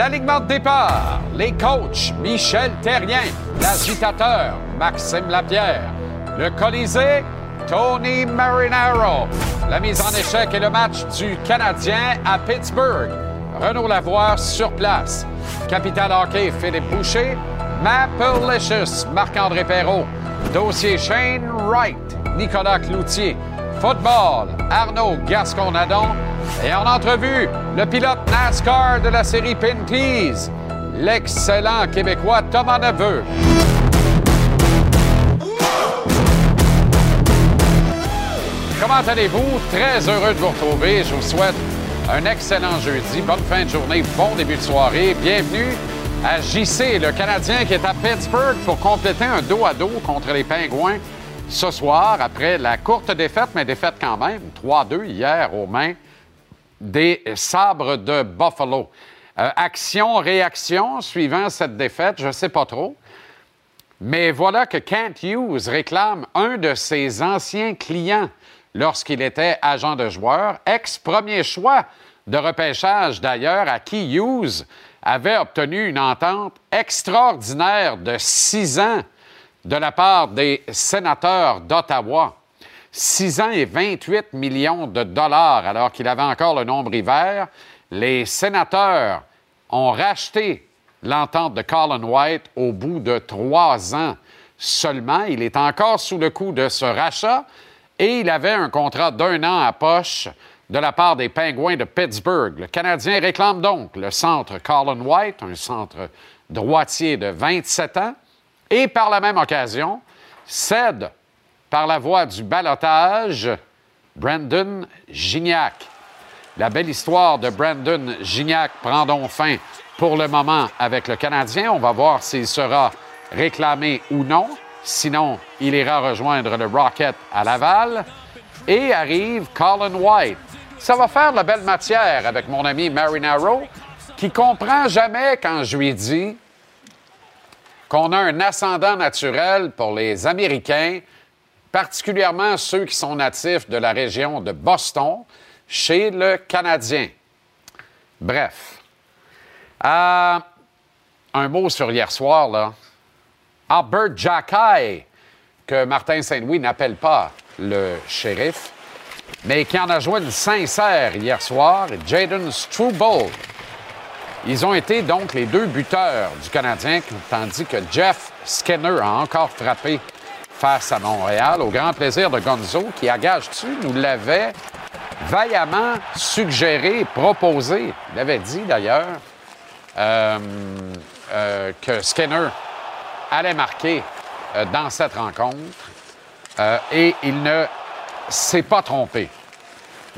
L'alignement de départ, les coachs Michel Terrien, l'agitateur Maxime Lapierre, le Colisée Tony Marinaro, la mise en échec et le match du Canadien à Pittsburgh, Renaud Lavoie sur place, Capital Hockey Philippe Boucher, Mapplicious Marc-André Perrault, dossier Shane Wright, Nicolas Cloutier, Football, Arnaud Gascon-Nadon et en entrevue, le pilote NASCAR de la série Pinties, l'excellent Québécois Thomas Neveu. Comment allez-vous? Très heureux de vous retrouver. Je vous souhaite un excellent jeudi, bonne fin de journée, bon début de soirée. Bienvenue à JC, le Canadien qui est à Pittsburgh pour compléter un dos à dos contre les Pingouins ce soir, après la courte défaite, mais défaite quand même, 3-2 hier aux mains des Sabres de Buffalo. Euh, action, réaction suivant cette défaite, je ne sais pas trop. Mais voilà que Kent Hughes réclame un de ses anciens clients lorsqu'il était agent de joueur, ex-premier choix de repêchage d'ailleurs, à qui Hughes avait obtenu une entente extraordinaire de six ans de la part des sénateurs d'Ottawa. 6 ans et 28 millions de dollars, alors qu'il avait encore le nombre hiver. Les sénateurs ont racheté l'entente de Colin White au bout de trois ans seulement. Il est encore sous le coup de ce rachat et il avait un contrat d'un an à poche de la part des Pingouins de Pittsburgh. Le Canadien réclame donc le centre Colin White, un centre droitier de 27 ans, et par la même occasion cède par la voie du balotage Brandon Gignac. La belle histoire de Brandon Gignac prend donc fin pour le moment avec le Canadien. On va voir s'il sera réclamé ou non. Sinon, il ira rejoindre le Rocket à Laval. Et arrive Colin White. Ça va faire la belle matière avec mon ami Marinaro, qui comprend jamais quand je lui dis qu'on a un ascendant naturel pour les Américains, particulièrement ceux qui sont natifs de la région de Boston, chez le Canadien. Bref. Euh, un mot sur hier soir, là. Albert Jackay, que Martin Saint-Louis n'appelle pas le shérif, mais qui en a joué une sincère hier soir, Jaden Struble. Ils ont été donc les deux buteurs du Canadien, tandis que Jeff Skinner a encore frappé face à Montréal, au grand plaisir de Gonzo, qui, à gage-tu, nous l'avait vaillamment suggéré, proposé. Il avait dit d'ailleurs euh, euh, que Skinner allait marquer euh, dans cette rencontre et il ne s'est pas trompé.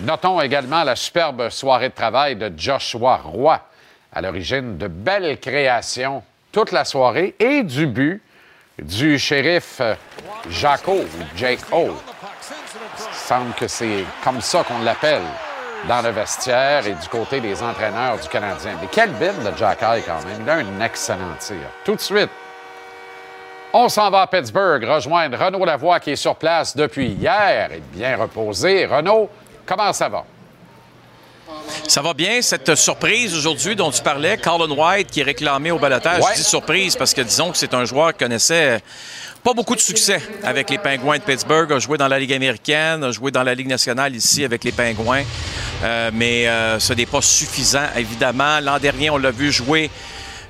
Notons également la superbe soirée de travail de Joshua Roy, à l'origine de belles créations toute la soirée et du but du shérif euh, Jaco, ou Jake O. Il semble que c'est comme ça qu'on l'appelle. dans le vestiaire et du côté des entraîneurs du Canadien. Mais quel bid de Jack High quand même. Il a un excellent tir. Tout de suite, on s'en va à Pittsburgh rejoindre Renaud Lavoie qui est sur place depuis hier et bien reposé. Renaud, comment ça va? Ça va bien, cette surprise aujourd'hui dont tu parlais, Colin White qui est réclamé au balotage. Je dis surprise parce que disons que c'est un joueur qui connaissait pas beaucoup de succès avec les Pingouins de Pittsburgh, a joué dans la Ligue américaine, a joué dans la Ligue nationale ici avec les Pingouins, euh, mais euh, ce n'est pas suffisant, évidemment. L'an dernier, on l'a vu jouer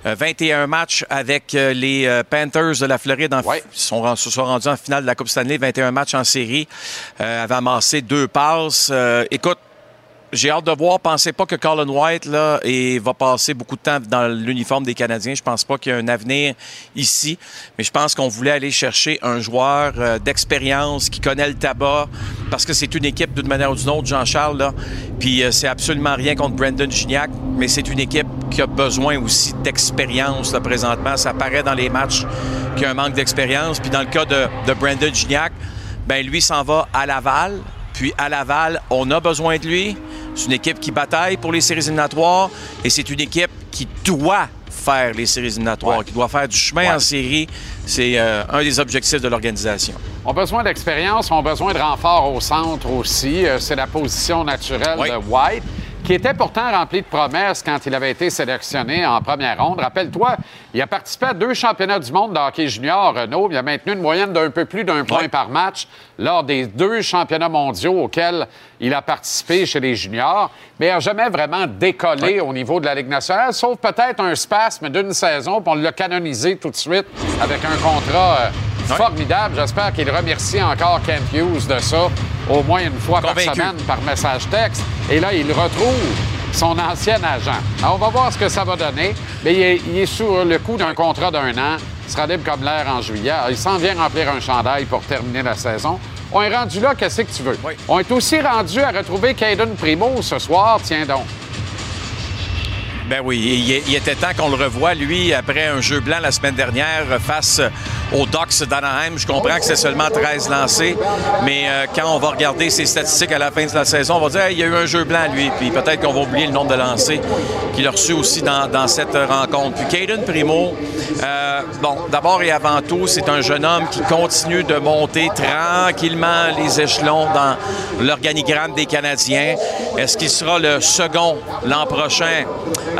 21 euh, matchs avec les Panthers de la Floride. Ils sont, se sont rendus en finale de la Coupe Stanley, 21 matchs en série, avait amassé deux passes. écoute, j'ai hâte de voir. Pensez pas que Colin White là, et va passer beaucoup de temps dans l'uniforme des Canadiens. Je pense pas qu'il y a un avenir ici. Mais je pense qu'on voulait aller chercher un joueur euh, d'expérience qui connaît le tabac parce que c'est une équipe d'une manière ou d'une autre, Jean-Charles. Là. Puis euh, c'est absolument rien contre Brandon Gignac, mais c'est une équipe qui a besoin aussi d'expérience présentement. Ça paraît dans les matchs qu'il y a un manque d'expérience. Puis dans le cas de, de Brandon Gignac, ben lui s'en va à Laval. Puis à Laval, on a besoin de lui. C'est une équipe qui bataille pour les séries éliminatoires et c'est une équipe qui doit faire les séries éliminatoires, qui doit faire du chemin en série. C'est euh, un des objectifs de l'organisation. On a besoin d'expérience, on a besoin de renfort au centre aussi. Euh, c'est la position naturelle de White qui était pourtant rempli de promesses quand il avait été sélectionné en première ronde. Rappelle-toi, il a participé à deux championnats du monde de hockey junior, Renault. Il a maintenu une moyenne d'un peu plus d'un point par match lors des deux championnats mondiaux auxquels il a participé chez les juniors, mais il n'a jamais vraiment décollé au niveau de la Ligue nationale, sauf peut-être un spasme d'une saison, puis on l'a canonisé tout de suite avec un contrat euh, formidable. J'espère qu'il remercie encore Kent Hughes de ça au moins une fois par semaine par message texte. Et là, il retrouve son ancien agent. Alors, on va voir ce que ça va donner. Mais il est, il sur le coup d'un contrat d'un an. Il sera libre comme l'air en juillet. il s'en vient remplir un chandail pour terminer la saison. On est rendu là, qu'est-ce que tu veux? On est aussi rendu à retrouver Caden Primo ce soir, tiens donc. Ben oui, il, était temps qu'on le revoie, lui, après un jeu blanc la semaine dernière face aux Ducks d'Anaheim. Je comprends que c'est seulement 13 lancés, mais euh, quand on va regarder ses statistiques à la fin de la saison, on va dire il y a eu un jeu blanc, lui, puis peut-être qu'on va oublier le nombre de lancés qu'il a reçu aussi dans, cette rencontre. Puis Caden Primo, euh, bon, d'abord et avant tout, c'est un jeune homme qui continue de monter tranquillement les échelons dans l'organigramme des Canadiens. Est-ce qu'il sera le second l'an prochain?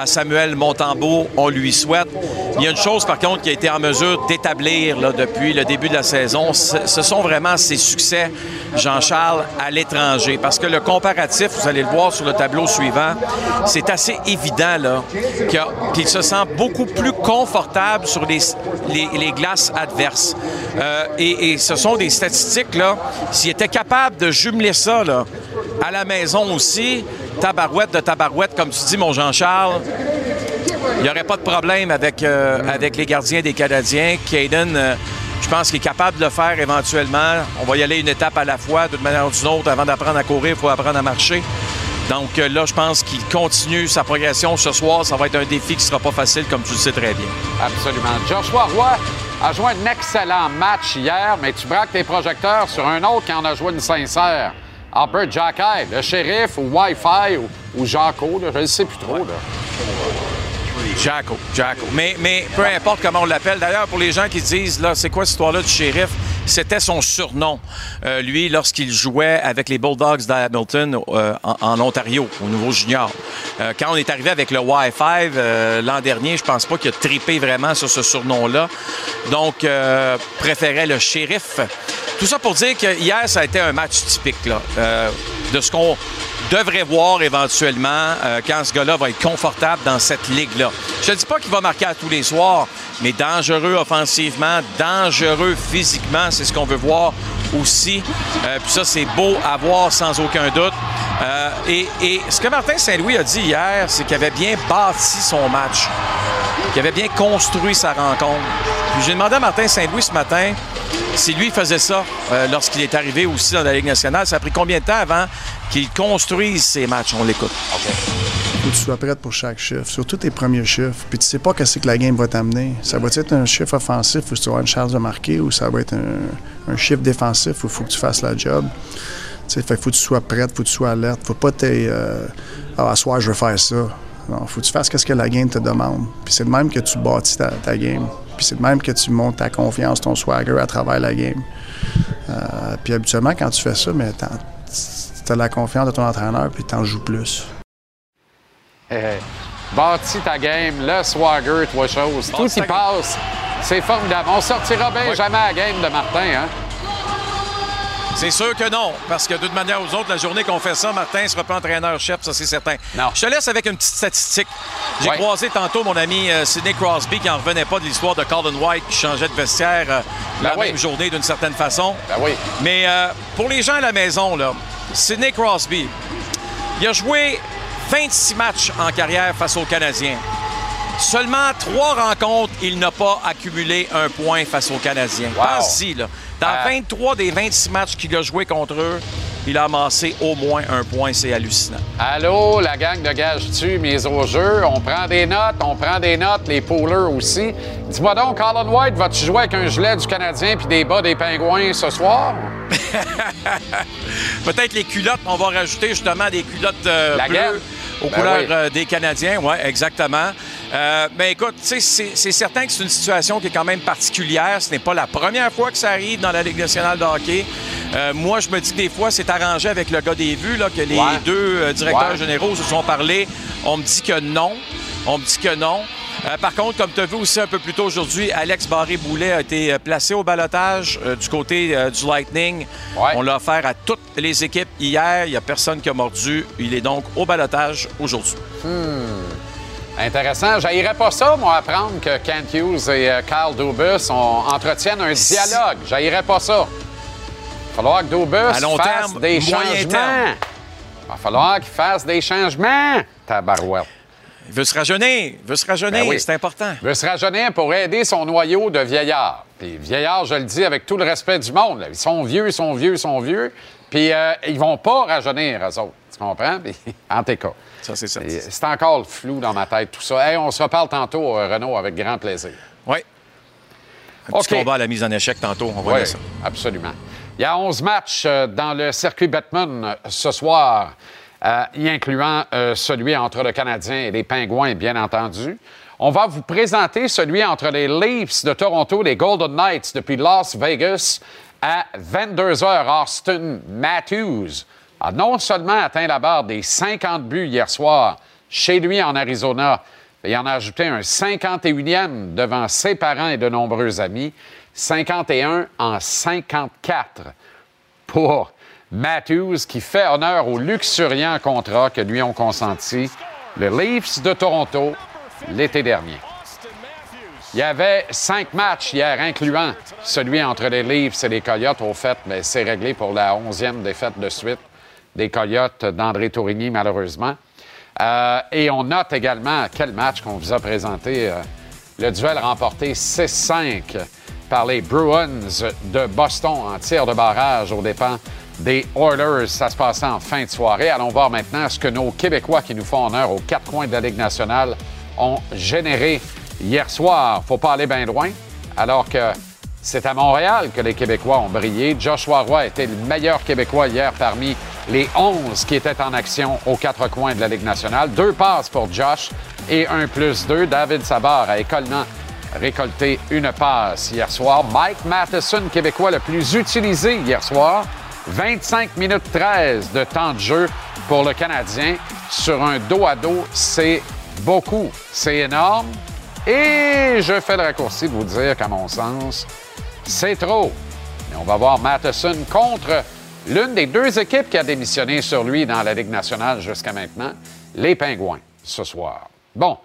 Samuel Montembeau, on lui souhaite. Il y a une chose, par contre, qui a été en mesure d'établir depuis le début de la saison, ce sont vraiment ses succès, Jean-Charles, à l'étranger. Parce que le comparatif, vous allez le voir sur le tableau suivant, c'est assez évident qu'il se sent beaucoup plus confortable sur les, glaces adverses. Euh, et, ce sont des statistiques, s'il était capable de jumeler ça à la maison aussi, tabarouette de tabarouette, comme tu dis, mon Jean-Charles, il n'y aurait pas de problème avec, euh, avec les gardiens des Canadiens. Caden, euh, je pense qu'il est capable de le faire éventuellement. On va y aller une étape à la fois, d'une manière ou d'une autre. Avant d'apprendre à courir, il faut apprendre à marcher. Donc euh, là, je pense qu'il continue sa progression ce soir. Ça va être un défi qui ne sera pas facile, comme tu le sais très bien. Absolument. Joshua Roy a joué un excellent match hier, mais tu braques tes projecteurs sur un autre qui en a joué une sincère. Albert Jackay, le shérif ou Wi-Fi ou, Jaco, je ne sais plus trop. Là. Jaco, Jaco. Mais, mais peu importe comment on l'appelle. D'ailleurs, pour les gens qui disent, là, c'est quoi cette histoire-là du shérif? C'était son surnom, euh, lui, lorsqu'il jouait avec les Bulldogs d'Hamilton euh, en, Ontario, au nouveau junior. Euh, quand on est arrivé avec le Y5 l'an dernier, je pense pas qu'il a tripé vraiment sur ce surnom-là. Donc, préférait le shérif. Tout ça pour dire que hier, ça a été un match typique de ce qu'on devrait voir éventuellement quand ce gars-là va être confortable dans cette ligue-là. Je ne dis pas qu'il va marquer à tous les soirs, mais dangereux offensivement, dangereux physiquement, c'est ce qu'on veut voir aussi. Euh, puis ça, c'est beau à voir sans aucun doute. Euh, et, ce que Martin Saint-Louis a dit hier, c'est qu'il avait bien bâti son match, qu'il avait bien construit sa rencontre. J'ai demandé à Martin Saint-Louis ce matin si lui faisait ça euh, lorsqu'il est arrivé aussi dans la Ligue nationale. Ça a pris combien de temps avant qu'il construise ses matchs? On l'écoute. Faut que tu sois prête pour chaque chiffre, surtout tes premiers chiffres. Puis tu sais pas qu'est-ce que la game va t'amener. Ça va être un chiffre offensif où tu avoir une chance de marquer ou ça va être un, chiffre défensif où il faut que tu fasses la job? que faut que tu sois prête, faut que tu sois alerte. Faut pas te euh, ah, soir, je veux faire ça. Non, faut que tu fasses ce que la game te demande. Puis c'est de même que tu bâtis ta, ta game. Puis c'est de même que tu montes ta confiance, ton swagger à travers la game. Euh, puis habituellement, quand tu fais ça, mais tu as la confiance de ton entraîneur, puis tu en joues plus. Eh, bâtis ta game, le swagger, trois choses. Tout y passe. C'est formidable. On sortira bien jamais à la game de Martin, hein? C'est sûr que non, parce que d'une manière ou autre, la journée qu'on fait ça, Martin ne sera pas entraîneur-chef, ça c'est certain. Non. Je te laisse avec une petite statistique. J'ai croisé tantôt mon ami euh, Sidney Crosby qui n'en revenait pas de l'histoire de Colin White qui changeait de vestiaire euh, la Ben oui. même journée d'une certaine façon. Ben oui. Mais euh, pour les gens à la maison, là, Sidney Crosby, il a joué 26 matchs en carrière face aux Canadiens. Seulement trois rencontres, il n'a pas accumulé un point face aux Canadiens. Wow. Pense-y, là. Dans Euh. 23 des 26 matchs qu'il a joué contre eux, il a amassé au moins un point. C'est hallucinant. Allô, la gang de Gage-Tu, mise au jeu. On prend des notes, on prend des notes, les poolers aussi. Dis-moi donc, Colin White, vas-tu jouer avec un gilet du Canadien puis des bas des Pingouins ce soir? Peut-être les culottes, on va rajouter justement des culottes euh, La bleues. Aux Ben couleurs oui. euh, des Canadiens. Oui, exactement. Euh, mais écoute, tu sais, c'est certain que c'est une situation qui est quand même particulière. Ce n'est pas la première fois que ça arrive dans la Ligue nationale de hockey. Euh, moi, je me dis que des fois, c'est arrangé avec le gars des vues, là, que les Ouais. deux euh, directeurs Ouais. généraux se sont parlé. On me dit que non. On me dit que non. Euh, par contre, comme tu as vu aussi un peu plus tôt aujourd'hui, Alex Barré-Boulet a été euh, placé au balotage euh, du côté euh, du Lightning. Ouais. On l'a offert à toutes les équipes hier. Il n'y a personne qui a mordu. Il est donc au balotage aujourd'hui. Intéressant. J'haïrais pas ça, moi, apprendre que Kent Hughes et Carl Dubus entretiennent un dialogue. J'haïrais pas ça. Il va falloir que Dubus À long fasse terme, des changements. terme. Il va falloir qu'il fasse des changements, tabarouette. Il veut se rajeunir. Il veut se rajeunir. Ben oui. C'est important. Il veut se rajeunir pour aider son noyau de vieillards. Puis vieillards, je le dis avec tout le respect du monde. là. Ils sont vieux, ils sont vieux, ils sont vieux. Puis euh, ils vont pas rajeunir, eux autres. Tu comprends? Puis, en tout cas. Ça, c'est ça. C'est encore le flou dans ma tête, tout ça. Hey, on se reparle tantôt, euh, Renaud, avec grand plaisir. Oui. Un petit combat à la mise en échec tantôt. On va Oui, ça. absolument. Il y a 11 matchs euh, dans le circuit Batman euh, ce soir, euh, y incluant euh, celui entre le Canadien et les Pingouins, bien entendu. On va vous présenter celui entre les Leafs de Toronto les Golden Knights depuis Las Vegas à 22h. Austin Matthews a non seulement atteint la barre des 50 buts hier soir chez lui en Arizona, il en a ajouté un 51e devant ses parents et de nombreux amis. 51 en 54 pour Matthews, qui fait honneur au luxuriant contrat que lui ont consenti les Leafs de Toronto l'été dernier. Il y avait cinq matchs hier, incluant celui entre les Leafs et les Coyotes. Au fait, mais c'est réglé pour la onzième défaite de suite des Coyotes d'André Tourigny, malheureusement. Euh, et on note également quel match qu'on vous a présenté. euh, le duel remporté 6-5 par les Bruins de Boston en tir de barrage aux dépens des Oilers. Ça se passait en fin de soirée. Allons voir maintenant ce que nos Québécois qui nous font honneur aux quatre coins de la Ligue nationale ont généré hier soir. Faut pas aller bien loin, alors que c'est à Montréal que les Québécois ont brillé. Joshua Roy était le meilleur Québécois hier parmi les 11 qui étaient en action aux quatre coins de la Ligue nationale. Deux passes pour Josh et un plus deux. David Savard a écolement récolté une passe hier soir. Mike Matheson, Québécois le plus utilisé hier soir. 25 minutes 13 de temps de jeu pour le Canadien sur un dos à dos. C'est beaucoup. C'est énorme. Et je fais le raccourci de vous dire qu'à mon sens, c'est trop. Mais on va voir Matheson contre l'une des deux équipes qui a démissionné sur lui dans la Ligue nationale jusqu'à maintenant, les Pingouins, ce soir. Bon,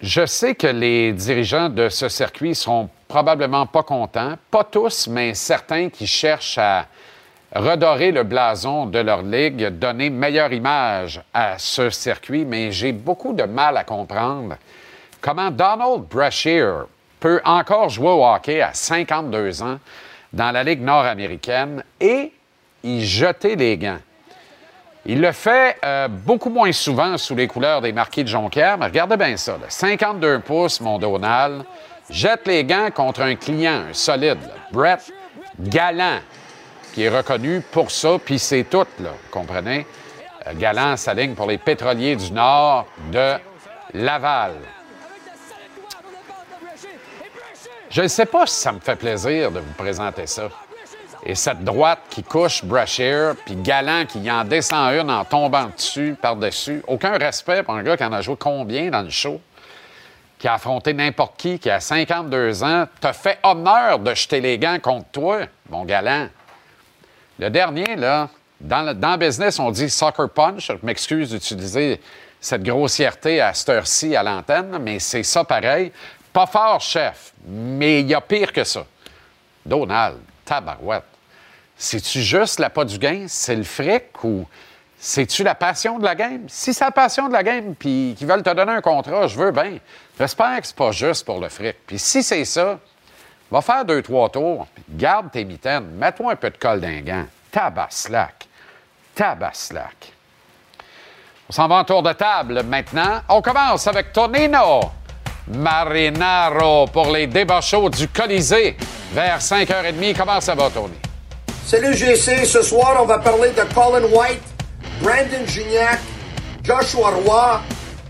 je sais que les dirigeants de ce circuit seront probablement pas contents, pas tous, mais certains qui cherchent à redorer le blason de leur ligue, donner meilleure image à ce circuit, mais j'ai beaucoup de mal à comprendre comment Donald Brashear peut encore jouer au hockey à 52 ans dans la Ligue nord-américaine et y jeter les gants. Il le fait euh, beaucoup moins souvent sous les couleurs des marquis de Jonquière, mais regardez bien ça. là. 52 pouces, mon Donald, jette les gants contre un client, un solide. Brett Gallant, puis il est reconnu pour ça, puis c'est tout, là, comprenez? Euh, Galant s'aligne pour les pétroliers du Nord de Laval. Je ne sais pas si ça me fait plaisir de vous présenter ça. Et cette droite qui couche Brashear, puis Galant qui en descend une en tombant dessus, par-dessus. Aucun respect pour un gars qui en a joué combien dans le show? Qui a affronté n'importe qui, qui a 52 ans. T'as fait honneur de jeter les gants contre toi, mon Galant. Le dernier, là, dans le, dans business, on dit soccer punch. Je m'excuse d'utiliser cette grossièreté à cette heure-ci à l'antenne, mais c'est ça pareil. Pas fort, chef, mais il y a pire que ça. Donald, tabarouette. C'est-tu juste la pas du gain? C'est le fric ou c'est-tu la passion de la game? Si c'est la passion de la game puis qu'ils veulent te donner un contrat, je veux bien. J'espère que c'est pas juste pour le fric. Puis si c'est ça, va faire deux, trois tours, garde tes mitaines, mets-toi un peu de colle d'un gant. Tabaslac. Tabaslac. On s'en va en tour de table maintenant. On commence avec Tonino Marinaro pour les débats chauds du Colisée vers 5h30. Comment ça va, Tony? Salut GC, ce soir on va parler de Colin White, Brandon Gignac, Joshua Roy,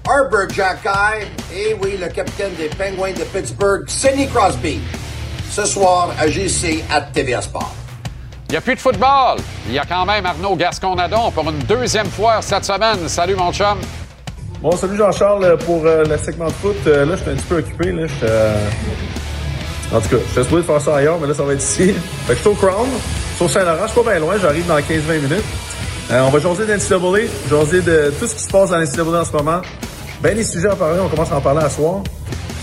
Herbert Jackai et oui, le capitaine des Penguins de Pittsburgh, Sidney Crosby. Ce soir à GC à TVA Sport. Il n'y a plus de football. Il y a quand même Arnaud Gascon-Nadon pour une deuxième fois cette semaine. Salut, mon chum. Bon, salut Jean-Charles pour euh, le segment de foot. Euh, là, je suis un petit peu occupé. Là, euh, En tout cas, je suis supposé faire ça ailleurs, mais là, ça va être ici. Fait que je suis au Crown, sur Saint-Laurent. Je suis pas bien loin, j'arrive dans 15-20 minutes. Euh, on va jaser d'NCAA, jaser de tout ce qui se passe dans l'NCAA en ce moment. Ben, les sujets à parler, on commence à en parler à soir.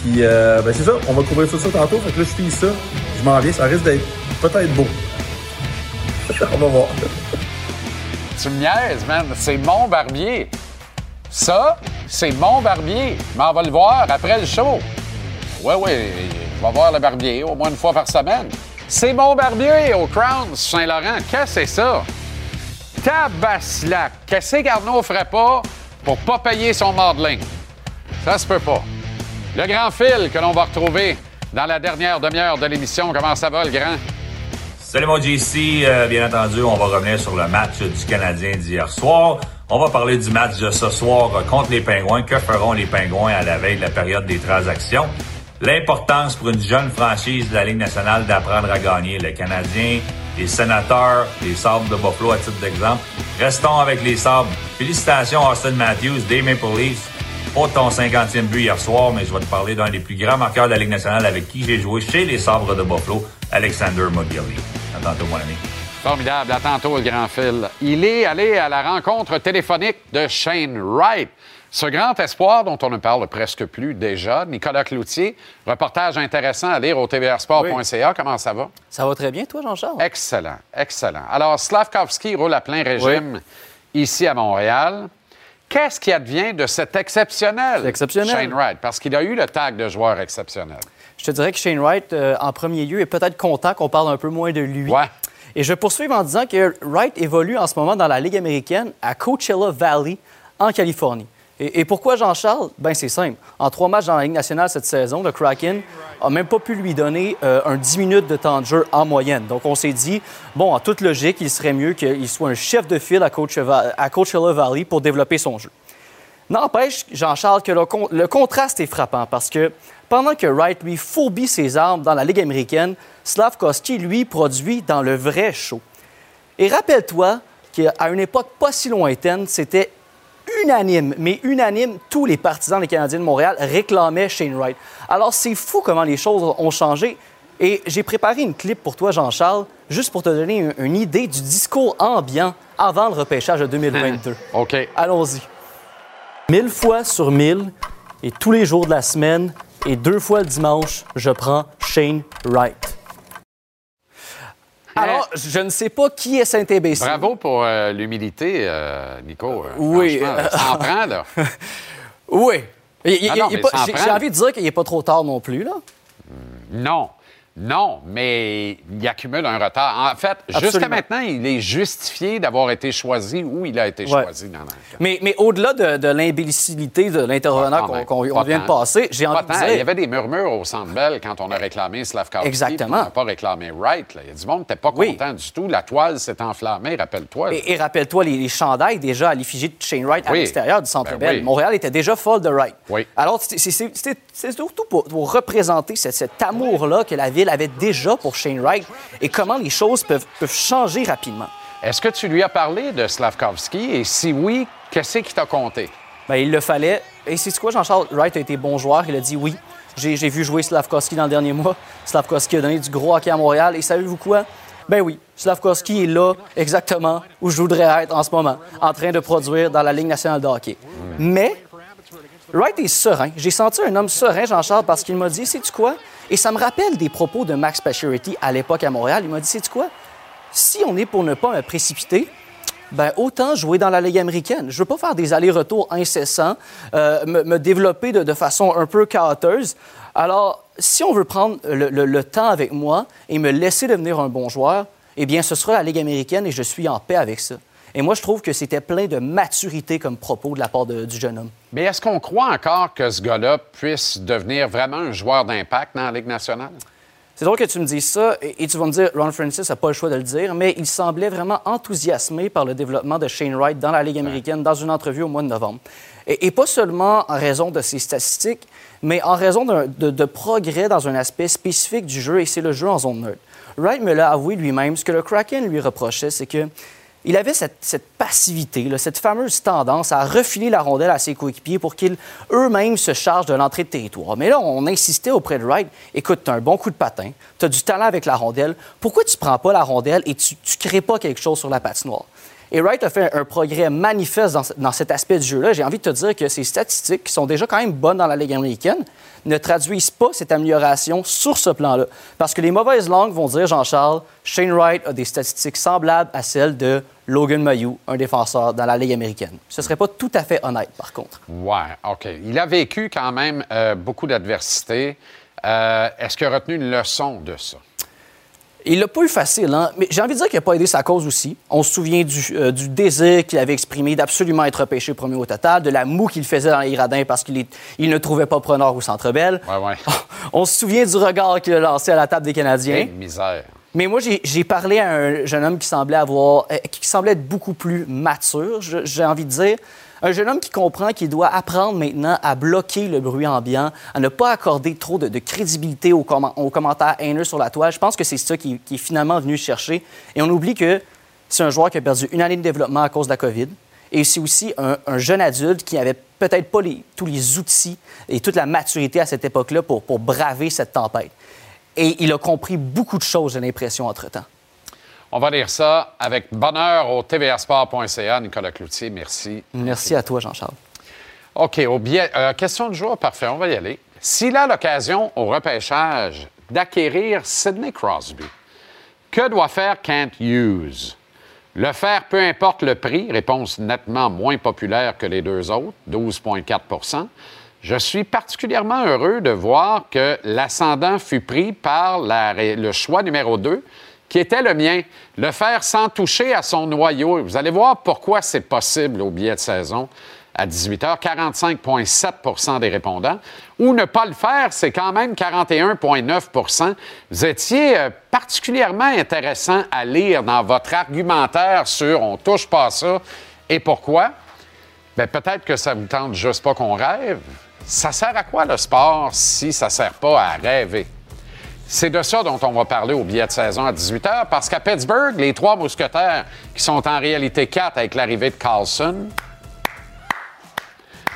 Puis, euh, ben, c'est ça, on va couvrir tout ça tantôt. Fait que là, je finis ça. Je m'en viens, ça risque d'être peut-être beau. on va voir. Tu me niaises, man. C'est mon barbier. Ça, c'est mon barbier. Je m'en vais le voir après le show. Oui, oui, je vais voir le barbier au moins une fois par semaine. C'est mon barbier au Crown Saint-Laurent. Qu'est-ce que c'est ça? Tabaslac. Qu'est-ce qu'Arnaud ferait pas pour pas payer son modeling? Ça se peut pas. Le grand fil que l'on va retrouver dans la dernière demi-heure de l'émission. Comment ça va, le grand? Salut mon JC, Euh, bien entendu, on va revenir sur le match du Canadien d'hier soir. On va parler du match de ce soir euh, contre les Pingouins. Que feront les Pingouins à la veille de la période des transactions? L'importance pour une jeune franchise de la Ligue nationale d'apprendre à gagner. Le Canadien, les Sénateurs, les Sabres de Buffalo à titre d'exemple. Restons avec les Sabres. Félicitations Austin Matthews, des Maple Leafs pour ton 50e but hier soir, mais je vais te parler d'un des plus grands marqueurs de la Ligue nationale avec qui j'ai joué chez les Sabres de Buffalo, Alexander Mogilny. À tantôt, mon ami. Formidable. À tantôt, le grand fil. Il est allé à la rencontre téléphonique de Shane Wright. Ce grand espoir dont on ne parle presque plus déjà, Nicolas Cloutier, reportage intéressant à lire au tvrsport.ca. Comment ça va? Ça va très bien, toi, Jean-Charles? Excellent, excellent. Alors, Slavkovski roule à plein régime ici à Montréal. Qu'est-ce qui advient de cet exceptionnel, exceptionnel. Shane Wright? Parce qu'il a eu le tag de joueur exceptionnel. Je te dirais que Shane Wright, euh, en premier lieu, est peut-être content qu'on parle un peu moins de lui. Ouais. Et je poursuis en disant que Wright évolue en ce moment dans la Ligue américaine à Coachella Valley, en Californie. Et, pourquoi Jean-Charles? Ben c'est simple. En trois matchs dans la Ligue nationale cette saison, le Kraken a même pas pu lui donner euh, un 10 minutes de temps de jeu en moyenne. Donc on s'est dit, bon, en toute logique, il serait mieux qu'il soit un chef de file à, Coachella, à Coachella Valley pour développer son jeu. N'empêche, Jean-Charles, que le contraste est frappant parce que pendant que Wright, lui, fourbit ses armes dans la Ligue américaine, Slavkovski, lui, produit dans le vrai show. Et rappelle-toi qu'à une époque pas si lointaine, c'était unanime, mais unanime, tous les partisans des Canadiens de Montréal réclamaient Shane Wright. Alors, c'est fou comment les choses ont changé. Et j'ai préparé une clip pour toi, Jean-Charles, juste pour te donner un- une idée du discours ambiant avant le repêchage de 2022. OK. Allons-y. Mille fois sur mille, et tous les jours de la semaine, et deux fois le dimanche, je prends Shane Wright. Je ne sais pas qui est Saint-Imbécile. Bravo pour euh, l'humilité, euh, Nico. Euh, Oui, Ça en prend, là. Oui. Ah j'ai envie de dire qu'il n'est pas trop tard non plus, là. Non. Non, mais il accumule un retard. En fait, jusqu'à maintenant, il est justifié d'avoir été choisi où il a été Ouais. choisi dans Mais, mais au-delà de, de l'imbécilité de l'intervenant Ah, qu'on ben, qu'on- on vient de passer, j'ai envie de dire... Il y avait des murmures au Centre Bell quand on a réclamé Slavkovski. Exactement. On n'a pas réclamé Wright. là. Il y a du monde qui n'était pas content du tout. La toile s'est enflammée, rappelle-toi. Et, et rappelle-toi, les, les chandails déjà à l'effigie de Shane Wright à l'extérieur du Centre Ben Bell. oui. Montréal était déjà folle de Wright. Oui. Alors, c'est- c'est- c'est c'est- c'est surtout pour, pour représenter cet, cet amour-là que la Ville avait déjà pour Shane Wright et comment les choses peuvent, peuvent changer rapidement. Est-ce que tu lui as parlé de Slavkovski? Et si oui, qu'est-ce qui t'a compté? Ben, il le fallait. Et c'est quoi, Jean-Charles? Wright a été bon joueur. Il a dit oui. J'ai j'ai vu jouer Slavkovski dans le dernier mois. Slavkovski a donné du gros hockey à Montréal. Et savez-vous quoi? Ben oui, Slavkovski est là exactement où je voudrais être en ce moment, en train de produire dans la Ligue nationale de hockey. Mais Wright est serein. J'ai senti un homme serein, Jean-Charles, parce qu'il m'a dit, sais-tu quoi? Et ça me rappelle des propos de Max Pacioretty à l'époque à Montréal. Il m'a dit, sais-tu quoi? Si on est pour ne pas me précipiter, ben autant jouer dans la Ligue américaine. Je veux pas faire des allers-retours incessants, euh, me, développer de, façon un peu chaoteuse. Alors, si on veut prendre le temps avec moi et me laisser devenir un bon joueur, eh bien, ce sera la Ligue américaine et je suis en paix avec ça. Et moi, je trouve que c'était plein de maturité comme propos de la part de- du jeune homme. Mais est-ce qu'on croit encore que ce gars-là puisse devenir vraiment un joueur d'impact dans la Ligue nationale? C'est drôle que tu me dises ça et, et tu vas me dire, Ron Francis n'a pas le choix de le dire, mais il semblait vraiment enthousiasmé par le développement de Shane Wright dans la Ligue américaine dans une entrevue au mois de novembre. Et, et pas seulement en raison de ses statistiques, mais en raison de, de progrès dans un aspect spécifique du jeu et c'est le jeu en zone neutre. Wright me l'a avoué lui-même. Ce que le Kraken lui reprochait, c'est que il avait cette, passivité, cette fameuse tendance à refiler la rondelle à ses coéquipiers pour qu'ils eux-mêmes se chargent de l'entrée de territoire. Mais là, on insistait auprès de Wright écoute, tu as un bon coup de patin, tu as du talent avec la rondelle, pourquoi tu prends pas la rondelle et tu ne crées pas quelque chose sur la patinoire? Et Wright a fait un progrès manifeste dans, dans cet aspect du jeu-là. J'ai envie de te dire que ces statistiques, qui sont déjà quand même bonnes dans la Ligue américaine, ne traduisent pas cette amélioration sur ce plan-là. Parce que les mauvaises langues vont dire, Jean-Charles, Shane Wright a des statistiques semblables à celles de Logan Mayou, un défenseur dans la Ligue américaine. Ce serait pas tout à fait honnête, par contre. Ouais, OK. Il a vécu quand même euh, beaucoup d'adversité. Euh, Est-ce qu'il a retenu une leçon de ça? Il l'a pas eu facile, hein? mais j'ai envie de dire qu'il n'a pas aidé sa cause aussi. On se souvient du, euh, du désir qu'il avait exprimé d'absolument être repêché premier au total, de la moue qu'il faisait dans les gradins parce qu'il il ne trouvait pas preneur au Centre Bell. Ouais, ouais. On se souvient du regard qu'il a lancé à la table des Canadiens. Quelle misère. Mais moi, j'ai parlé à un jeune homme qui semblait avoir, euh, qui semblait être beaucoup plus mature, j'ai envie de dire. Un jeune homme qui comprend qu'il doit apprendre maintenant à bloquer le bruit ambiant, à ne pas accorder trop de, crédibilité aux, commen- aux commentaires haineux sur la toile. Je pense que c'est ça qui, est finalement venu chercher. Et on oublie que c'est un joueur qui a perdu une année de développement à cause de la COVID. Et c'est aussi un, un jeune adulte qui avait peut-être pas tous les outils et toute la maturité à cette époque-là pour, pour braver cette tempête. Et il a compris beaucoup de choses, j'ai l'impression, entre-temps. On va lire ça avec bonheur au tvsport.ca. Nicolas Cloutier, merci. Merci à toi, Jean-Charles. OK, au euh, question de jour, parfait, on va y aller. S'il a l'occasion au repêchage d'acquérir Sidney Crosby, que doit faire Kent Hughes? Le faire peu importe le prix, réponse nettement moins populaire que les deux autres, 12,4% Je suis particulièrement heureux de voir que l'ascendant fut pris par la- le choix numéro 2, qui était le mien, le faire sans toucher à son noyau. Vous allez voir pourquoi c'est possible au billet de saison à 18 h, 45,7% des répondants. Ou ne pas le faire, c'est quand même 41,9% Vous étiez euh, particulièrement intéressant à lire dans votre argumentaire sur on touche pas ça et pourquoi. Bien, peut-être que ça vous tente juste pas qu'on rêve. Ça sert à quoi le sport si ça sert pas à rêver? C'est de ça dont on va parler au billet de saison à 18 h, parce qu'à Pittsburgh, les trois mousquetaires, qui sont en réalité quatre avec l'arrivée de Carlson,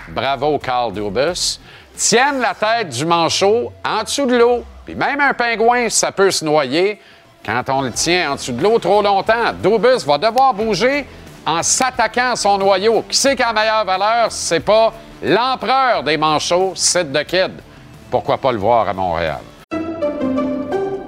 bravo Carl Dubus, tiennent la tête du manchot en dessous de l'eau. Puis même un pingouin, ça peut se noyer quand on le tient en dessous de l'eau trop longtemps. Dubus va devoir bouger en s'attaquant à son noyau. Qui c'est qui a la meilleure valeur? C'est pas l'empereur des manchots, Sid the Kid. Pourquoi pas le voir à Montréal?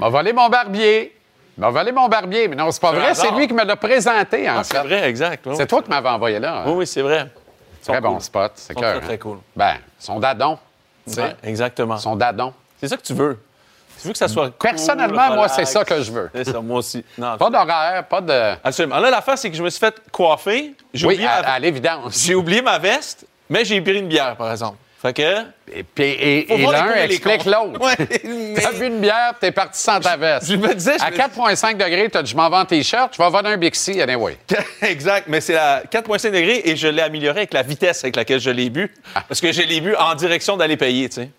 M'a volé mon barbier. M'a volé mon barbier. Mais non, c'est pas vrai. C'est lui qui me l'a présenté, en Ah, c'est vrai, exact. oui. C'est toi qui m'avais envoyé là. hein? Oui, oui, c'est vrai. Très bon spot. C'est clair. très, très cool. Ben, son dadon. Ouais, exactement. Son dadon. C'est ça que tu veux. Tu veux que ça soit. Personnellement, cool, moi, c'est ça que je veux. C'est ça, moi aussi. Non, Pas d'horaire, pas de. Absolument. Là, l'affaire, c'est que je me suis fait coiffer. J'ai Oui, oublié à, ma- à l'évidence. J'ai oublié ma veste, mais j'ai pris une bière, par exemple. Fait que. Et, l'un explique l'autre. Ouais, T'as bu une bière, t'es parti sans ta veste. Je me disais, je À me- 4,5 degrés, t'as dit, je m'en vais en t-shirt, je vais vendre un Bixi, anyway. exact, mais c'est à 4,5 degrés et je l'ai amélioré avec la vitesse avec laquelle je l'ai bu. Ah. Parce que je l'ai bu en direction d'aller payer, tu sais.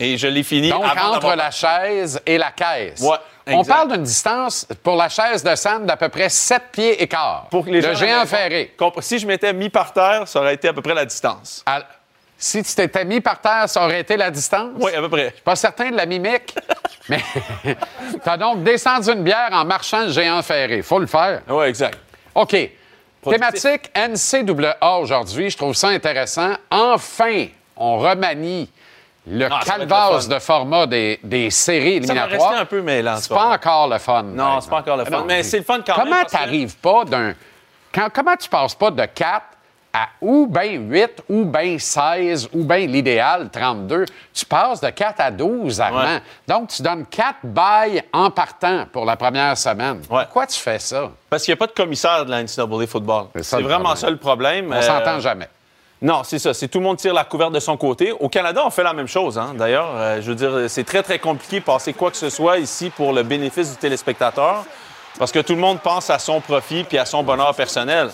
Et je l'ai fini Donc, avant entre la chaise et la caisse. Ouais, On parle d'une distance pour la chaise de Sam d'à peu près 7 pieds et quart. Pour que les le gens géant ferré. Si je m'étais mis par terre, ça aurait été à peu près la distance. À- Si tu t'étais mis par terre, ça aurait été la distance? Oui, à peu près. Je suis pas certain de la mimique, mais tu as donc descendu une bière en marchant le géant ferré. faut le faire. Oui, exact. OK. Productif. Thématique NCAA aujourd'hui, je trouve ça intéressant. Enfin, on remanie le Ah, ça le de format des, des séries Ça va éliminatoires. rester un peu mêlant. C'est ça. pas encore le fun. Non, par c'est pas encore le fun. Non, Mais c'est le fun quand comment même. que- t'arrives pas d'un. quand- comment tu passes pas de 4 à ou bien 8, ou bien 16, ou bien l'idéal 32? Tu passes de 4 à 12 avant. Ouais. Donc, tu donnes 4 bails en partant pour la première semaine. Ouais. Pourquoi tu fais ça? Parce qu'il n'y a pas de commissaire de la NCAA football. C'est vraiment problème. ça le problème. On Euh, s'entend jamais. Non, c'est ça. C'est tout le monde tire la couverte de son côté. Au Canada, on fait la même chose. hein. D'ailleurs, euh, je veux dire, c'est très, très compliqué de passer quoi que ce soit ici pour le bénéfice du téléspectateur. Parce que tout le monde pense à son profit puis à son bonheur personnel.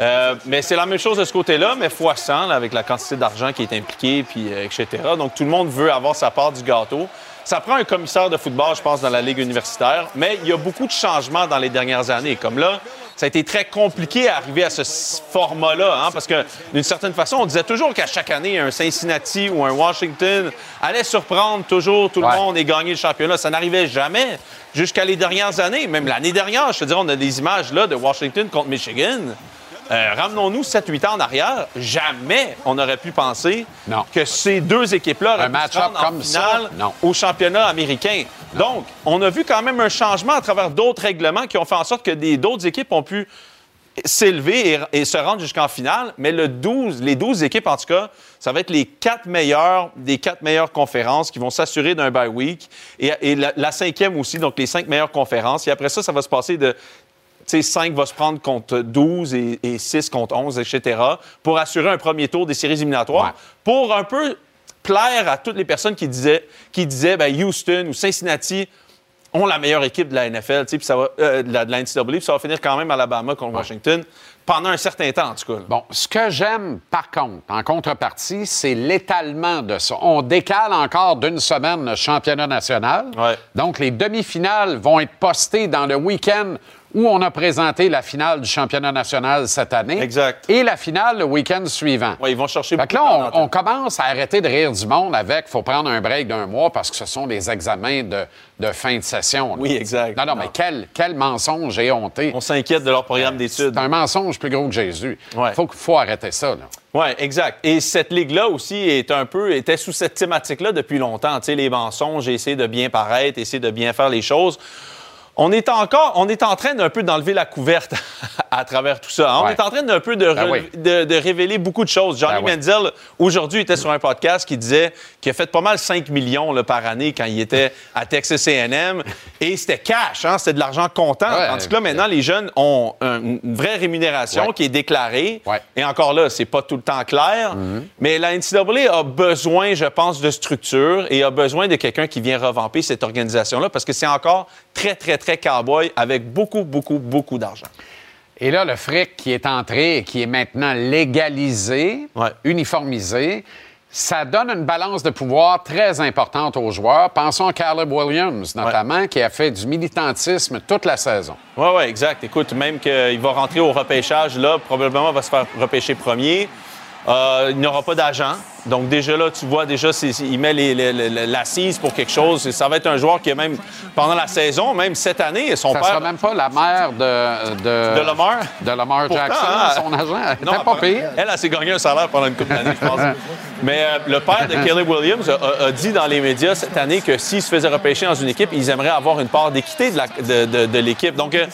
Euh, mais c'est la même chose de ce côté-là, mais fois 100 là, avec la quantité d'argent qui est impliquée, puis euh, etc. Donc tout le monde veut avoir sa part du gâteau. Ça prend un commissaire de football, je pense, dans la ligue universitaire, mais il y a beaucoup de changements dans les dernières années. Comme là, ça a été très compliqué à arriver à ce format-là, hein, parce que d'une certaine façon, on disait toujours qu'à chaque année, un Cincinnati ou un Washington allait surprendre toujours tout le Ouais. monde et gagner le championnat. Ça n'arrivait jamais jusqu'à les dernières années. Même l'année dernière, je te dirais, on a des images là de Washington contre Michigan. Euh, Ramenons-nous 7-8 ans en arrière. Jamais on aurait pu penser Non. que ces deux équipes-là auraient Un pu se rendre en comme finale au championnat américain. Donc, on a vu quand même un changement à travers d'autres règlements qui ont fait en sorte que des- d'autres équipes ont pu s'élever et, et se rendre jusqu'en finale. Mais le 12, les 12 équipes, en tout cas, ça va être les quatre meilleures des quatre meilleures conférences qui vont s'assurer d'un bye week. Et, et la, la cinquième aussi, donc les cinq meilleures conférences. Et après ça, ça va se passer de 5 va se prendre contre 12 et, et 6 contre 11, etc., pour assurer un premier tour des séries éliminatoires, Ouais. pour un peu plaire à toutes les personnes qui disaient, qui disaient ben, Houston ou Cincinnati ont la meilleure équipe de la NFL, puis ça va, euh, de la, de la NCAA, puis ça va finir quand même Alabama contre Washington pendant un certain temps, en tout cas. Bon, ce que j'aime, par contre, en contrepartie, c'est l'étalement de ça. On décale encore d'une semaine le championnat national. Ouais. Donc, les demi-finales vont être postées dans le week-end où on a présenté la finale du championnat national cette année. Exact. Et la finale le week-end suivant. Ouais, ils vont chercher Fait que là, on, on commence à arrêter de rire du monde avec faut prendre un break d'un mois parce que ce sont des examens de, de fin de session. là. Oui, exact. Non, non, mais quel, quel mensonge éhonté. On s'inquiète de leur programme d'études. C'est un mensonge plus gros que Jésus. Il Ouais. faut, faut arrêter ça. Là. Oui, exact. Et cette ligue-là aussi est un peu, était sous cette thématique-là depuis longtemps. Tu sais, les mensonges, essayer de bien paraître, essayer de bien faire les choses. On est encore, on est en train d'un peu d'enlever la couverte à travers tout ça. hein. On Ouais. est en train d'un peu de, Ben re- oui. de, de révéler beaucoup de choses. Johnny Ben oui. Manziel, aujourd'hui, était sur un podcast qui disait qu'il a fait pas mal 5 millions là, par année quand il était à Texas A&M. Et c'était cash, hein, c'était de l'argent comptant. Ouais. Tandis que là, maintenant, les jeunes ont un- une vraie rémunération Ouais. qui est déclarée. Mm-hmm. Et encore là, c'est pas tout le temps clair. Mais la NCAA a besoin, je pense, de structure et a besoin de quelqu'un qui vient revamper cette organisation-là parce que c'est encore très, très, très cowboy avec beaucoup, beaucoup, beaucoup d'argent. Et là, le fric qui est entré et qui est maintenant légalisé, Ouais. uniformisé, ça donne une balance de pouvoir très importante aux joueurs. Pensons à Caleb Williams, notamment, qui a fait du militantisme toute la saison. Oui, oui, exact. Écoute, même qu'il va rentrer au repêchage, là, probablement va se faire repêcher premier. Euh, il n'aura pas d'agent. Donc, déjà là, tu vois, déjà, il met l'assise pour quelque chose. Ça va être un joueur qui, même pendant la saison, même cette année, son Ça père. sera même pas la mère de... De, De Lamar? De Lamar Pourtant, Jackson, hein, son agent. Elle Non, pas pire. Elle, elle s'est gagné un salaire pendant une couple d'années, je pense. Mais euh, le père de Kelly Williams a, a- a dit dans les médias cette année que s'il se faisait repêcher dans une équipe, ils aimeraient avoir une part d'équité de l'équipe. Donc, euh,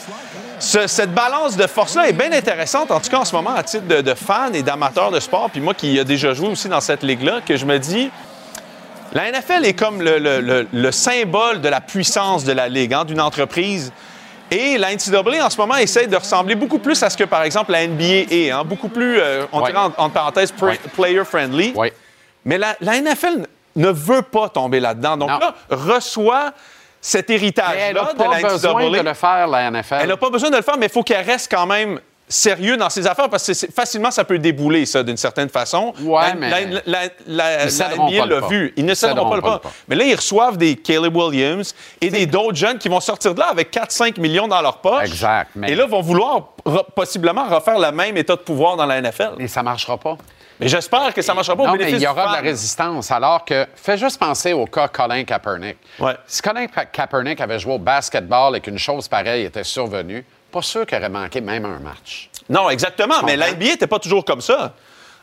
ce- cette balance de force-là est bien intéressante, en tout cas en ce moment, à titre de, de fan et d'amateur de sport. Puis moi qui ai déjà joué aussi dans cette ligue-là, que je me dis, la NFL est comme le, le- le- le symbole de la puissance de la ligue, hein, d'une entreprise. Et la NCAA, en ce moment, essaie de ressembler beaucoup plus à ce que, par exemple, la NBA est. hein, beaucoup plus, euh, on Ouais. dirait en- Ouais. player-friendly. Mais la, la NFL ne veut pas tomber là-dedans. Donc Non. là, reçoit cet héritage-là n'a de pas la besoin de le faire, la NFL. Elle n'a pas besoin de le faire, mais il faut qu'elle reste quand même sérieux dans ses affaires parce que facilement, ça peut débouler, ça, d'une certaine façon. Ouais, la, mais- la, la- la- vu. Ils ne céderont pas le pas. Mais là, ils reçoivent des Caleb Williams et des d'autres jeunes qui vont sortir de là avec 4-5 millions dans leur poche. Exact, mais- Et là, vont vouloir possiblement refaire le même état de pouvoir dans la NFL. Et ça marchera pas. Mais j'espère que ça ne marchera pas au Non, mais il y aura de la résistance. Alors que, fais juste penser au cas Colin Kaepernick. Ouais. Si Colin Ka- Kaepernick avait joué au basketball et qu'une chose pareille était survenue, pas sûr qu'il aurait manqué même un match. Non, exactement. Mais la NBA n'était pas toujours comme ça.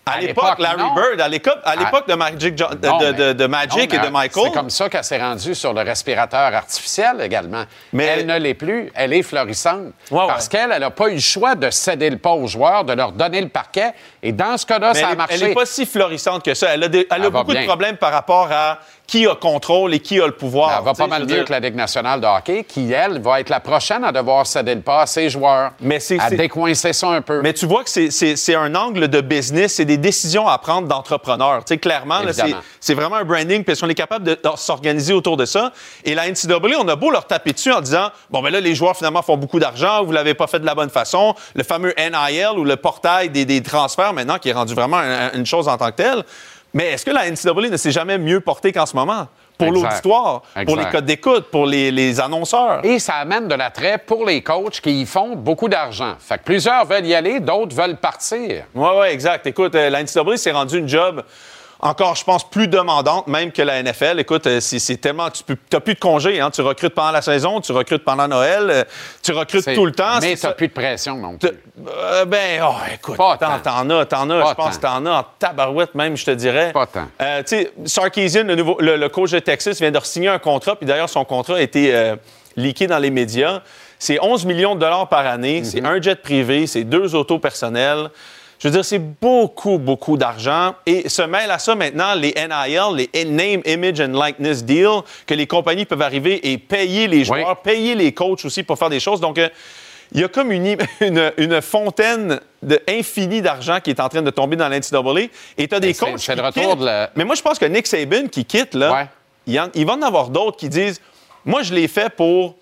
À, l'époque, Larry non. Bird, à l'époque, à l'époque de Magic, Jo- de, Non, de- mais- de- de Magic non, et de Michael. C'est comme ça qu'elle s'est rendue sur le respirateur artificiel également. Mais- elle ne l'est plus, elle est florissante. Ouais, parce qu'elle, elle n'a pas eu le choix de céder le pas aux joueurs, de leur donner le parquet. Et dans ce cas-là, ça a marché. Elle n'est pas si florissante que ça. Elle a, des- elle a Elle va beaucoup de problèmes par rapport à qui a contrôle et qui a le pouvoir. Elle va Tu sais, pas mal mieux dire- que la Ligue nationale de hockey, qui, elle, va être la prochaine à devoir céder le pas à ses joueurs. Mais c'est- à décoincer ça un peu. Mais tu vois que c'est- c'est c'est un angle de business, c'est des décisions à prendre d'entrepreneurs. Tu sais, clairement, c'est vraiment un branding, parce qu'on est capable de, de s'organiser autour de ça. Et la NCAA, on a beau leur taper dessus en disant, bon, ben là, les joueurs, finalement, font beaucoup d'argent, vous l'avez pas fait de la bonne façon. Le fameux NIL ou le portail des, des transferts, maintenant, qui est rendu vraiment un- une chose en tant que telle. Mais est-ce que la NCAA ne s'est jamais mieux portée qu'en ce moment? Pour l'auditoire, pour les codes d'écoute, pour les, les annonceurs. Et ça amène de l'attrait pour les coachs qui y font beaucoup d'argent. Fait que plusieurs veulent y aller, d'autres veulent partir. Oui, oui, exact. Écoute, euh, la NCAA s'est rendu une job encore, je pense, plus demandante même que la NFL. Écoute, euh, c'est tellement... Tu n'as plus de congés. Hein? Tu recrutes pendant la saison, tu recrutes pendant Noël, euh, tu recrutes tout le temps. Mais tu ça. plus de pression non plus. Euh, ben, oh, écoute, Pas t'en tant. t'en as, t'en as. Je pense que t'en as en tabarouette même, je te dirais. Pas tant. Euh, tu sais, Sarkisian, le, nouveau, le, le coach de Texas, vient de signer un contrat, puis d'ailleurs, son contrat a été euh, leaké dans les médias. C'est 11 millions de dollars par année, c'est Mhm. un jet privé, c'est deux autos personnelles. Je veux dire, c'est beaucoup, beaucoup d'argent. Et se mêlent à ça maintenant les NIL, les Name, Image and Likeness Deal, que les compagnies peuvent arriver et payer les joueurs, payer les coachs aussi pour faire des choses. Donc, euh, il y a comme une, une, une fontaine de infinie d'argent qui est en train de tomber dans l'NCAA. Et tu as des c'est- coachs. c'est le retour de la- Mais moi, je pense que Nick Saban qui quitte, là, Ouais. il, y en- il va en avoir d'autres qui disent Moi, je l'ai fait pour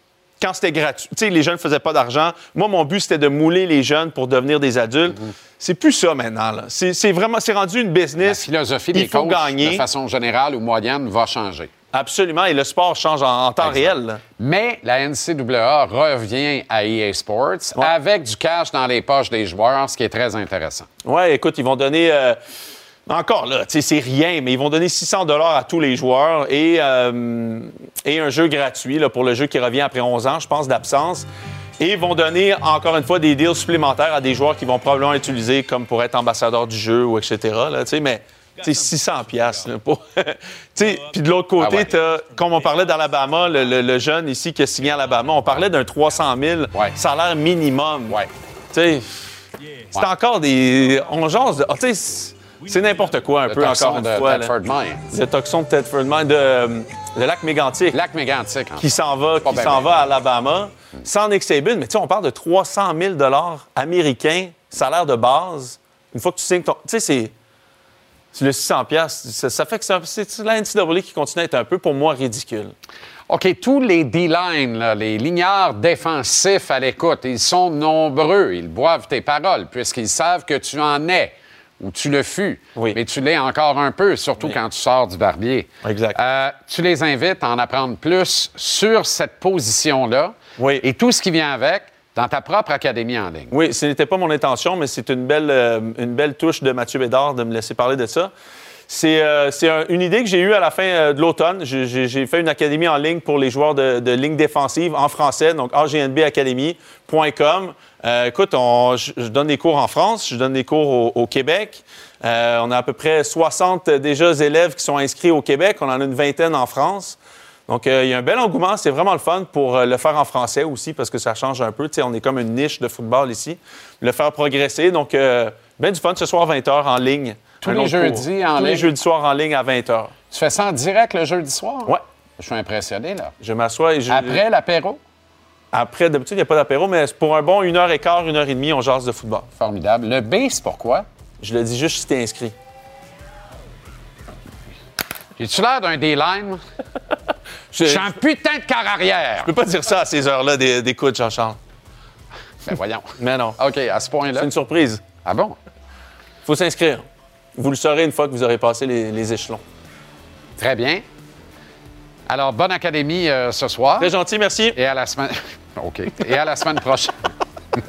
quand c'était gratuit. Tu sais, les jeunes ne faisaient pas d'argent. Moi, mon but, c'était de mouler les jeunes pour devenir des adultes. Mhm. C'est plus ça maintenant. C'est vraiment, c'est rendu une La business. philosophie il des coachs, gagner. de façon générale ou moyenne, va changer. Absolument. Et le sport change en, en temps réel. Mais la NCAA revient à EA Sports avec du cash dans les poches des joueurs, ce qui est très intéressant. Ouais, écoute, ils vont donner. euh, encore là, c'est rien, mais ils vont donner 600 dollars à tous les joueurs et, euh, et un jeu gratuit là, pour le jeu qui revient après 11 ans, je pense, d'absence. Et ils vont donner, encore une fois, des deals supplémentaires à des joueurs qui vont probablement l'utiliser comme pour être ambassadeur du jeu ou etc. Là, mais sais, 600 piastres. là, pour- Puis de l'autre côté, Ah ouais. t'as- comme on parlait d'Alabama, le, le- le jeune ici qui a signé à Alabama, on parlait d'un 300 000 salaire minimum. Ouais. C'est encore des... On jase de... ah, c'est- n'importe quoi un Le peu, encore une de fois. Thetford Mines. Le toxon de Thetford Mines, de, euh, de lac mégantic. Lac mégantic. en Qui s'en va, qui s'en va à Alabama, sans Nick Saban. Mais tu sais, on parle de 300 000 américains, salaire de base. Une fois que tu signes ton... Tu sais, c'est... Le 600 piastres. Ça, ça fait que c'est la NCAA qui continue à être un peu, pour moi, ridicule. OK, tous les D-line, les lignards défensifs à l'écoute, ils sont nombreux. Ils boivent tes paroles puisqu'ils savent que tu en es ou tu le fus. Mais tu l'es encore un peu, surtout quand tu sors du barbier. Exact. Euh, tu les invites à en apprendre plus sur cette position-là et tout ce qui vient avec dans ta propre académie en ligne. Oui, ce n'était pas mon intention, mais c'est une belle, euh, une belle touche de Mathieu Bédard de me laisser parler de ça. C'est euh, un- une idée que j'ai eue à la fin euh, de l'automne. J'ai- fait une académie en ligne pour les joueurs de, de ligne défensive en français, donc agnbacademy.com. Euh, écoute, on- je, je donne des cours en France, je donne des cours au, au Québec. Euh, on a à peu près 60 déjà élèves qui sont inscrits au Québec. On en a une vingtaine en France. Donc, euh, il y a un bel engouement. C'est vraiment le fun pour le faire en français aussi parce que ça change un peu. On est comme une niche de football ici. Le faire progresser. Donc, ben du fun ce soir 20h en ligne. Tous les jeudis en Tous les ligne? jeudis soirs en ligne à 20h. Tu fais ça en direct le jeudi soir? Ouais. Je suis impressionné, là. Je m'assois et je... Après l'apéro? Après, d'habitude, il n'y a pas d'apéro, mais pour un bon une heure et quart, une heure et demie, on jase de football. Formidable. Le B, c'est pourquoi? Je le dis juste si t'es inscrit. J'ai-tu l'air d'un D-line? Je suis un putain de car arrière. Je peux pas dire ça à ces heures-là d'é- d'écoute, Jean-Charles. Ben voyons. Mais non. OK, à ce point-là. C'est une surprise. Ah bon? faut s'inscrire. Vous le saurez une fois que vous aurez passé les, les échelons. Très bien. Alors, bonne académie euh, ce soir. Très gentil, merci. Et à la semaine. OK. Et à la semaine prochaine.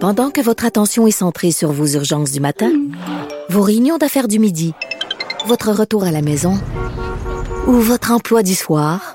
Pendant que votre attention est centrée sur vos urgences du matin, vos réunions d'affaires du midi, votre retour à la maison ou votre emploi du soir,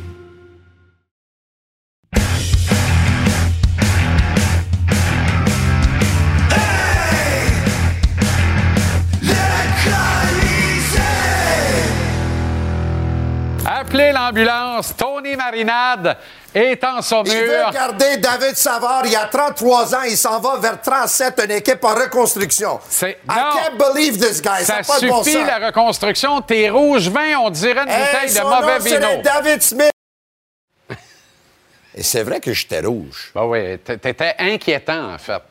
Appelez l'ambulance. Tony Marinade est en Il veut saumure. garder David Savard. Il y a 33 ans, il s'en va vers 37, une équipe en reconstruction. C'est- I non. can't believe this guy. Ça Ça n'a pas de bon suffit, la reconstruction. T'es rouge vin, on dirait une Hey, bouteille de mauvais vino. David Smith. Et c'est vrai que j'étais rouge. Ben oui, t'étais inquiétant, en fait.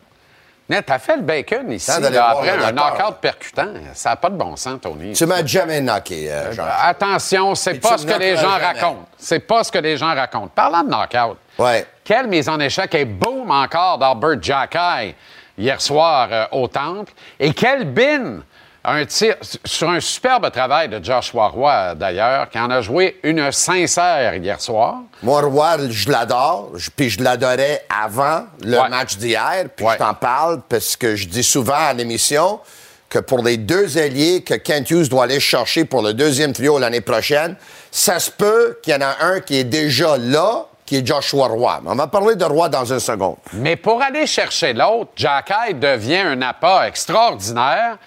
T'as fait le bacon ici, là, après le un knockout percutant. Ça n'a pas de bon sens, Tony. Tu m'as jamais knocké, euh, Jean. Attention, c'est pas ce que les gens jamais. racontent. C'est pas ce que les gens racontent. Parlant de knockout, Ouais. quelle mise en échec et boum encore d'Albert Jackay hier soir euh, au Temple? Et quel bin! Un tir sur un superbe travail de Joshua Roy, d'ailleurs, qui en a joué une sincère hier soir. Moi, Roy, je l'adore, puis je l'adorais avant le Ouais. match d'hier, puis Ouais. je t'en parle parce que je dis souvent à l'émission que pour les deux ailiers que Kent Hughes doit aller chercher pour le deuxième trio l'année prochaine, ça se peut qu'il y en a un qui est déjà là, qui est Joshua Roy. On va parler de Roy dans un second. Mais pour aller chercher l'autre, Jackay devient un appât extraordinaire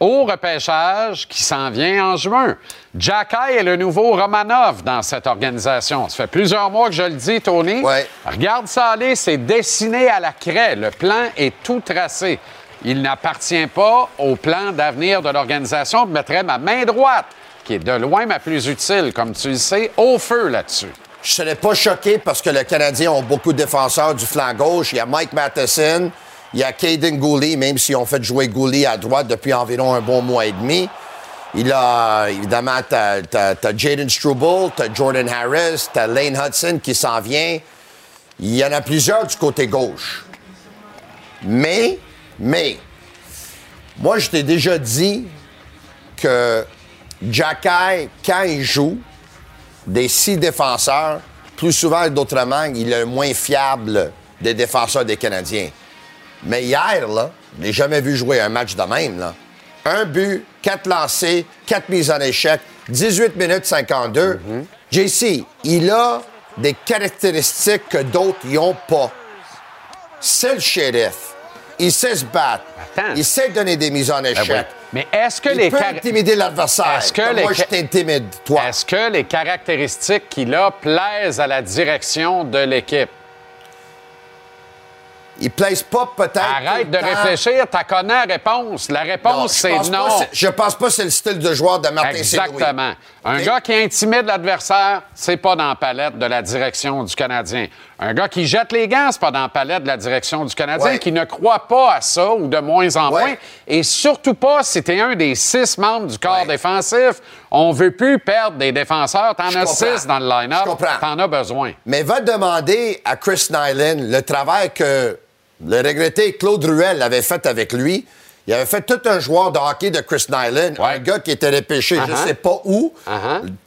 au repêchage qui s'en vient en juin. Jackay est le nouveau Romanov dans cette organisation. Ça fait plusieurs mois que je le dis, Tony. Regarde ça aller, c'est dessiné à la craie. Le plan est tout tracé. Il n'appartient pas au plan d'avenir de l'organisation. Je mettrais ma main droite, qui est de loin ma plus utile, comme tu le sais, au feu là-dessus. Je serais pas choqué parce que le Canadien ont beaucoup de défenseurs du flanc gauche. Il y a Mike Matheson, il y a Caden Gooley, même si on fait jouer Gooley à droite depuis environ un bon mois et demi. Il a, évidemment, t'as, Jaden Struble, t'as Jordan Harris, t'as Lane Hudson qui s'en vient. Il y en a plusieurs du côté gauche. Mais, mais, moi, je t'ai déjà dit que Jacky, quand il joue, des six défenseurs, plus souvent que d'autrement, il est moins fiable des défenseurs des Canadiens. Mais hier, là, je l'ai jamais vu jouer un match de même, là. Un but, quatre lancés, quatre mises en échec, 18 minutes 52. JC, il a des caractéristiques que d'autres n'ont pas. C'est le shérif. Il sait se battre. Il sait donner des mises en échec. Ben oui. Mais est-ce que il les peut intimider l'adversaire. Est-ce que les Moi, je t'intimide, toi. Est-ce que les caractéristiques qu'il a plaisent à la direction de l'équipe? Il plaise pas peut-être. Arrête de temps. réfléchir, t'as connais la réponse. La réponse, c'est non. je pense pas que c'est le style de joueur de Martin. Exactement. Un gars qui intimide l'adversaire, c'est pas dans la palette de la direction du Canadien. Un gars qui jette les gants, c'est pas dans la palette de la direction du Canadien, Ouais. qui ne croit pas à ça ou de moins en Ouais. moins. Et surtout pas si t'es un des six membres du corps défensif. On veut plus perdre des défenseurs. T'en as six dans le line-up. T'en as besoin. Mais va demander à Chris Nyland le travail que le regretté Claude Ruel avait fait avec lui. Il avait fait tout un joueur de hockey de Chris Nyland, un gars qui était repêché, je Uh-huh. sais pas où,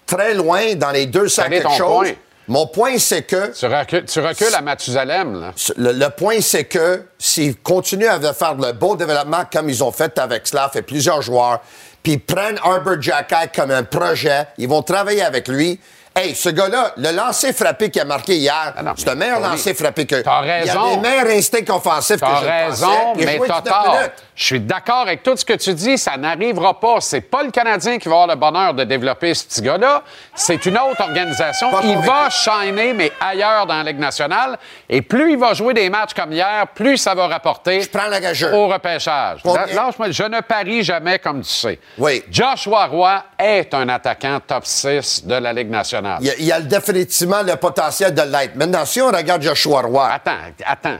très loin, dans les deux est quelque chose. point? Mon point, c'est que Tu recules, tu recules à Mathusalem, là. le, le point, c'est que s'ils continuent à faire le bon développement comme ils ont fait avec Slav et plusieurs joueurs, puis ils prennent Arbor Jacky comme un projet, ils vont travailler avec lui. Hey, ce gars-là, le lancer frappé qu'il a marqué hier, c'est le meilleur lancer frappé que. t'as Il a raison. des meilleurs instincts offensifs que je raison, pensais. Mais t'as 19 tort. Je suis d'accord avec tout ce que tu dis, ça n'arrivera pas. C'est pas le Canadien qui va avoir le bonheur de développer ce petit gars-là. C'est une autre organisation. Pas il va shiner, mais ailleurs dans la Ligue nationale. Et plus il va jouer des matchs comme hier, plus ça va rapporter prends la gageure. au repêchage. Lâche-moi, je ne parie jamais comme tu sais. Oui. Joshua Roy est un attaquant top 6 de la Ligue nationale. Il y a, il y a définitivement le potentiel de l'être. Maintenant, si on regarde Joshua Roy, Attends, attends.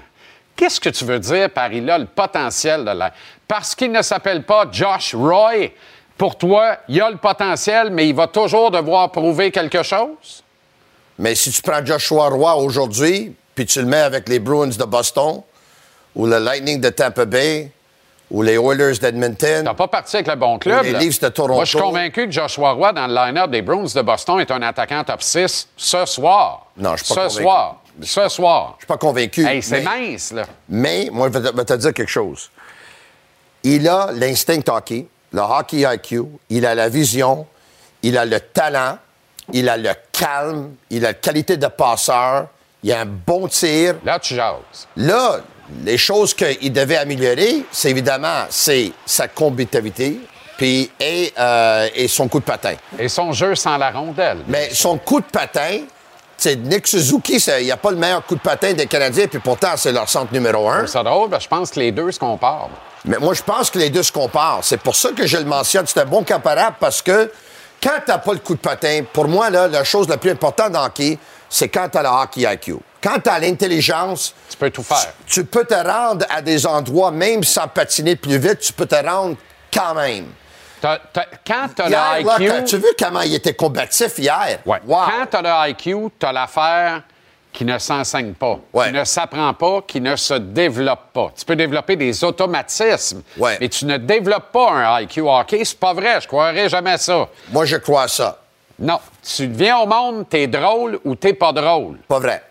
Qu'est-ce que tu veux dire par il a le potentiel de l'être? Parce qu'il ne s'appelle pas Josh Roy. Pour toi, il a le potentiel, mais il va toujours devoir prouver quelque chose? mais si tu prends Joshua Roy aujourd'hui, puis tu le mets avec les Bruins de Boston, ou le Lightning de Tampa Bay, ou les Oilers d'Edmonton, T'as pas parti avec le bon club. Les là. Leafs de Toronto. Moi, je suis convaincu que Joshua Roy, dans le line-up des Bruins de Boston, est un attaquant top 6 ce soir. Non, je suis pas Ce convaincu. soir. Ce soir. je suis pas convaincu. Hey, c'est mince, là. Mais, moi, je vais te, dire quelque chose. Il a l'instinct hockey, le hockey IQ, il a la vision, il a le talent, il a le calme, il a la qualité de passeur, il a un bon tir. Là, tu jases. Là, les choses qu'il devait améliorer, c'est évidemment c'est sa combativité puis, et, euh, et son coup de patin. Et son jeu sans la rondelle. Mais son coup de patin, Nick Suzuki, il n'y a pas le meilleur coup de patin des Canadiens, puis pourtant, c'est leur centre numéro un. C'est drôle, parce que je pense que les deux se comparent. Mais moi, je pense que les deux se comparent. C'est pour ça que je le mentionne. C'est un bon comparable parce que quand tu n'as pas le coup de patin, pour moi, là, la chose la plus importante dans hockey, c'est quand tu as le hockey IQ. Quand tu as l'intelligence, Tu peux tout faire. tu peux te rendre à des endroits, même sans patiner plus vite, tu peux te rendre quand même. T'as- t'as- quand tu as Hier, le là, IQ. quand- tu veux comment il était combatif hier? Ouais. Wow. Quand tu as le IQ, tu as l'affaire qui ne s'enseigne pas, Ouais. qui ne s'apprend pas, qui ne se développe pas. Tu peux développer des automatismes, Ouais. mais tu ne développes pas un IQ hockey. C'est pas vrai, je croirais jamais ça. Moi, je crois à ça. Non. Tu viens au monde, t'es drôle ou t'es pas drôle. Pas vrai.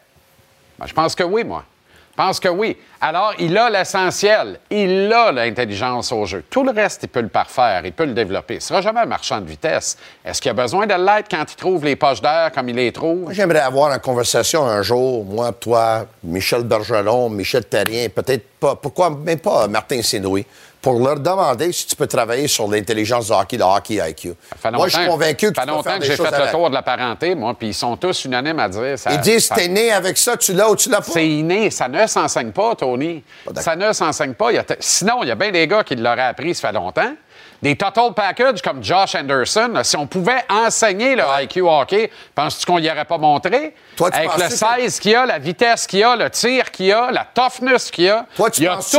Ben, je pense que oui, moi. Pense que oui. Alors, il a l'essentiel. Il a l'intelligence au jeu. Tout le reste, il peut le parfaire, il peut le développer. Il sera jamais un marchand de vitesse. Est-ce qu'il a besoin de l'être quand il trouve les poches d'air comme il les trouve? J'aimerais avoir une conversation un jour, moi, toi, Michel Bergeron, Michel Terrien, peut-être pas, pourquoi même pas Martin Sénoué, pour leur demander si tu peux travailler sur l'intelligence du hockey, le hockey IQ. Moi, je suis convaincu que ça fait longtemps que j'ai fait le tour de la parenté, moi, puis ils sont tous unanimes à dire ça. Ils disent, ça- t'es né avec ça, tu l'as ou tu l'as pas. C'est inné, ça ne s'enseigne pas, Tony. ça ne s'enseigne pas. Il y a t- Sinon, il y a bien des gars qui l'auraient appris, ça fait longtemps. Des total package comme Josh Anderson, là, si on pouvait enseigner le IQ hockey, penses-tu qu'on y aurait pas montré? Toi, tu Avec le 16 qu'il y a, la vitesse qu'il y a, le tir qu'il y a, la toughness qu'il y a, Toi, tu il y a tout.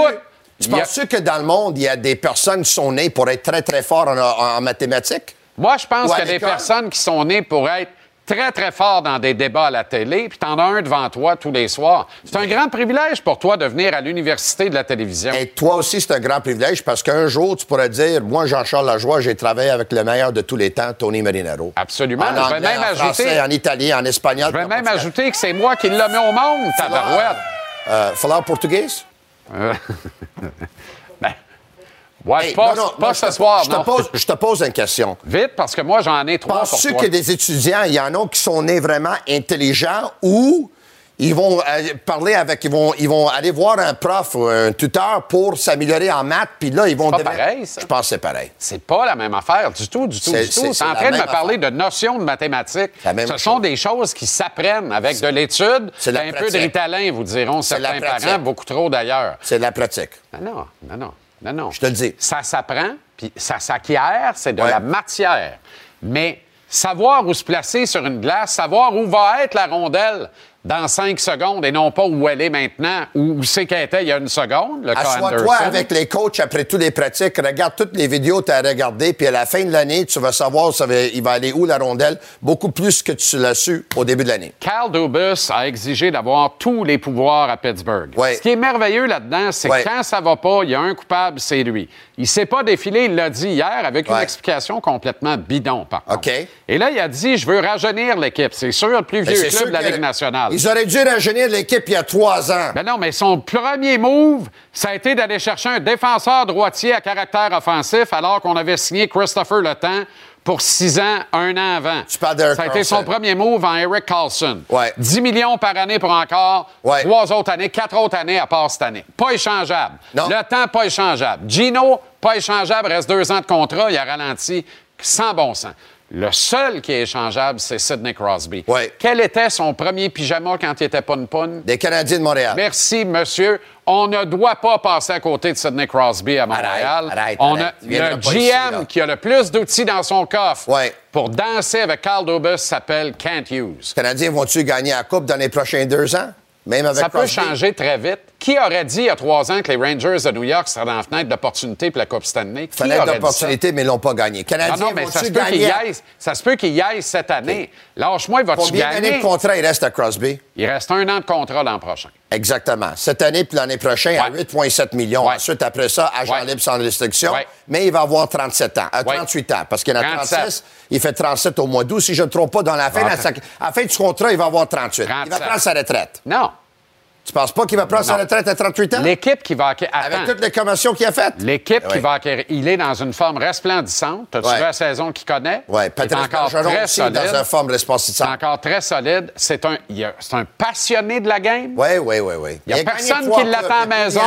Tu a- penses-tu que dans le monde, il y a des personnes qui sont nées pour être très, très forts en, en- en mathématiques? Moi, je pense qu'il y a des personnes qui sont nées pour être très, très forts dans des débats à la télé, puis t'en as un devant toi tous les soirs. C'est un grand privilège pour toi de venir à l'université de la télévision. Et toi aussi, c'est un grand privilège parce qu'un jour, tu pourrais dire Moi, Jean-Charles Lajoie, j'ai travaillé avec le meilleur de tous les temps, Tony Marinaro. Absolument. En Je vais même en ajouter- français, en italien, en espagnol. Je vais même ajouter que c'est moi qui l'ai mis au monde. Euh, falar portugais? Euh, ben, ouais, Hey, pas, non, non, pas non, ce je te- soir, je te pose- Je te pose une question. Vite, parce que moi, j'en ai trois Penses-tu que des étudiants, il y en a qui sont nés vraiment intelligents ou ils vont euh, parler avec, ils vont, ils vont aller voir un prof ou un tuteur pour s'améliorer en maths, puis là, ils vont pas devenir- pareil, ça. Je pense que c'est pareil. C'est pas la même affaire du tout, du tout, C'est- du tout. c'est- C'est c'est en train de me parler de notions de mathématiques. Ce sont des choses qui s'apprennent avec de l'étude, c'est la un peu de pratique. ritalin, vous diront C'est certains pratique. parents, beaucoup trop d'ailleurs. C'est de la pratique. Non, non, non, non, non, non. Je te le dis. Ça s'apprend, puis ça s'acquiert, c'est de Ouais. la matière. Mais savoir où se placer sur une glace, savoir où va être la rondelle dans cinq secondes et non pas où elle est maintenant, ou où c'est qu'elle était il y a une seconde, le cas Assois-toi avec les coachs après tous les pratiques, regarde toutes les vidéos que tu as regardées, puis à la fin de l'année, tu vas savoir ça va- il va aller où la rondelle, beaucoup plus que tu l'as su au début de l'année. Carl Dubus a exigé d'avoir tous les pouvoirs à Pittsburgh. Ouais. Ce qui est merveilleux là-dedans, c'est Ouais. que quand ça va pas, il y a un coupable, c'est lui. Il s'est pas défilé, il l'a dit hier, avec une explication complètement bidon, par contre. Et là, il a dit, je veux rajeunir l'équipe. C'est sûr, le plus Ben, vieux club de la Ligue nationale. Ils auraient dû rajeunir l'équipe il y a trois ans. Ben non, mais son premier move, ça a été d'aller chercher un défenseur droitier à caractère offensif alors qu'on avait signé Christopher Le Temps pour six ans, un an avant. Tu parles Ça a été son premier move en Eric Carlson. Ouais. 10 millions par année pour encore. Ouais. Trois autres années, quatre autres années à part cette année. Pas échangeable. Non. Le temps, pas échangeable. Gino, pas échangeable, reste deux ans de contrat, il a ralenti sans bon sens. Le seul qui est échangeable, c'est Sidney Crosby. Ouais. Quel était son premier pyjama quand il était poun-poun? Des Canadiens de Montréal. Merci, monsieur. On ne doit pas passer à côté de Sidney Crosby à Montréal. arrête, On arrête. a le GM ici, qui a le plus d'outils dans son coffre Ouais. pour danser avec Carl Dubus s'appelle Kent Hughes. Les Canadiens vont-tu gagner la Coupe dans les prochains deux ans? Même avec Ça peut changer très vite. Qui aurait dit il y a trois ans que les Rangers de New York seraient dans la fenêtre d'opportunité pour la Coupe Stanley? Qui Fenêtre d'opportunité, mais ils l'ont pas gagné. Ah Canadiens non, mais ça se peut qu'il y gagner? aille, ça se peut qu'il y aille cette année. Lâche-moi, il va-tu Combien d'années gagner? de contrat il reste à Crosby? Il reste un an de contrat l'an prochain. Exactement. Cette année puis l'année prochaine, à Ouais. 8,7 millions. Ouais. Ensuite, après ça, agent Ouais. libre sans restriction. Mais il va avoir 37 ans. À Ouais. 38 ans. Parce qu'il en a 37. 36. Il fait 37 au mois d'août. Si je ne me trompe pas, dans la fin, Ah, à, à la fin du contrat, il va avoir 38. Il va 37. prendre sa retraite. Non. Tu penses pas qu'il va prendre sa retraite à 38 ans? L'équipe qui va acquérir. Avec toutes les commotions qu'il a faites? L'équipe qui va acquérir. Il est dans une forme resplendissante. T'as-tu Ouais. vu la saison qu'il connaît? Oui, Il est Patrice encore Bergeron très aussi solide. dans une forme C'est responsive. encore très solide. C'est un, il a- c'est un passionné de la game. Oui, oui, oui, oui. Il y a personne qui l'attend à il a maison.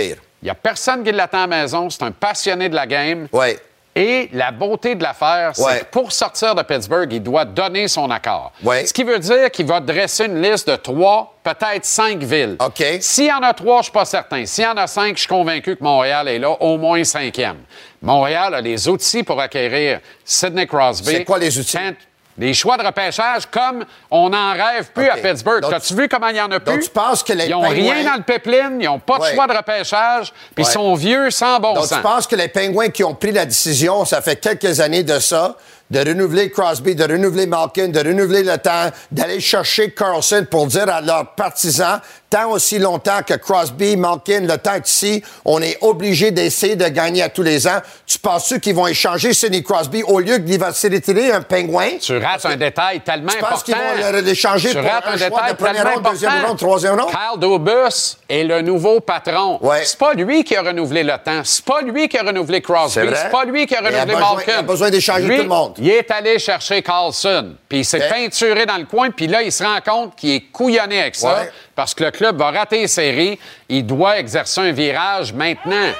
Il n'y a personne qui l'attend à la maison. C'est un passionné de la game. Oui. Et la beauté de l'affaire, c'est Ouais. que pour sortir de Pittsburgh, il doit donner son accord. Ouais. Ce qui veut dire qu'il va dresser une liste de trois, peut-être cinq villes. OK. S'il y en a trois, je suis pas certain. S'il y en a cinq, je suis convaincu que Montréal est là, au moins cinquième. Montréal a les outils pour acquérir Sidney Crosby. C'est quoi les outils? Kent- Des choix de repêchage comme on n'en rêve plus à Pittsburgh. Donc, T'as-tu vu comment il y en a plus? donc, tu penses que les Ils n'ont rien dans le pipeline, ils n'ont pas de Ouais. choix de repêchage, puis ils sont vieux sans bon Donc, sens. tu penses que les Pingouins qui ont pris la décision, ça fait quelques années de ça, de renouveler Crosby, de renouveler Malkin, de renouveler le temps, d'aller chercher Carlson pour dire à leurs partisans, tant aussi longtemps que Crosby, Malkin, le temps est ici, on est obligé d'essayer de gagner à tous les ans. Tu penses-tu qu'ils vont échanger Sidney Crosby au lieu qu'il va se retirer un Pingouin? Tu rates un détail tellement Tu important. penses qu'ils vont le- l'échanger Tu pour rates un un choix de ronde, deuxième ronde, troisième ronde? Kyle Dubus est le nouveau patron. Ouais. C'est pas lui qui a renouvelé le temps. C'est pas lui qui a renouvelé Crosby. C'est vrai. C'est pas lui qui a Mais il a renouvelé besoin- Malkin. il a besoin d'échanger Lui, tout le monde. Il est allé chercher Carlson. Puis il s'est peinturé dans le coin. Puis là, il se rend compte qu'il est couillonné avec ça. Ouais. Parce que le club va rater les séries. Il doit exercer un virage maintenant.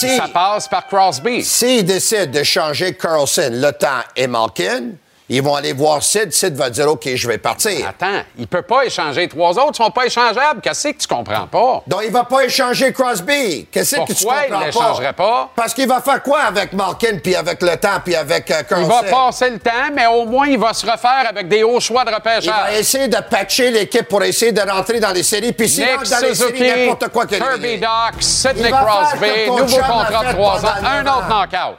Si- Ça passe par Crosby. S'ils décident de changer Carlson, Le Temps et Malkin, Ils vont aller voir Sid. Sid va dire, OK, je vais partir. Attends, il peut pas échanger trois autres, ils sont pas échangeables. Qu'est-ce que tu comprends pas? Donc, il va pas échanger Crosby. Qu'est-ce que tu Pourquoi il comprends l'échangerait pas? Parce qu'il va faire quoi avec Malkin, puis avec le temps, puis avec euh, Il va passer le temps, mais au moins, il va se refaire avec des hauts choix de Il va repêchage. essayer de patcher l'équipe pour essayer de rentrer dans les séries. Puis s'il Nick rentre dans les séries, Suzuki, n'importe quoi qu'il Kirby Doc, Sidney Il Crosby, nouveau contrat de trois ans, un autre knockout.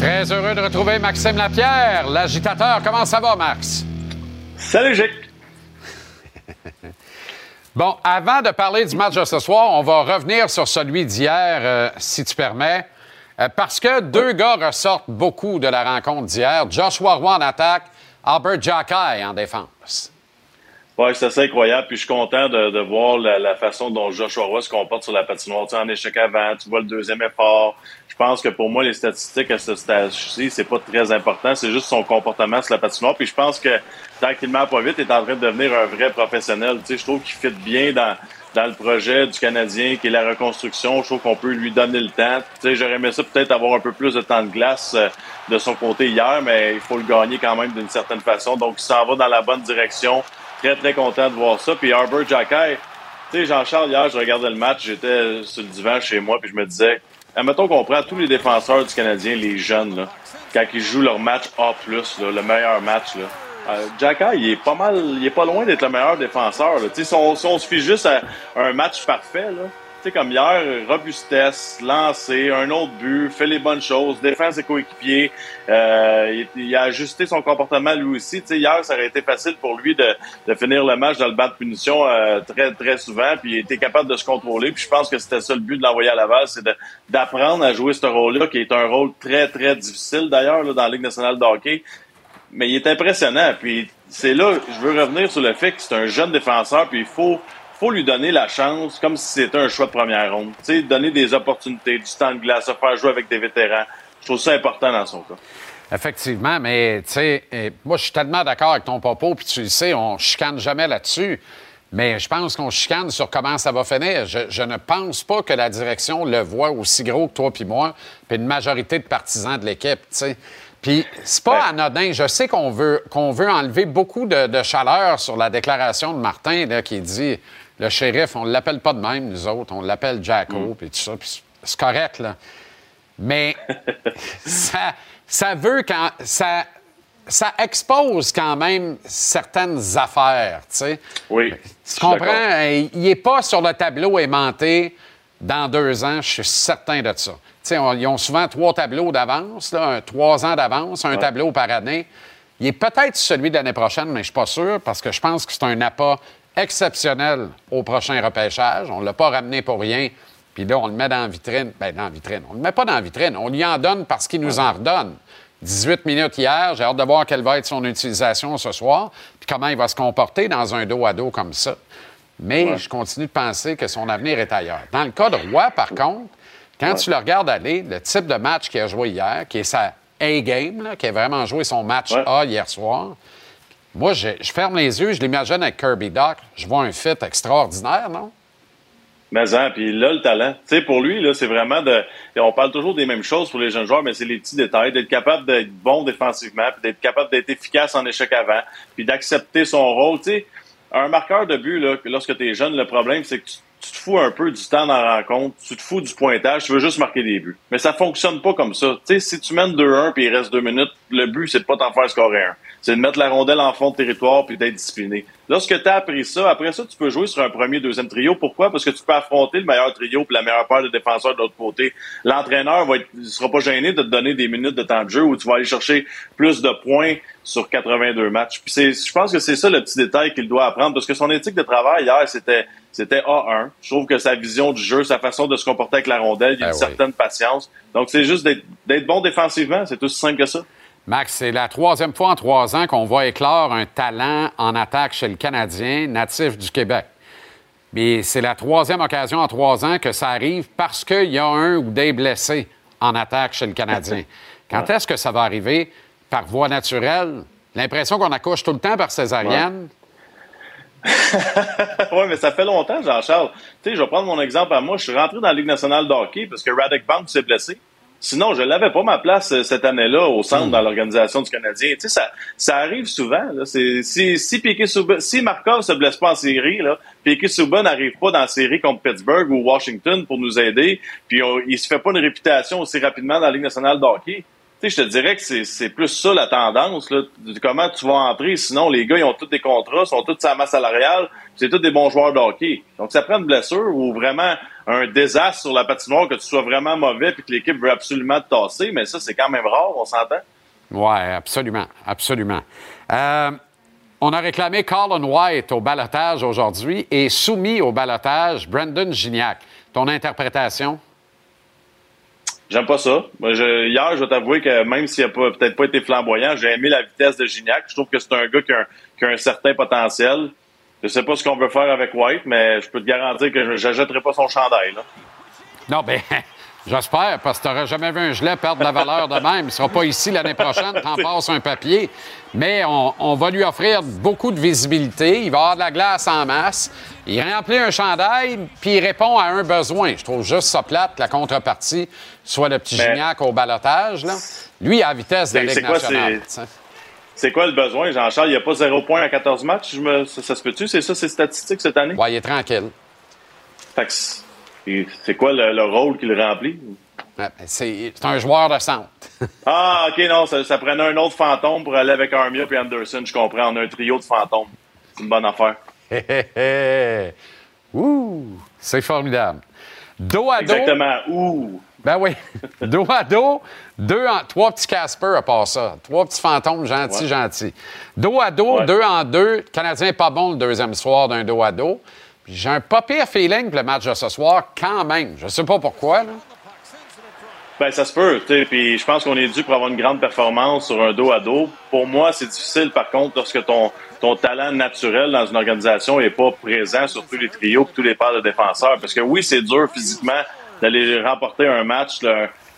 Très heureux de retrouver Maxime Lapierre, l'agitateur. Comment ça va, Max? Salut, Jacques. Bon, avant de parler du match de ce soir, on va revenir sur celui d'hier, euh, si tu permets. Euh, parce que deux gars ressortent beaucoup de la rencontre d'hier. Joshua Roy en attaque, Albert Jackai en défense. Oui, c'est assez incroyable. Puis je suis content de, de voir la, la façon dont Joshua Roy se comporte sur la patinoire. Tu sais, en échec avant, tu vois le deuxième effort. Je pense que pour moi, les statistiques à ce stade-ci, c'est pas très important. C'est juste son comportement sur la patinoire. Puis je pense que tranquillement, pas vite, il est en train de devenir un vrai professionnel. Tu sais, je trouve qu'il fit bien dans, dans le projet du Canadien, qui est la reconstruction. Je trouve qu'on peut lui donner le temps. Tu sais, j'aurais aimé ça peut-être avoir un peu plus de temps de glace euh, de son côté hier, mais il faut le gagner quand même d'une certaine façon. Donc, il s'en va dans la bonne direction. Très, très content de voir ça. Puis Arbor Jackai, tu sais, Jean-Charles, hier, je regardais le match, j'étais sur le divan chez moi, puis je me disais, admettons qu'on prend tous les défenseurs du Canadien, les jeunes, là, quand ils jouent leur match A+, là, le meilleur match, là, euh, Jackai, il est pas mal, il est pas loin d'être le meilleur défenseur. Là. Si, on, se fie juste à un match parfait, là, sais, comme hier, robustesse, lancer, un autre but, fait les bonnes choses, défend ses coéquipiers, euh, il, a ajusté son comportement lui aussi. Tu sais, hier, ça aurait été facile pour lui de, de finir le match dans le banc de punition euh, très très souvent, puis il était capable de se contrôler. Puis je pense que c'était ça le but de l'envoyer à Laval, c'est d'apprendre à jouer ce rôle-là, qui est un rôle très très difficile d'ailleurs dans la Ligue nationale de hockey mais il est impressionnant. Puis c'est là, je veux revenir sur le fait que c'est un jeune défenseur, puis il faut, faut lui donner la chance, comme si c'était un choix de première ronde. Tu sais, donner des opportunités, du temps de glace, se faire jouer avec des vétérans. Je trouve ça important dans son cas. Effectivement, mais tu sais, eh, moi, je suis tellement d'accord avec ton propos, puis tu le sais, on chicane jamais là-dessus. Mais je pense qu'on chicane sur comment ça va finir. Je, je ne pense pas que la direction le voit aussi gros que toi puis moi, puis une majorité de partisans de l'équipe, tu sais. Puis c'est pas anodin. Je sais qu'on veut, qu'on veut enlever beaucoup de, de chaleur sur la déclaration de Martin là, qui dit le shérif, on ne l'appelle pas de même, nous autres, on l'appelle Jacko, puis tout ça. Puis c'est correct, là. Mais ça, ça veut quand. Ça, ça expose quand même certaines affaires, tu sais. Oui. Tu comprends? Euh, Il n'est pas sur le tableau aimanté dans deux ans, je suis certain de ça. Tu sais, on- ils ont souvent trois tableaux d'avance, trois ans d'avance, un Ouais. tableau par année. Il est peut-être celui de l'année prochaine, mais je ne suis pas sûr parce que je pense que c'est un appât exceptionnel au prochain repêchage. On ne l'a pas ramené pour rien. Puis là, on le met dans la vitrine. Bien, dans la vitrine. On ne le met pas dans la vitrine. On lui en donne parce qu'il nous en redonne. 18 minutes hier. J'ai hâte de voir quelle va être son utilisation ce soir. Puis comment il va se comporter dans un dos à dos comme ça. Mais je continue de penser que son avenir est ailleurs. Dans le cas de Roy, par contre, quand tu le regardes aller, le type de match qu'il a joué hier, qui est sa A-game, qui a vraiment joué son match A hier soir, moi, je, ferme les yeux, je l'imagine avec Kirby Doc. Je vois un fit extraordinaire, non? Mais hein, puis là, le talent. Tu sais, pour lui, là, c'est vraiment de. On parle toujours des mêmes choses pour les jeunes joueurs, mais c'est les petits détails, d'être capable d'être bon défensivement, puis d'être capable d'être efficace en échec avant, puis d'accepter son rôle. Tu sais, un marqueur de but, là, que lorsque tu es jeune, le problème, c'est que tu, tu te fous un peu du temps dans la rencontre, tu te fous du pointage, tu veux juste marquer des buts. Mais ça fonctionne pas comme ça. Tu sais, si tu mènes 2-1 puis il reste deux minutes, le but, c'est de pas t'en faire scorer un. C'est de mettre la rondelle en fond de territoire puis d'être discipliné. Lorsque tu as appris ça, après ça, tu peux jouer sur un premier, deuxième trio. Pourquoi? Parce que tu peux affronter le meilleur trio puis la meilleure paire de défenseurs de l'autre côté. L'entraîneur va être, il sera pas gêné de te donner des minutes de temps de jeu où tu vas aller chercher plus de points sur 82 matchs. Puis c'est, je pense que c'est ça le petit détail qu'il doit apprendre parce que son éthique de travail hier, c'était, c'était A1. Je trouve que sa vision du jeu, sa façon de se comporter avec la rondelle, il y a Ben une oui. certaine patience. Donc c'est juste d'être, d'être bon défensivement. C'est aussi simple que ça. Max, c'est la troisième fois en trois ans qu'on voit éclore un talent en attaque chez le Canadien, natif du Québec. Mais c'est la troisième occasion en trois ans que ça arrive parce qu'il y a un ou des blessés en attaque chez le Canadien. Quand est-ce que ça va arriver? Par voie naturelle? L'impression qu'on accouche tout le temps par césarienne? oui, mais ça fait longtemps, Jean-Charles. Tu sais, je vais prendre mon exemple à moi. Je suis rentré dans la Ligue nationale de hockey parce que Radek Bank s'est blessé. Sinon, je l'avais pas ma place euh, cette année-là au centre dans l'organisation du Canadien. Tu sais, ça, ça arrive souvent. Là. Si, si Souban, si Markov se blesse pas en série, là, Piquet Souban n'arrive pas dans la série contre Pittsburgh ou Washington pour nous aider, puis on- il se fait pas une réputation aussi rapidement dans la Ligue nationale de hockey. Tu sais, je te dirais que c'est, plus ça la tendance, là, de comment tu vas entrer. Sinon, les gars, ils ont tous des contrats, sont tous sa masse salariale, c'est tous des bons joueurs de hockey. Donc, ça prend une blessure ou vraiment un désastre sur la patinoire, que tu sois vraiment mauvais puis que l'équipe veut absolument te tasser, mais ça, c'est quand même rare, on s'entend? Oui, absolument, absolument. Euh, on a réclamé Colin White au balotage aujourd'hui et soumis au balotage Brendan Gignac. Ton interprétation? J'aime pas ça. Moi, je- hier, je vais t'avouer que même s'il n'a peut-être pas été flamboyant, j'ai aimé la vitesse de Gignac. Je trouve que c'est un gars qui a un, qui a un certain potentiel. Je sais pas ce qu'on veut faire avec White, mais je peux te garantir que je n'achèterai pas son chandail. Là. Non, ben, j'espère, parce que tu n'auras jamais vu un gilet perdre de la valeur de même. Il ne sera pas ici l'année prochaine, t'en passes un papier. Mais on, on va lui offrir beaucoup de visibilité. Il va avoir de la glace en masse. Il remplit un chandail, puis il répond à un besoin. Je trouve juste ça plate que la contrepartie soit le petit Mais- Gignac au balotage. Là. Lui, à la vitesse de la Ligue quoi, nationale. C'est- quoi le besoin, Jean-Charles? Il n'y a pas zéro point à 14 matchs? Je me- ça, ça se peut-tu? C'est ça, ces statistiques cette année? Ouais, il est tranquille. Fait que c'est- quoi le, le rôle qu'il remplit? Ben, C'est un joueur de centre. Ah, OK, non, ça, ça prenait un autre fantôme pour aller avec Armia et Anderson. Je comprends. On a un trio de fantômes. C'est une bonne affaire. Ouh, c'est formidable. Dos à dos. Exactement. Ouh. Ben oui. dos à dos, deux en, trois petits Casper à part ça. Trois petits fantômes gentils, Ouais. gentils. Dos à dos, Ouais. deux en deux. Le Canadien n'est pas bon le deuxième soir d'un dos à dos. J'ai un pas pire feeling pour le match de ce soir, quand même. Je sais pas pourquoi. Là. Ben, ça se peut. Puis je pense qu'on est dû pour avoir une grande performance sur un dos à dos. Pour moi, c'est difficile, par contre, lorsque ton, ton talent naturel dans une organisation n'est pas présent sur tous les trios et tous les paires de défenseurs. Parce que oui, c'est dur physiquement d'aller remporter un match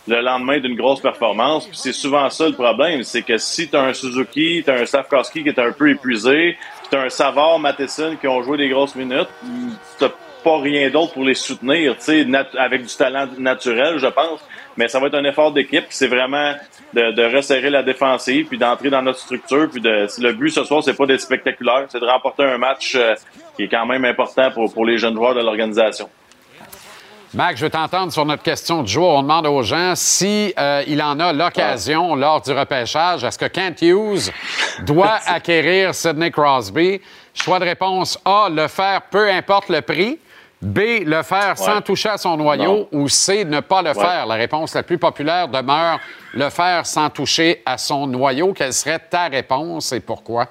le lendemain d'une grosse performance. Puis c'est souvent ça le problème. C'est que si tu as un Suzuki, tu as un Safkowski qui est un peu épuisé, tu as un Savard, Matheson qui ont joué des grosses minutes, tu pas rien d'autre pour les soutenir, tu sais, avec du talent naturel, je pense. Mais ça va être un effort d'équipe. C'est vraiment de, de resserrer la défensive, puis d'entrer dans notre structure. Puis de, le but ce soir, c'est pas d'être spectaculaire, c'est de remporter un match euh, qui est quand même important pour, pour les jeunes joueurs de l'organisation. Mac, je veux t'entendre sur notre question du jour. On demande aux gens si euh, il en a l'occasion lors du repêchage. Est-ce que Kent Hughes doit acquérir Sidney Crosby? Choix de réponse A, le faire peu importe le prix. B, le faire sans Ouais. toucher à son noyau. Ou C, ne pas le Ouais. faire. La réponse la plus populaire demeure le faire sans toucher à son noyau. Quelle serait ta réponse et pourquoi?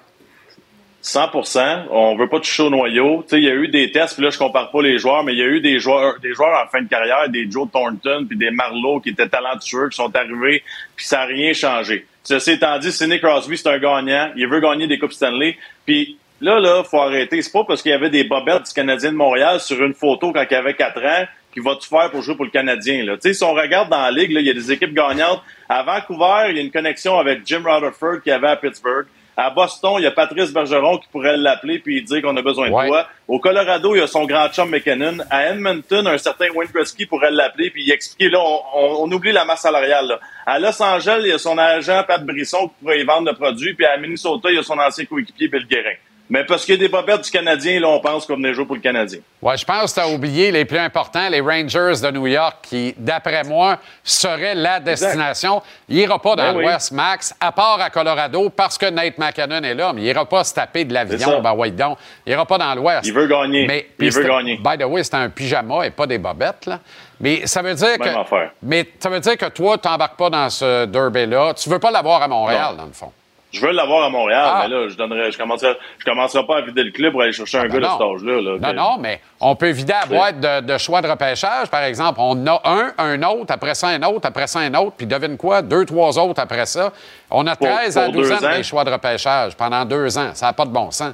100% On veut pas toucher au noyau. Il y a eu des tests, puis là, je compare pas les joueurs, mais il y a eu des joueurs, des joueurs en fin de carrière, des Joe Thornton, puis des Marlowe qui étaient talentueux, qui sont arrivés, puis ça n'a rien changé. Ceci étant dit, Sidney Crosby, c'est un gagnant. Il veut gagner des Coupes Stanley. Puis là, là, faut arrêter. C'est pas parce qu'il y avait des bobettes du Canadien de Montréal sur une photo quand il avait 4 ans qu'il va tout faire pour jouer pour le Canadien. Là. Si on regarde dans la Ligue, il y a des équipes gagnantes. À Vancouver, il y a une connexion avec Jim Rutherford qui avait à Pittsburgh. À Boston, il y a Patrice Bergeron qui pourrait l'appeler puis dire qu'on a besoin de Ouais. toi. Au Colorado, il y a son grand chum McKinnon. À Edmonton, un certain Wayne Gretzky pourrait l'appeler puis expliquer. Là, on, on- on oublie la masse salariale. Là. À Los Angeles, il y a son agent Pat Brisson qui pourrait y vendre le produit. Puis à Minnesota, il y a son ancien coéquipier Bill Guérin. Mais parce qu'il y a des bobettes du Canadien, là, on pense qu'on venait jouer pour le Canadien. Ouais, je pense que tu as oublié les plus importants, les Rangers de New York, qui, d'après moi, seraient la destination. Il n'ira pas dans Ben oui. l'Ouest, Max, à part à Colorado, parce que Nate McKinnon est là, mais il n'ira pas se taper de l'avion. Ben, ouais, donc. Il n'ira pas dans l'Ouest. Il veut gagner. Mais, Il veut gagner. By the way, c'est un pyjama et pas des bobettes, là. Mais ça veut dire Même que. affaire. Mais ça veut dire que toi, tu n'embarques pas dans ce derby-là. Tu veux pas l'avoir à Montréal, Non. dans le fond. Je veux l'avoir à Montréal, Ah. mais là, je donnerais, je commencerai, je commencerai pas à vider le club pour aller chercher un Ben gars de cet âge-là. là, Non, non, mais on peut vider la boîte de, de choix de repêchage, par exemple. On a un, un autre, après ça un autre, après ça un autre, puis devine quoi? Deux, trois autres après ça. On a Pour- 13 à pour 12 deux ans ans. des choix de repêchage pendant deux ans. Ça n'a pas de bon sens.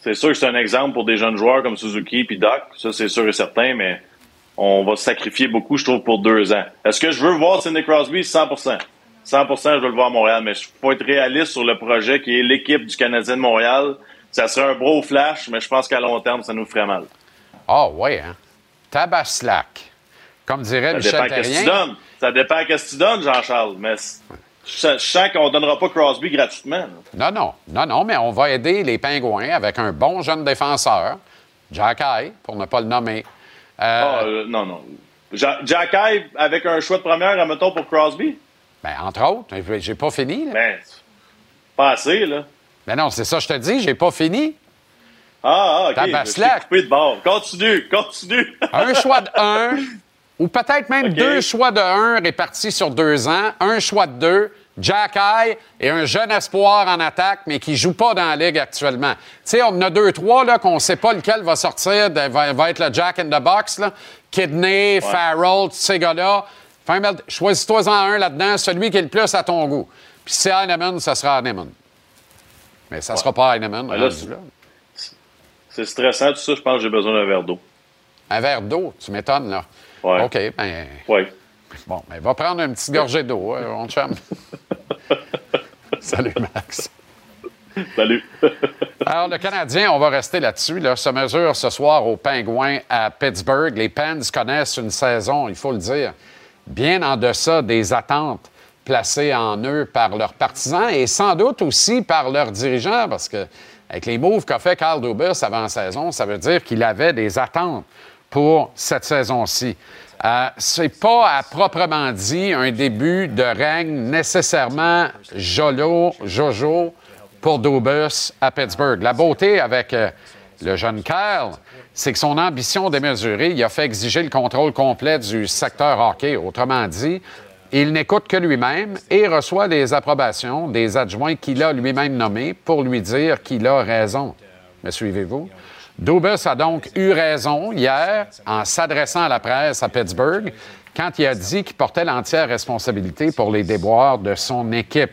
C'est sûr que c'est un exemple pour des jeunes joueurs comme Suzuki puis Doc. Ça, c'est sûr et certain, mais on va se sacrifier beaucoup, je trouve, pour deux ans. Est-ce que je veux voir Sidney Crosby? 100 100% je veux le voir à Montréal, mais il faut être réaliste sur le projet qui est l'équipe du Canadien de Montréal. Ça serait un beau flash, mais je pense qu'à long terme, ça nous ferait mal. Ah, ouais, hein? Tabaslac. Comme dirait Ça Michel dépend que tu donnes. Ça dépend qu'est-ce que tu donnes, Jean-Charles. Mais je sens- qu'on donnera pas Crosby gratuitement. là. Non, non, non, non, mais on va aider les Pingouins avec un bon jeune défenseur, Jack Eye, pour ne pas le nommer. Euh, Ah, euh, non, non. Ja- Jack Eye avec un choix de première, admettons, pour Crosby? Ben, entre autres, j'ai pas fini. là. Ben, pas assez, là. Mais non, c'est ça, je te dis, j'ai pas fini. Ah, ah, OK. Tabaslac. Je coupé de bord. Continue, continue. Un choix de 1, ou peut-être même deux choix de 1 répartis sur deux ans, un choix de 2, Jack Eye et un jeune espoir en attaque, mais qui joue pas dans la Ligue actuellement. Tu sais, on en a deux, trois là, qu'on sait pas lequel va sortir, va, va être le Jack in the Box. Là. Kidney, Farrell, tous ces gars-là. Choisis-toi-en un là-dedans, celui qui est le plus à ton goût. Puis si c'est Heinemann, ça sera Heinemann. Mais ça sera pas Heinemann. Ben c'est- stressant, tout ça. Je pense que j'ai besoin d'un verre d'eau. Un verre d'eau, tu m'étonnes, là. Ouais. OK, ben... Oui. Bon, mais va prendre une petite gorgée d'eau, hein, mon chum. Salut, Max. Salut. Alors, le Canadien, on va rester là-dessus, là, se mesure ce soir aux Pingouins à Pittsburgh. Les Pens connaissent une saison, il faut le dire, bien en deçà des attentes placées en eux par leurs partisans et sans doute aussi par leurs dirigeants, parce que avec les moves qu'a fait Carl Dubas avant la saison, ça veut dire qu'il avait des attentes pour cette saison-ci. Euh, c'est pas à proprement dit un début de règne nécessairement jolo, jojo pour Dubas à Pittsburgh. La beauté avec euh, le jeune Kyle, c'est que son ambition démesurée, il a fait exiger le contrôle complet du secteur hockey. Autrement dit, il n'écoute que lui-même et reçoit les approbations des adjoints qu'il a lui-même nommés pour lui dire qu'il a raison. Me suivez-vous? Dubas a donc eu raison hier en s'adressant à la presse à Pittsburgh quand il a dit qu'il portait l'entière responsabilité pour les déboires de son équipe.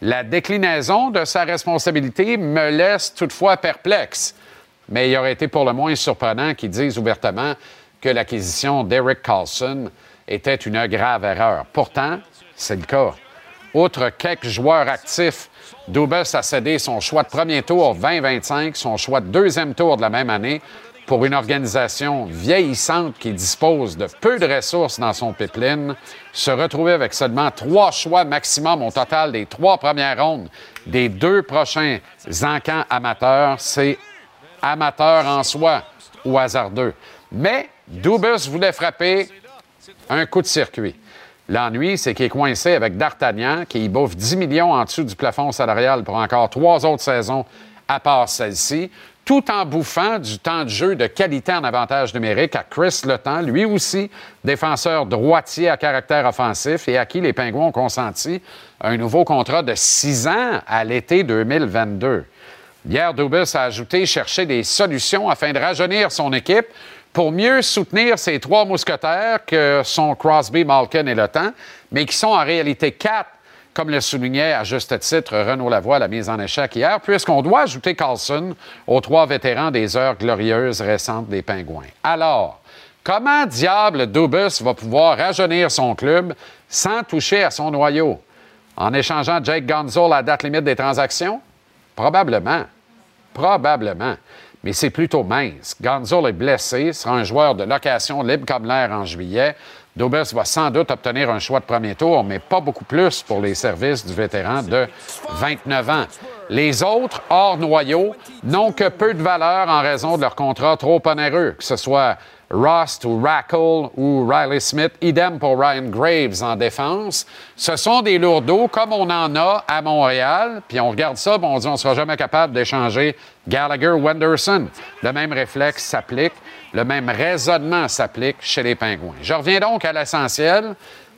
La déclinaison de sa responsabilité me laisse toutefois perplexe, mais il aurait été pour le moins surprenant qu'ils disent ouvertement que l'acquisition d'Eric Carlson était une grave erreur. Pourtant, c'est le cas. Outre quelques joueurs actifs, Dubas a cédé son choix de premier tour 2025, son choix de deuxième tour de la même année pour une organisation vieillissante qui dispose de peu de ressources dans son pipeline, se retrouver avec seulement trois choix maximum au total des trois premières rondes des deux prochains encans amateurs, c'est amateur en soi ou hasardeux. Mais Dubas voulait frapper un coup de circuit. L'ennui, c'est qu'il est coincé avec D'Artagnan, qui y bouffe 10 millions en dessous du plafond salarial pour encore trois autres saisons à part celle-ci, tout en bouffant du temps de jeu de qualité en avantage numérique à Chris Letang, lui aussi défenseur droitier à caractère offensif et à qui les Pingouins ont consenti un nouveau contrat de six ans à l'été 2022. Hier, Dubas a ajouté chercher des solutions afin de rajeunir son équipe pour mieux soutenir ces trois mousquetaires que sont Crosby, Malkin et Le mais qui sont en réalité quatre, comme le soulignait à juste titre Renaud Lavoie la mise en échec hier, puisqu'on doit ajouter Carlson aux trois vétérans des heures glorieuses récentes des Pingouins. Alors, comment diable Dubus va pouvoir rajeunir son club sans toucher à son noyau? En échangeant Jake Gonzo à la date limite des transactions? Probablement. Probablement. Mais c'est plutôt mince. Gonzo est blessé, sera un joueur de location libre comme l'air en juillet. Dobes va sans doute obtenir un choix de premier tour, mais pas beaucoup plus pour les services du vétéran de 29 ans. Les autres, hors noyau, n'ont que peu de valeur en raison de leur contrat trop onéreux, que ce soit Rust ou Rackle ou Riley Smith, idem pour Ryan Graves en défense. Ce sont des lourdeaux comme on en a à Montréal, puis on regarde ça, puis on dit on ne sera jamais capable d'échanger Gallagher Wenderson. Le même réflexe s'applique, le même raisonnement s'applique chez les Pingouins. Je reviens donc à l'essentiel.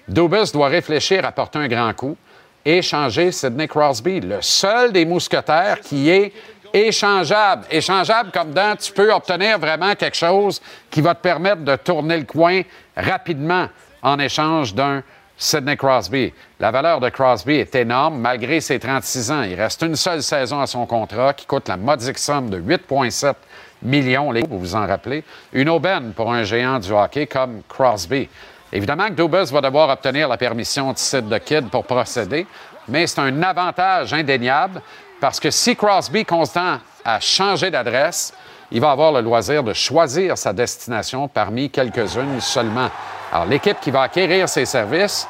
Dubus doit réfléchir à porter un grand coup et changer Sidney Crosby, le seul des mousquetaires qui est échangeable. Échangeable comme dans tu peux obtenir vraiment quelque chose qui va te permettre de tourner le coin rapidement en échange d'un Sidney Crosby. La valeur de Crosby est énorme malgré ses 36 ans. Il reste une seule saison à son contrat qui coûte la modique somme de 8,7 millions, vous vous en rappelez. Une aubaine pour un géant du hockey comme Crosby. Évidemment que Dubas va devoir obtenir la permission de Sid the Kid pour procéder, mais c'est un avantage indéniable parce que si Crosby constant à changer d'adresse, il va avoir le loisir de choisir sa destination parmi quelques-unes seulement. Alors, l'équipe qui va acquérir ses services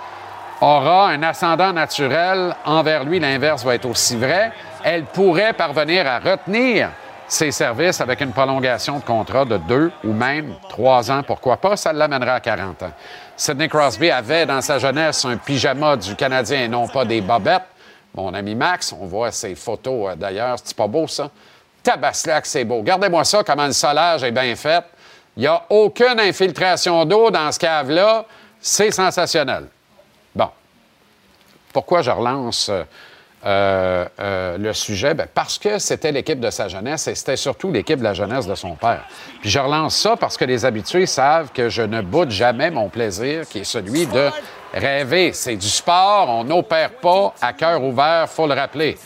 aura un ascendant naturel envers lui. L'inverse va être aussi vrai. Elle pourrait parvenir à retenir ses services avec une prolongation de contrat de deux ou même trois ans. Pourquoi pas? Ça l'amènera à 40 ans. Sidney Crosby avait dans sa jeunesse un pyjama du Canadien et non pas des bobettes. Mon ami Max, on voit ses photos euh, d'ailleurs. C'est pas beau, ça? Tabaslac, c'est beau. Regardez-moi ça, comment le solage est bien fait. Il n'y a aucune infiltration d'eau dans ce cave-là. C'est sensationnel. Bon. Pourquoi je relance euh, euh, le sujet? Ben, parce que c'était l'équipe de sa jeunesse et c'était surtout l'équipe de la jeunesse de son père. Puis je relance ça parce que les habitués savent que je ne boude jamais mon plaisir, qui est celui de rêver. C'est du sport, on n'opère pas à cœur ouvert, faut le rappeler.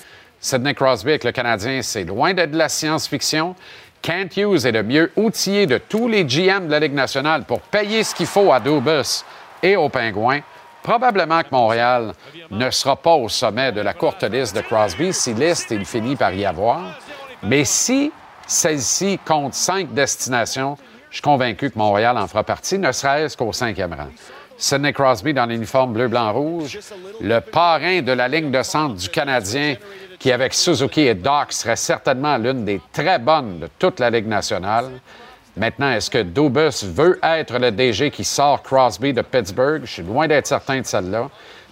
Sidney Crosby avec le Canadien, c'est loin d'être de la science-fiction. Kent Hughes est le mieux outillé de tous les GM de la Ligue nationale pour payer ce qu'il faut à Dubus et aux Pingouins. Probablement que Montréal ne sera pas au sommet de la courte liste de Crosby, si liste il finit par y avoir. Mais si celle-ci compte cinq destinations, je suis convaincu que Montréal en fera partie, ne serait-ce qu'au cinquième rang. Sidney Crosby dans l'uniforme bleu-blanc-rouge, le parrain de la ligne de centre du Canadien, qui avec Suzuki et Doc serait certainement l'une des très bonnes de toute la Ligue nationale. Maintenant, est-ce que Dubus veut être le DG qui sort Crosby de Pittsburgh? Je suis loin d'être certain de celle-là.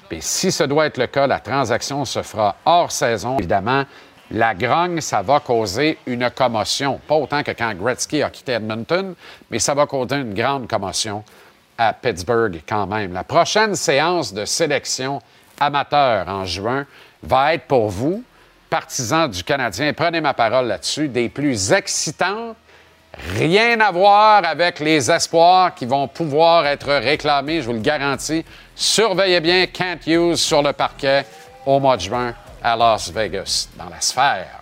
Puis si ce doit être le cas, la transaction se fera hors saison. Évidemment, la grogne, ça va causer une commotion. Pas autant que quand Gretzky a quitté Edmonton, mais ça va causer une grande commotion à Pittsburgh quand même. La prochaine séance de sélection amateur en juin va être pour vous, partisans du Canadien, prenez ma parole là-dessus, des plus excitantes Rien à voir avec les espoirs qui vont pouvoir être réclamés, je vous le garantis. Surveillez bien Kent Hughes sur le parquet au mois de juin à Las Vegas, dans la sphère.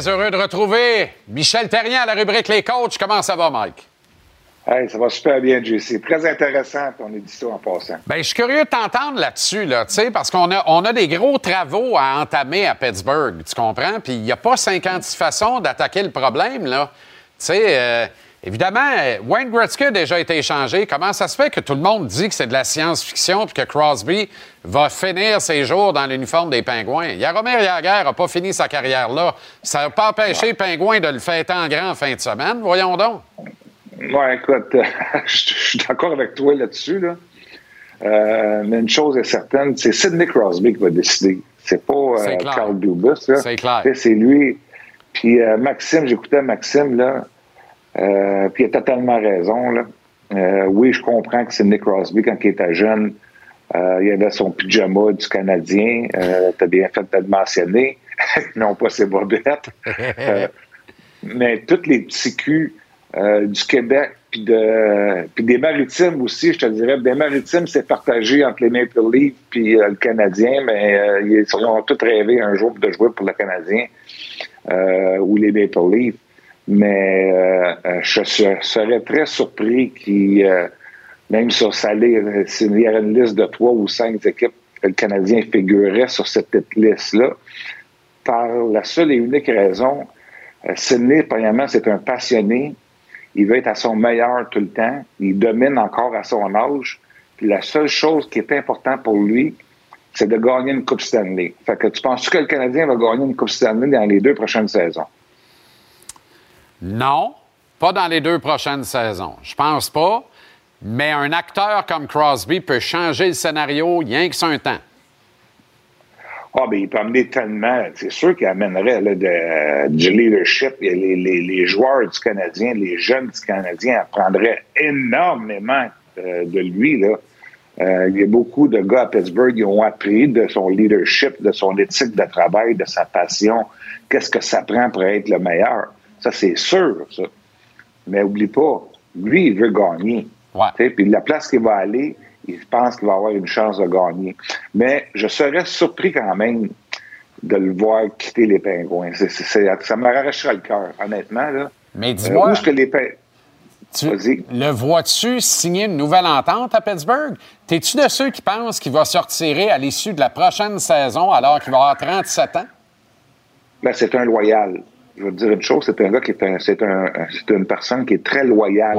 Très heureux de retrouver Michel Terrien à la rubrique Les coachs. Comment ça va, Mike? Hey, ça va super bien, JC. Très intéressant ton édition en passant. Ben, je suis curieux de t'entendre là-dessus, là, tu sais, parce qu'on a, on a des gros travaux à entamer à Pittsburgh, tu comprends? Puis il n'y a pas 56 façons d'attaquer le problème, là. Tu sais, euh, Évidemment, euh, Wayne Gretzky a déjà été échangé. Comment ça se fait que tout le monde dit que c'est de la science-fiction puis que Crosby va finir ses jours dans l'uniforme des Pingouins? Jaromir Jagr n'a pas fini sa carrière là. Ça n'a pas empêché les Pingouins de le fêter en grand en fin de semaine. Voyons donc. Ouais, écoute, je suis d'accord avec toi là-dessus. Là. Euh, mais une chose est certaine, c'est Sidney Crosby qui va décider. C'est pas euh, Carl Dubas. C'est clair. C'est lui. Puis euh, Maxime, j'écoutais Maxime, là, euh, puis il a totalement raison. Là. Euh, oui, je comprends que Sidney Crosby, quand il était jeune, euh, il avait son pyjama du Canadien. Euh, T'as bien fait de le mentionner. non pas ses bobettes. Mais tous les petits culs du Québec puis de puis des maritimes aussi, je te dirais. Des maritimes, c'est partagé entre les Maple Leafs puis le Canadien, mais ils, ont tous rêvé un jour de jouer pour le Canadien ou les Maple Leafs. Mais euh, euh, je se- serais très surpris qu'il, euh, même sur sa liste, s'il y avait une liste de trois ou cinq équipes, le Canadien figurait sur cette liste-là, par la seule et unique raison, euh, Sidney, premièrement, c'est un passionné. Il veut être à son meilleur tout le temps. Il domine encore à son âge. Puis la seule chose qui est importante pour lui, c'est de gagner une Coupe Stanley. Fait que tu penses que le Canadien va gagner une Coupe Stanley dans les deux prochaines saisons? Non, pas dans les deux prochaines saisons. Je pense pas. Mais un acteur comme Crosby peut changer le scénario rien que sur un temps. Ah, ben, il peut amener tellement. C'est sûr qu'il amènerait du leadership. Les, les- les joueurs du Canadien, les jeunes du Canadien apprendraient énormément euh, de lui. Là. Euh, il y a beaucoup de gars à Pittsburgh qui ont appris de son leadership, de son éthique de travail, de sa passion. Qu'est-ce que ça prend pour être le meilleur? Ça, c'est sûr, ça. Mais oublie pas, lui, il veut gagner. Tu sais, Puis la place qu'il va aller, il pense qu'il va avoir une chance de gagner. Mais je serais surpris quand même de le voir quitter les Pingouins. Ça m'arracherait le cœur, honnêtement. Là. Mais Euh, dis-moi, est-ce que les Pingouins... tu le vois-tu signer une nouvelle entente à Pittsburgh? T'es-tu de ceux qui pensent qu'il va se retirer à l'issue de la prochaine saison alors qu'il va avoir 37 ans? Ben, c'est un loyal. Je vais te dire une chose, c'est un gars qui est un, c'est un, c'est une personne qui est très loyale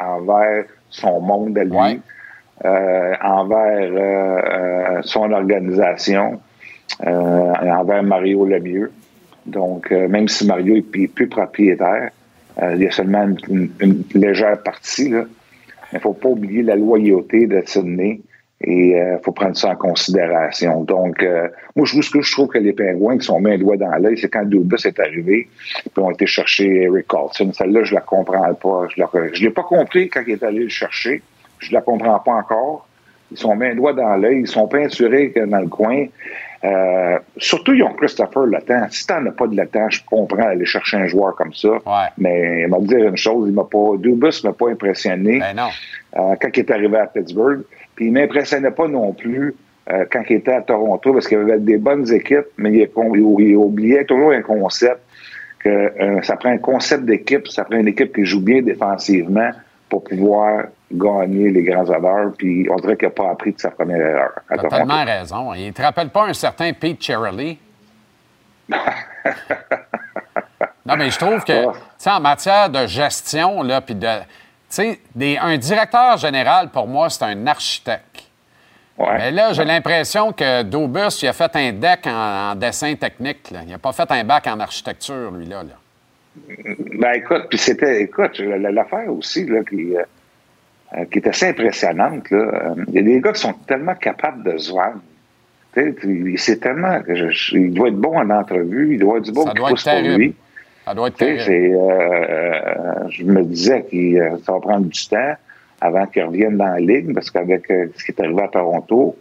envers son monde à lui, euh, envers euh, euh, son organisation, euh, envers Mario Lemieux. Donc, euh, même si Mario est plus, propriétaire, euh, il y a seulement une, une- légère partie, là. Mais il faut pas oublier la loyauté de Sydney et il faut prendre ça en considération. Donc, euh, moi, je trouve, ce que je trouve que les Pingouins qui sont mis un doigt dans l'œil, c'est quand Dubas est arrivé, puis ils ont été chercher Eric Carlson. Celle-là, je la comprends pas. Je ne l'ai pas compris quand il est allé le chercher. Je la comprends pas encore. Ils sont mis un doigt dans l'œil. Ils sont peinturés que dans le coin. Euh, surtout, ils ont Christopher Letang. Si t'en as pas de Letang, je comprends aller chercher un joueur comme ça. Mais il m'a dire une chose, il m'a pas, Dubas m'a pas impressionné euh, quand il est arrivé à Pittsburgh. Puis il m'impressionnait pas non plus euh, quand il était à Toronto parce qu'il avait des bonnes équipes, mais il, il- il oubliait toujours un concept que euh, ça prend un concept d'équipe, ça prend une équipe qui joue bien défensivement pour pouvoir gagner les grands honneurs. Puis on dirait qu'il n'a pas appris de sa première erreur à T'as Toronto. tellement raison. Il te rappelle pas un certain Pete Cherrelly? non, mais je trouve que, tu sais, en matière de gestion, là, puis de. Tu sais, un directeur général, pour moi, c'est un architecte. Mais là, j'ai l'impression que Dobus, il a fait un deck en, en dessin technique. là. Il n'a pas fait un bac en architecture, lui, là. là. Ben écoute, puis c'était, écoute, la- l'affaire aussi là, qui, euh, euh, qui est assez impressionnante. Là. Euh, Il y a des gars qui sont tellement capables de se vendre. C'est tellement. je- je- il doit être bon en entrevue, il doit avoir du bon qui être pousse pour lui. Ça doit être euh, euh, je me disais que euh, ça va prendre du temps avant qu'ils reviennent dans la ligue, parce qu'avec ce qui est arrivé à Toronto,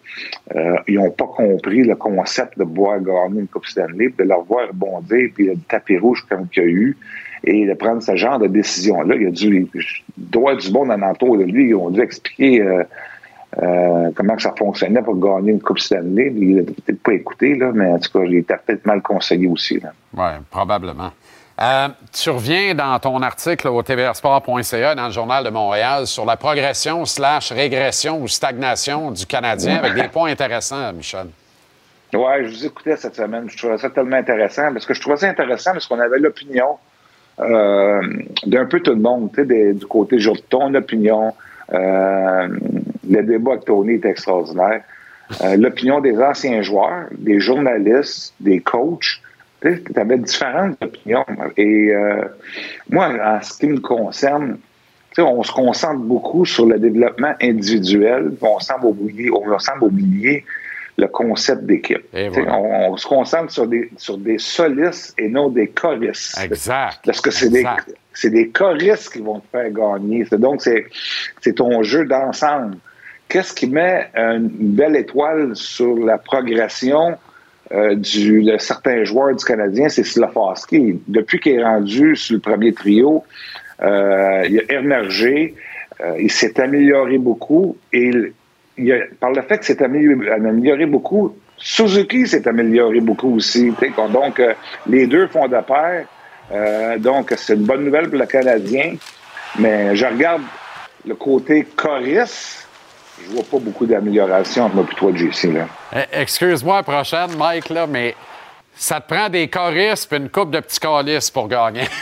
euh, ils n'ont pas compris le concept de pouvoir gagner une Coupe Stanley, de leur voir rebondir, puis le tapis rouge comme qu'il y a eu, et de prendre ce genre de décision-là. Il y a y avoir du monde en entour de lui, ils ont dû expliquer euh, euh, comment ça fonctionnait pour gagner une Coupe Stanley. Il n'a peut-être pas écouté, là, mais en tout cas, il était peut-être mal conseillé aussi. Oui, probablement. Euh, tu reviens dans ton article au tvrsport.ca dans le Journal de Montréal sur la progression slash régression ou stagnation du Canadien avec des points intéressants, Michel. Ouais, je vous écoutais cette semaine. Je trouvais ça tellement intéressant parce que je trouvais ça intéressant parce qu'on avait l'opinion euh, d'un peu tout le monde, des- du côté jour ton opinion. Euh, le débat avec Tony est extraordinaire. L'opinion des anciens joueurs, des journalistes, des coachs, tu avais différentes opinions. Et euh, moi, en ce qui me concerne, tu sais, on se concentre beaucoup sur le développement individuel, on semble oublier, on semble oublier le concept d'équipe. Voilà. On, on se concentre sur des, sur des solistes et non des choristes. Exact. Parce que c'est des, des choristes qui vont te faire gagner. Donc, c'est, c'est ton jeu d'ensemble. Qu'est-ce qui met une belle étoile sur la progression euh, du, de certains joueurs du Canadien? C'est Slafowski. Depuis qu'il est rendu sur le premier trio, euh, il a émergé, euh, il s'est amélioré beaucoup et par le fait qu'il s'est amélioré, beaucoup, Suzuki s'est amélioré beaucoup aussi. Donc, euh, les deux font de pair. Donc, c'est une bonne nouvelle pour le Canadien. Mais je regarde le côté choriste. Je vois pas beaucoup d'amélioration entre moi et toi, JC. Eh, Excuse-moi, prochaine, Mike, là, mais ça te prend des choristes et une coupe de petits calices pour gagner.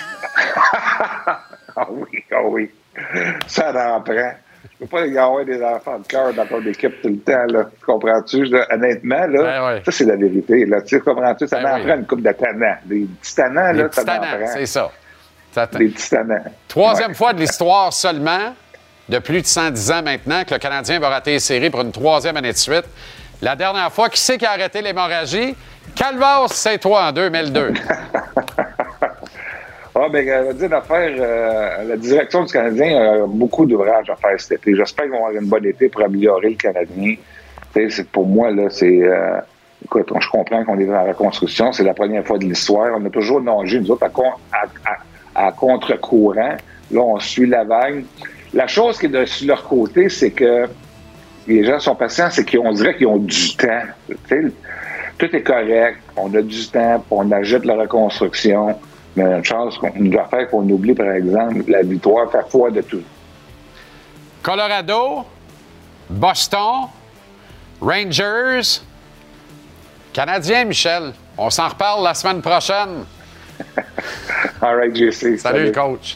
Ah oui, ah oui. Ça en prend. Je peux pas avoir des enfants de cœur dans ton équipe tout le temps, là. Comprends-tu? Honnêtement, là, Ben ça, c'est la vérité. Là. Tu comprends-tu? Ça Ben en oui. prend une coupe de tannants. Des petits tannants, là, ça en prend. c'est ça. Des petits tannants. Troisième fois de l'histoire seulement, de plus de 110 ans maintenant, que le Canadien va rater les séries pour une troisième année de suite. La dernière fois, qui c'est qui a arrêté l'hémorragie? Calvas, c'est toi en 2002. Ah, ben, euh, dire euh, la direction du Canadien a beaucoup d'ouvrages à faire cet été. J'espère qu'ils vont avoir une bonne été pour améliorer le Canadien. Pour moi, là, c'est. euh, écoute, je comprends qu'on est dans la reconstruction. C'est la première fois de l'histoire. On a toujours nagé, nous autres, à- à contre-courant. Là, on suit la vague. La chose qui est de sur leur côté, c'est que les gens sont patients, c'est qu'on dirait qu'ils ont du temps. Tout est correct, on a du temps, on ajoute la reconstruction. Mais une chose, qu'on- une affaire qu'on oublie, par exemple, la victoire fait foi de tout. Colorado, Boston, Rangers, Canadien, Michel. On s'en reparle la semaine prochaine. All right, JC. Salut, coach.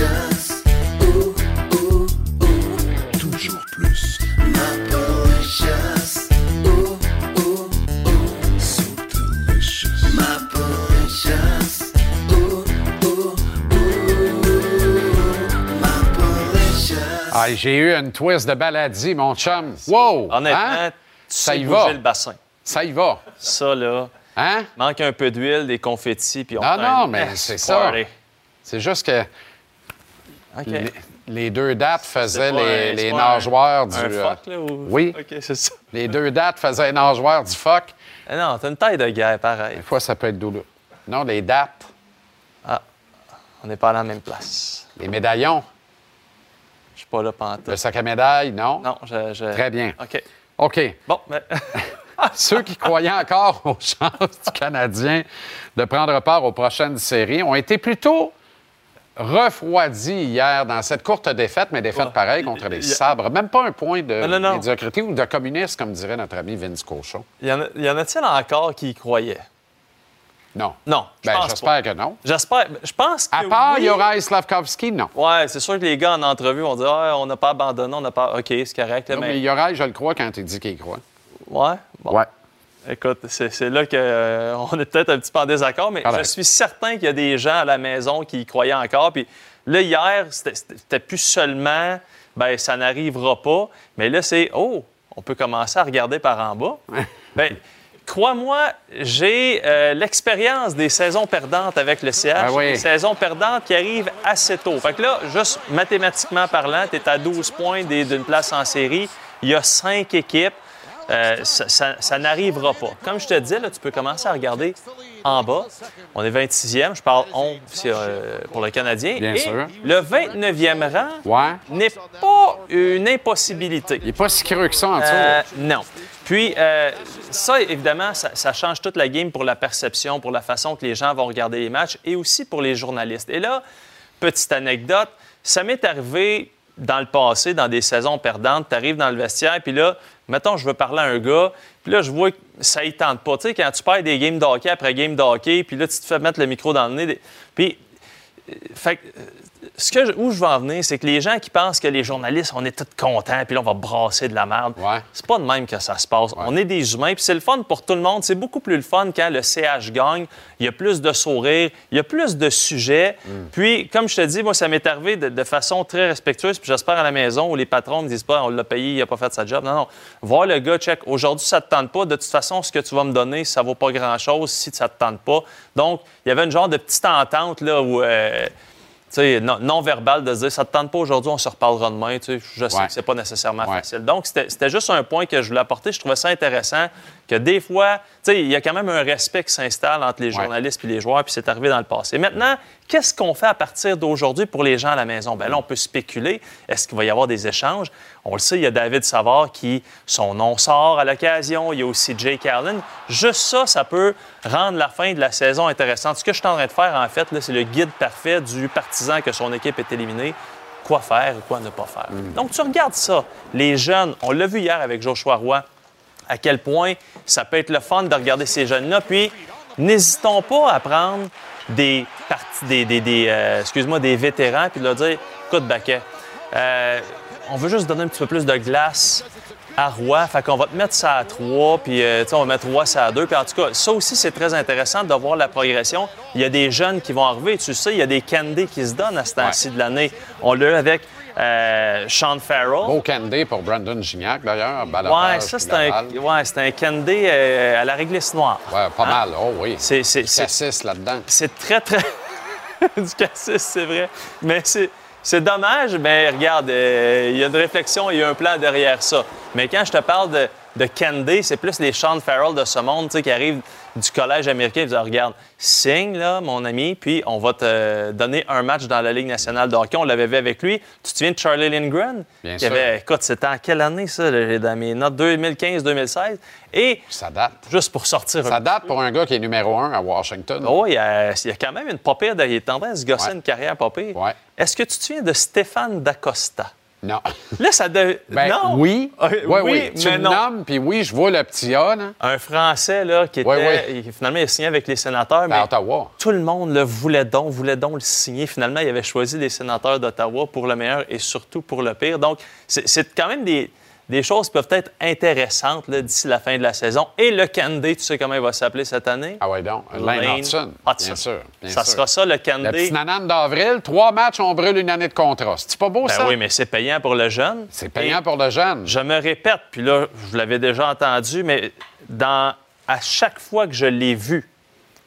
Mapalicious. Ooh, ooh, ooh. Toujours plus. So delicious. Mapalicious. Ooh, ooh, ooh. Mapalicious. Ah, j'ai eu une twist de baladie, mon chum. Wow! Honnêtement, Hein? tu Ça sais y va. le bassin. Ça y va. Ça, là. Hein? Manque un peu d'huile, des confettis, puis on Non, fait non, mais nice c'est ça. C'est juste que Les, les deux dates faisaient les, un- les c'est pas un- nageoires du. un fuck, là, ou- Oui. Ça. Les deux dates faisaient les nageoires du fuck. Eh non, t'as une taille de guerre, pareil. Des fois, ça peut être douloureux. Non, les dates, Ah, on n'est pas à la même place. les médaillons, Je suis pas là pantoute. le sac à médailles, non? Non, je... je- Très bien. OK. OK. Bon, mais... Ceux qui croyaient encore aux chances du Canadien de prendre part aux prochaines séries ont été plutôt refroidis hier dans cette courte défaite, mais défaite pareille contre les sabres. Même pas un point de Non, non, non. médiocrité ou de communisme, comme dirait notre ami Vince Cochon. Il y en, a-t-il encore qui y croyaient? Non. Non, Ben, j'espère que non. J'espère. Je pense que À part oui. Yoraï Slavkovski, non. Ouais, c'est sûr que les gars en entrevue vont dire ah, on n'a pas abandonné, on n'a pas. OK, c'est correct. Non, mais... mais Yoraï, je le crois quand il dit qu'il y croit. Ouais. Bon. Ouais. Écoute, c'est là qu'on est peut-être un petit peu en désaccord, mais Correct. je suis certain qu'il y a des gens à la maison qui y croyaient encore. Puis là, hier, c'était- plus seulement, ben ça n'arrivera pas, mais là, c'est, oh, on peut commencer à regarder par en bas. ben, crois-moi, j'ai euh, l'expérience des saisons perdantes avec le CH. Ben oui. Des saisons perdantes qui arrivent assez tôt. Fait que là, juste mathématiquement parlant, tu es à 12 points d'une place en série. Il y a cinq équipes. Euh, ça, ça- ça n'arrivera pas. Comme je te disais, là, tu peux commencer à regarder en bas. On est 26e, je parle 11 euh, pour le Canadien. Bien Et sûr. le 29e rang Ouais. n'est pas une impossibilité. Il n'est pas si creux que ça en dessous. Euh, non. Puis, euh, ça, évidemment, ça, ça change toute la game pour la perception, pour la façon que les gens vont regarder les matchs et aussi pour les journalistes. Et là, petite anecdote, ça m'est arrivé dans le passé, dans des saisons perdantes. Tu arrives dans le vestiaire, puis là, mettons, je veux parler à un gars, puis là, je vois que ça y tente pas. Tu sais, quand tu perds des games de hockey après game de hockey, puis là, tu te fais mettre le micro dans le nez. Puis, euh, fait euh, ce que je- où je veux en venir, c'est que les gens qui pensent que les journalistes, on est tous contents, puis là, on va brasser de la merde. C'est pas de même que ça se passe. On est des humains, puis c'est le fun pour tout le monde. C'est beaucoup plus le fun quand le CH gagne. Il y a plus de sourires, il y a plus de sujets. Puis, comme je te dis, moi, ça m'est arrivé de, de façon très respectueuse, puis j'espère à la maison où les patrons me disent pas, on l'a payé, il a pas fait sa job. Non, non. Voir le gars, check, aujourd'hui, ça te tente pas. De toute façon, ce que tu vas me donner, ça vaut pas grand-chose si ça te tente pas. Donc, il y avait une genre de petite entente, là, où... euh, non, non-verbal de dire ça te tente pas aujourd'hui, on se reparlera demain. Je sais Ouais. que c'est pas nécessairement Ouais. facile. Donc, c'était juste un point que je voulais apporter. Je trouvais ça intéressant que des fois, tu sais, il y a quand même un respect qui s'installe entre les journalistes et les joueurs, puis c'est arrivé dans le passé. Maintenant, qu'est-ce qu'on fait à partir d'aujourd'hui pour les gens à la maison? Bien là, on peut spéculer. Est-ce qu'il va y avoir des échanges? On le sait, il y a David Savard qui, son nom sort à l'occasion. Il y a aussi Jake Allen. Juste ça, ça peut rendre la fin de la saison intéressante. Ce que je suis en train de faire, en fait, c'est le guide parfait du partisan que son équipe est éliminée. Quoi faire et quoi ne pas faire. Donc, tu regardes ça. Les jeunes, on l'a vu hier avec Joshua Roy, à quel point ça peut être le fun de regarder ces jeunes-là. Puis, n'hésitons pas à prendre des parties, des, des- des, euh, excuse-moi, des vétérans, puis de leur dire, écoute, Baquet, euh, on veut juste donner un petit peu plus de glace à Roy, fait qu'on va te mettre ça à 3, puis euh, on va mettre Roy ça à 2. Puis en tout cas, ça aussi, c'est très intéressant de voir la progression. Il y a des jeunes qui vont arriver, tu sais, il y a des candies qui se donnent à ce temps-ci de l'année. On l'a eu avec euh, Sean Farrell. Beau candy pour Brandon Gignac, d'ailleurs. Ouais, ça, c'est un, ouais, un candy euh, à la réglisse noire. Ouais, pas Hein? mal. Oh oui. C'est, Du cassis là-dedans. c'est très, très. du cassis, c'est vrai. Mais c'est, c'est dommage, mais regarde, euh, il y a une réflexion, il y a un plan derrière ça. Mais quand je te parle de, de Candy, c'est plus les Sean Farrell de ce monde qui arrivent du collège américain et disent Regarde, signe, là, mon ami, puis on va te donner un match dans la Ligue nationale de hockey. On l'avait vu avec lui. Tu te souviens de Charlie Lindgren? Bien qui sûr. avait, écoute, c'était en quelle année, ça, dans mes notes 2015-2016. Et. Ça date. Juste pour sortir Ça date pour un gars qui est numéro un à Washington. Oh, il y, a, il y a quand même une de- Il est en train de se gosser une carrière pas pire. Est-ce que tu te souviens de Stéphane D'Acosta? Non. Là, ça de... Ben, non. oui. Euh, oui, oui, oui. Tu mais le non. nommes, puis oui, je vois le petit A, là. Un Français, là, qui était... Oui, oui. il- finalement, il a signé avec les sénateurs, mais... À Ottawa. Tout le monde le voulait donc, voulait donc le signer. Finalement, il avait choisi les sénateurs d'Ottawa pour le meilleur et surtout pour le pire. Donc, c'est quand même des, des choses qui peuvent être intéressantes d'ici la fin de la saison. Et le Candy, tu sais comment il va s'appeler cette année? Ah oui, donc. Lane Hudson. Bien sûr. bien ça sûr. sera ça, le La Candy. petite nanane d'avril, trois matchs, on brûle une année de contrat. C'est pas beau, Ben ça? oui, mais c'est payant pour le jeune. C'est payant pour le jeune. Je me répète, puis là, je l'avais déjà entendu, mais dans, à chaque fois que je l'ai vu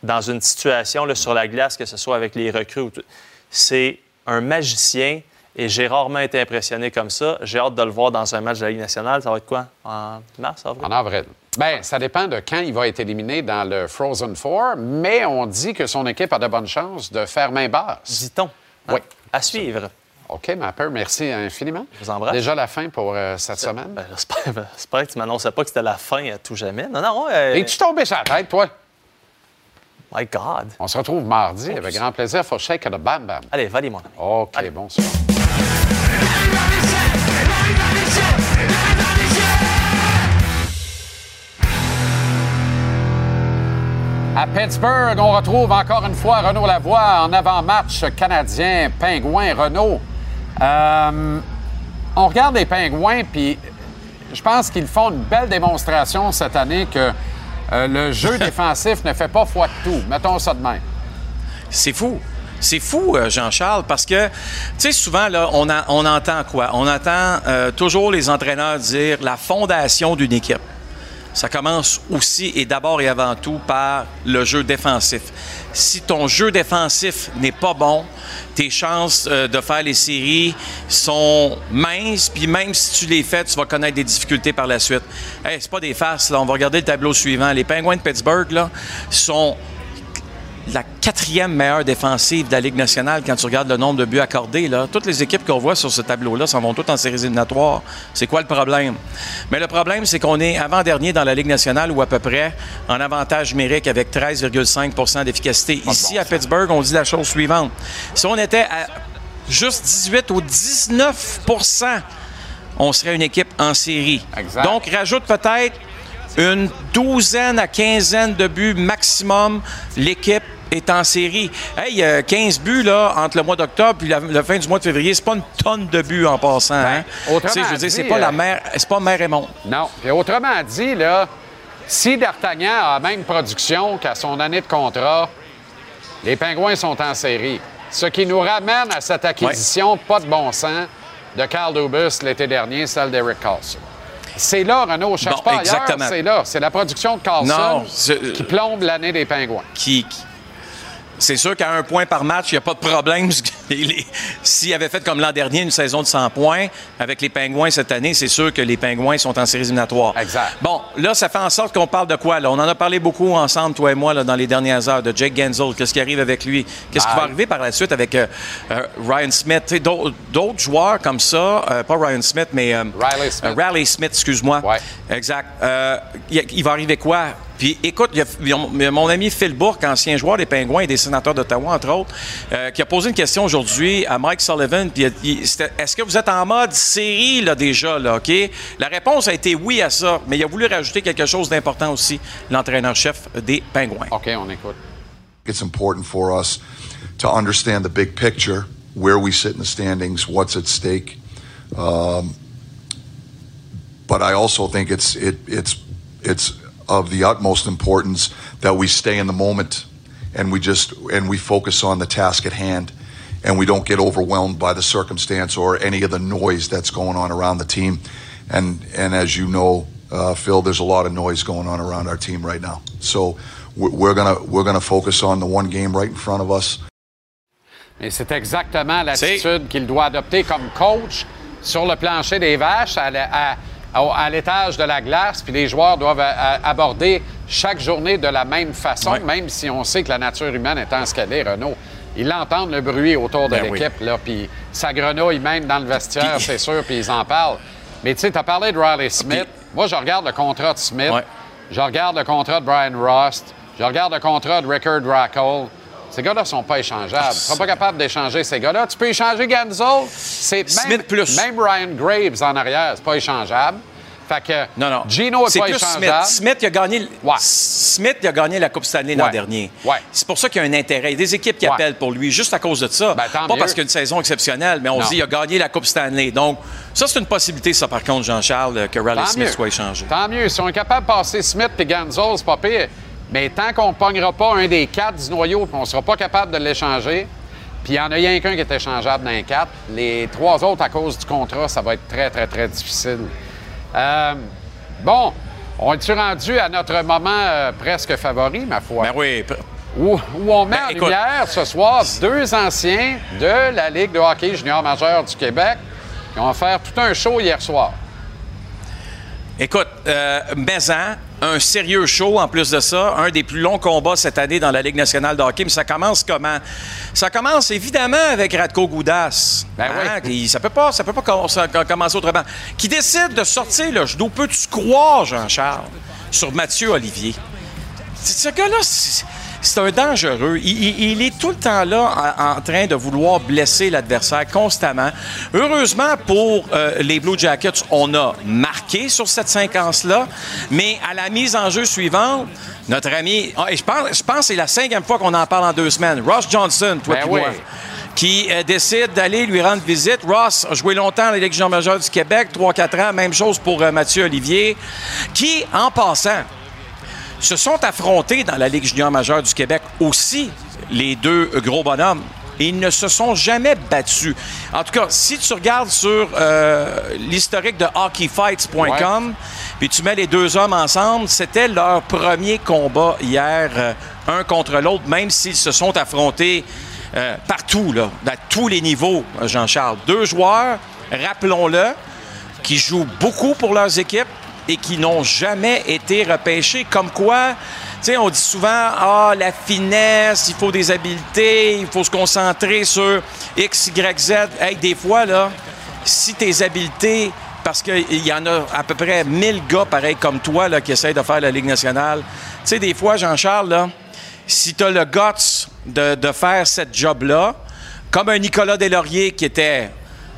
dans une situation là, sur la glace, que ce soit avec les recrues, ou tout, c'est un magicien et j'ai rarement été impressionné comme ça. J'ai hâte de le voir dans un match de la Ligue nationale. Ça va être quoi? En mars, avril? En avril. Bien, ça dépend de quand il va être éliminé dans le Frozen Four, mais on dit que son équipe a de bonnes chances de faire main basse. Dit-on. Oui. À suivre. OK, Mapper, merci infiniment. Je vous embrasse. Déjà la fin pour euh, cette semaine? Ben, J'espère que tu m'annonçais pas que c'était la fin à tout jamais. Non, non. euh, Es-tu tombé sur la tête, toi? My God. On se retrouve mardi avec grand plaisir. Faut shake the bam bam. Allez, valez mon ami. OK, bonsoir. À Pittsburgh, on retrouve encore une fois Renaud Lavoie en avant-match canadien, Pingouin, Renaud. Euh, on regarde les Pingouins, puis je pense qu'ils font une belle démonstration cette année que euh, le jeu défensif ne fait pas foi de tout. Mettons ça de même. C'est fou. C'est fou, euh, Jean-Charles, parce que, tu sais, souvent, là, on, entend quoi? On entend euh, toujours les entraîneurs dire la fondation d'une équipe. Ça commence aussi et d'abord et avant tout par le jeu défensif. Si ton jeu défensif n'est pas bon, tes chances euh, de faire les séries sont minces, puis même si tu les fais, tu vas connaître des difficultés par la suite. Hey, c'est pas des farces, là. On va regarder le tableau suivant. Les Penguins de Pittsburgh, là, sont la quatrième meilleure défensive de la Ligue nationale quand tu regardes le nombre de buts accordés. Là. Toutes les équipes qu'on voit sur ce tableau-là s'en vont toutes en séries éliminatoires. C'est quoi le problème? Mais le problème, c'est qu'on est avant-dernier dans la Ligue nationale ou à peu près en avantage numérique avec 13,5% d'efficacité. Ici, à Pittsburgh, on dit la chose suivante. Si on était à juste 18 ou 19% on serait une équipe en série. Donc, rajoute peut-être une douzaine à quinzaine de buts maximum. L'équipe est en série. Hey, euh, 15 buts là, entre le mois d'octobre et la, la fin du mois de février, c'est pas une tonne de buts en passant. hein? Ben, autrement Tu sais, je veux dire, c'est pas la euh, mer, c'est pas mer et monde. Non. Puis autrement dit, là, si D'Artagnan a la même production qu'à son année de contrat, les Pingouins sont en série. Ce qui nous ramène à cette acquisition pas de bon sens de Carl Dubus l'été dernier, celle d'Eric Carlson. C'est là, Renaud, on cherche Bon, pas exactement. ailleurs, c'est là. C'est la production de Carlson Non, qui plombe l'année des Pingouins. qui, qui- c'est sûr qu'à un point par match, il n'y a pas de problème. S'il avait fait comme l'an dernier une saison de 100 points avec les Pingouins cette année, c'est sûr que les Pingouins sont en séries éliminatoires. Exact. Bon, là, ça fait en sorte qu'on parle de quoi? Là? On en a parlé beaucoup ensemble, toi et moi, là, dans les dernières heures, de Jake Genzel. Qu'est-ce qui arrive avec lui? Qu'est-ce qui va Ah. arriver par la suite avec euh, euh, Ryan Smith? D'autres joueurs comme ça, euh, pas Ryan Smith, mais Riley Smith. Riley Smith, excuse-moi. Exact. Euh, il, il va arriver quoi? Puis écoute, il y a- il y a- il y a mon ami Phil Bourque, ancien joueur des Pingouins et des sénateurs d'Ottawa, entre autres, euh, qui a posé une question aujourd'hui à Mike Sullivan. Puis est-ce que vous êtes en mode série là, déjà? Là, OK? La réponse a été oui à ça, mais il a voulu rajouter quelque chose d'important aussi, l'entraîneur-chef des Pingouins. OK, on écoute. It's important for us to understand the big picture, where we sit in the standings, what's at stake. Um, but I also think it's it, it's it's of the utmost importance that we stay in the moment and we just and we focus on the task at hand and we don't get overwhelmed by the circumstance or any of the noise that's going on around the team. And and as you know, uh, Phil, there's a lot of noise going on around our team right now. So we're, we're gonna we're gonna focus on the one game right in front of us. Et c'est exactement l'attitude qu'il doit adopter comme coach sur le plancher des vaches, à, à- au- à l'étage de la glace, puis les joueurs doivent a- a- aborder chaque journée de la même façon, même si on sait que la nature humaine est en ce qu'elle est, Renaud. Ils entendent le bruit autour de Ben oui. l'équipe, là, puis ça grenouille même dans le vestiaire, c'est sûr, puis ils en parlent. Mais tu sais, tu as parlé de Riley Smith. Moi, je regarde le contrat de Smith. Je regarde le contrat de Brian Rust. Je regarde le contrat de Rickard Rackle. Ces gars-là ne sont pas échangeables. Tu ne seras pas capable d'échanger ces gars-là. Tu peux échanger Ganzo. C'est même, plus. Même Ryan Graves en arrière, c'est pas échangeable. Fait que Non, non. Gino C'est pas plus Smith. échangeable. Smith, il a gagné, Smith, il a gagné la Coupe Stanley l'an Ouais. dernier. Ouais. C'est pour ça qu'il y a un intérêt. Il y a des équipes qui Ouais. appellent pour lui, juste à cause de ça. Ben, pas mieux. parce qu'il y a une saison exceptionnelle, mais on Non. se dit qu'il a gagné la Coupe Stanley. Donc, ça, c'est une possibilité, ça, par contre, Jean-Charles, que Riley Tant Smith mieux. soit échangé. Tant mieux. Si on est capable de passer Smith et Ganzo, c'est pas pire. Mais tant qu'on ne pognera pas un des quatre du noyau, puis on ne sera pas capable de l'échanger, puis il y en a rien qu'un qui est échangeable dans les quatre, les trois autres, à cause du contrat, ça va être très, très, très difficile. Euh, bon, on est-tu rendu à notre moment euh, presque favori, ma foi? Ben oui. Où, où on met Ben, en écoute. lumière ce soir deux anciens de la Ligue de hockey junior majeur du Québec qui ont fait tout un show hier soir. Écoute, euh, Maison, un sérieux show en plus de ça, un des plus longs combats cette année dans la Ligue nationale de hockey. Mais ça commence comment? Ça commence évidemment avec Radko Goudas. Ben Hein, qui- Ça peut pas, ça peut pas com- ça- com- commencer autrement. Qui décide de sortir le genou. Peux-tu croire, Jean-Charles, sur Mathieu Olivier? Ce gars-là, c'est un dangereux. Il, il- il est tout le temps là en, en train de vouloir blesser l'adversaire constamment. Heureusement pour euh, les Blue Jackets, on a marqué sur cette séquence-là, mais à la mise en jeu suivante, notre ami, ah, et je pense, je pense que c'est la cinquième fois qu'on en parle en deux semaines, Ross Johnson, toi Ben oui. moi, qui euh, décide d'aller lui rendre visite. Ross a joué longtemps à Ligue majeure du Québec, 3-4 ans, même chose pour euh, Mathieu Olivier, qui, en passant, se sont affrontés dans la Ligue junior majeure du Québec aussi, les deux gros bonhommes. Et ils ne se sont jamais battus. En tout cas, si tu regardes sur euh, l'historique de hockeyfights.com, puis tu mets les deux hommes ensemble, c'était leur premier combat hier, euh, un contre l'autre, même s'ils se sont affrontés euh, partout, là, à tous les niveaux, Jean-Charles. Deux joueurs, rappelons-le, qui jouent beaucoup pour leurs équipes et qui n'ont jamais été repêchés. Comme quoi, tu sais, on dit souvent, ah, la finesse, il faut des habiletés, il faut se concentrer sur X, Y, Z. Des fois, là, si tes habiletés, parce qu'il y en a à peu près 1000 gars pareils comme toi qui essayent de faire la Ligue nationale. Tu sais, des fois, Jean-Charles, là, si tu le guts de, faire cette job-là, comme un Nicolas Deslauriers qui était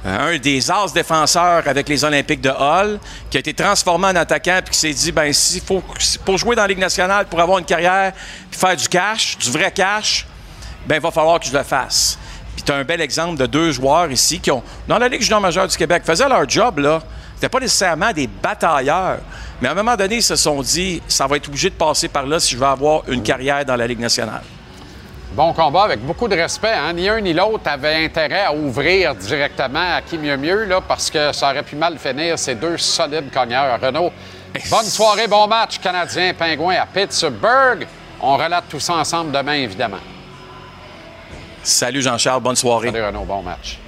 un des as défenseurs avec les Olympiques de Hall, qui a été transformé en attaquant puis qui s'est dit ben s'il faut pour jouer dans la Ligue nationale pour avoir une carrière puis faire du cash, du vrai cash, ben il va falloir que je le fasse. Puis tu as un bel exemple de deux joueurs ici qui ont dans la Ligue junior majeure du Québec faisaient leur job là. C'était pas nécessairement des batailleurs, mais à un moment donné, ils se sont dit ça va être obligé de passer par là si je veux avoir une carrière dans la Ligue nationale. Bon combat avec beaucoup de respect. Hein? Ni un ni l'autre avait intérêt à ouvrir directement à qui mieux mieux, là, parce que ça aurait pu mal finir ces deux solides cogneurs. Renaud, bonne soirée, bon match canadien pingouin à Pittsburgh. On relate tout ça ensemble demain, évidemment. Salut Jean-Charles, bonne soirée. Salut Renaud, bon match.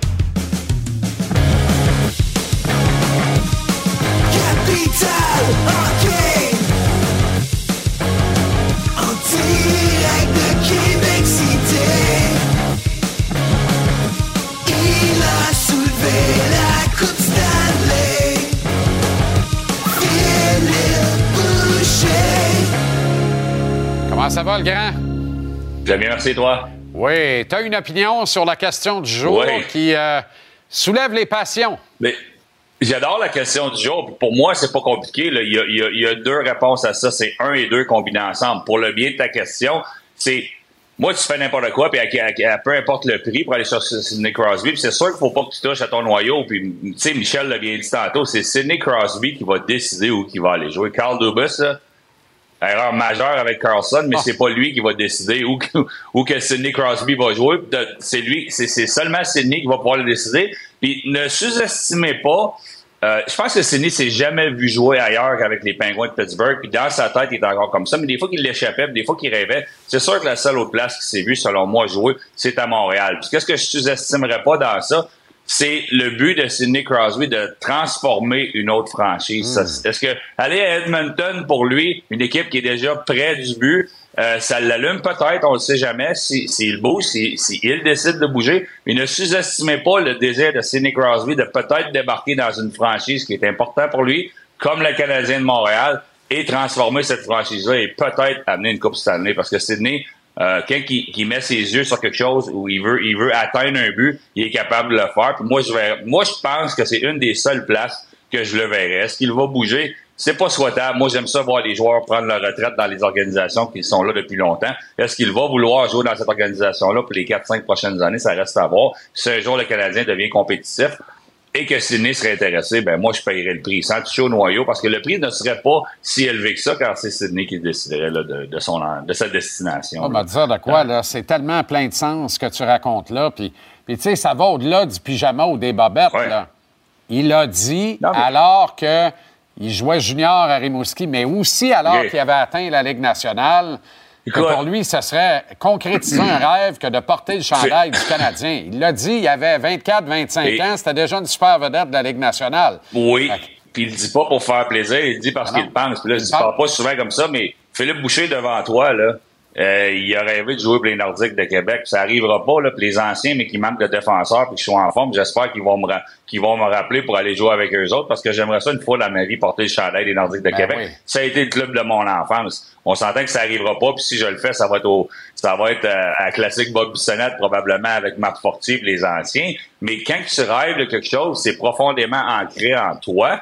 Capital Comment ça va, le grand? Très bien, merci, toi. Oui, tu as une opinion sur la question du jour Oui. qui euh, soulève les passions. Mais j'adore la question du jour. Pour moi, c'est pas compliqué. là. Il, y a, il y deux réponses à ça. C'est un et deux combinés ensemble. Pour le bien de ta question, c'est moi, tu fais n'importe quoi, puis à, à- à peu importe le prix pour aller chercher Sidney Crosby. Puis c'est sûr qu'il faut pas que tu touches à ton noyau. Puis tu sais, Michel l'a bien dit tantôt, c'est Sidney Crosby qui va décider où il va aller jouer. Carl Dubas, là, erreur majeure avec Carlson, mais c'est pas lui qui va décider où, que- où que Sidney Crosby va jouer. C'est lui, c'est seulement Sidney qui va pouvoir le décider. Puis ne sous-estimez pas. euh, je pense que Sidney s'est jamais vu jouer ailleurs qu'avec les Penguins de Pittsburgh. Puis dans sa tête, il est encore comme ça. Mais des fois qu'il l'échappait, des fois qu'il rêvait. C'est sûr que la seule autre place qui s'est vue, selon moi, jouer, c'est à Montréal. Puis qu'est-ce que je sous-estimerais pas dans ça? C'est le but de Sidney Crosby de transformer une autre franchise. Ça, Est-ce que aller à Edmonton pour lui, une équipe qui est déjà près du but, euh, ça l'allume peut-être, on ne sait jamais, s'il si, bouge, s'il si, il décide de bouger, mais ne sous-estimez pas le désir de Sidney Crosby de peut-être débarquer dans une franchise qui est importante pour lui, comme le Canadien de Montréal, et transformer cette franchise-là et peut-être amener une Coupe Stanley. Parce que Sidney, euh, qui, qui met ses yeux sur quelque chose où il veut, il veut atteindre un but, il est capable de le faire. Puis moi, je vais, moi, je pense que c'est une des seules places que je le verrai. Est-ce qu'il va bouger? C'est pas souhaitable. Moi, j'aime ça voir les joueurs prendre leur retraite dans les organisations qui sont là depuis longtemps. Est-ce qu'il va vouloir jouer dans cette organisation-là pour les 4-5 prochaines années? Ça reste à voir. Si un jour le Canadien devient compétitif, et que Sidney serait intéressé, ben moi, je paierais le prix sans toucher au noyau parce que le prix ne serait pas si élevé que ça car c'est Sidney qui déciderait là, de, de, son, de sa destination. On va dire de quoi, là? C'est tellement plein de sens ce que tu racontes là. Puis, puis tu sais, ça va au-delà du pyjama ou des bobettes, là. Il a dit, alors que il jouait junior à Rimouski, mais aussi alors qu'il avait atteint la Ligue nationale, que pour lui, ce serait concrétiser un rêve que de porter le chandail du Canadien. Il l'a dit, il avait 24-25 Et- ans, c'était déjà une super vedette de la Ligue nationale. Oui. Puis il le dit pas pour faire plaisir, il le dit parce qu'il pense. Puis là, je Il ne parle parle. pas souvent comme ça, mais Philippe Boucher devant toi, là, euh, il a rêvé de jouer pour les Nordiques de Québec. Ça arrivera pas, là, pour les anciens, mais qui manquent de défenseurs puis qui sont en forme. J'espère qu'ils vont me qu'ils vont me rappeler pour aller jouer avec eux autres parce que j'aimerais ça une fois dans ma vie porter le chandail des Nordiques de Ben Québec. oui. Ça a été le club de mon enfance. On s'entend que ça arrivera pas, puis si je le fais, ça va être au, ça va être euh, à classique Bob Bissonnette, probablement avec Marc Fortier et les anciens. Mais quand tu rêves de quelque chose, c'est profondément ancré en toi.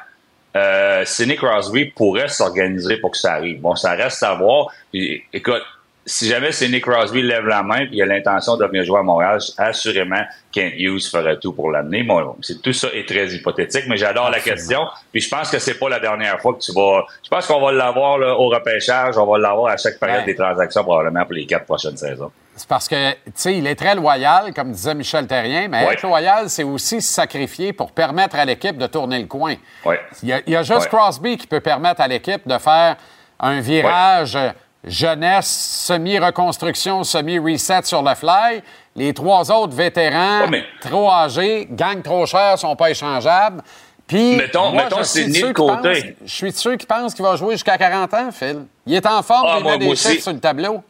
Euh, Sidney Crosby pourrait s'organiser pour que ça arrive. Bon, ça reste à voir. Puis, écoute, si jamais Sidney Crosby lève la main et il a l'intention de venir jouer à Montréal, assurément, Kent Hughes ferait tout pour l'amener. Bon, c'est, tout ça est très hypothétique, mais j'adore la question. Puis je pense que c'est pas la dernière fois que tu vas. Je pense qu'on va l'avoir au repêchage, on va l'avoir à chaque période Ouais. des transactions probablement pour les quatre prochaines saisons. C'est parce que, tu sais, il est très loyal, comme disait Michel Terrien, mais Ouais. être loyal, c'est aussi se sacrifier pour permettre à l'équipe de tourner le coin. Ouais. Il y a, il y a juste. Crosby qui peut permettre à l'équipe de faire un virage jeunesse, semi-reconstruction, semi-reset sur le fly. Les trois autres vétérans, mais- trop âgés, gagnent trop cher, sont pas échangeables. Puis, Mettons- moi, mettons je suis de côté. pensent- Je suis de ceux qui pensent qu'il va jouer jusqu'à 40 ans, Phil. Il est en forme, Ah, il moi- met des chiffres sur le tableau.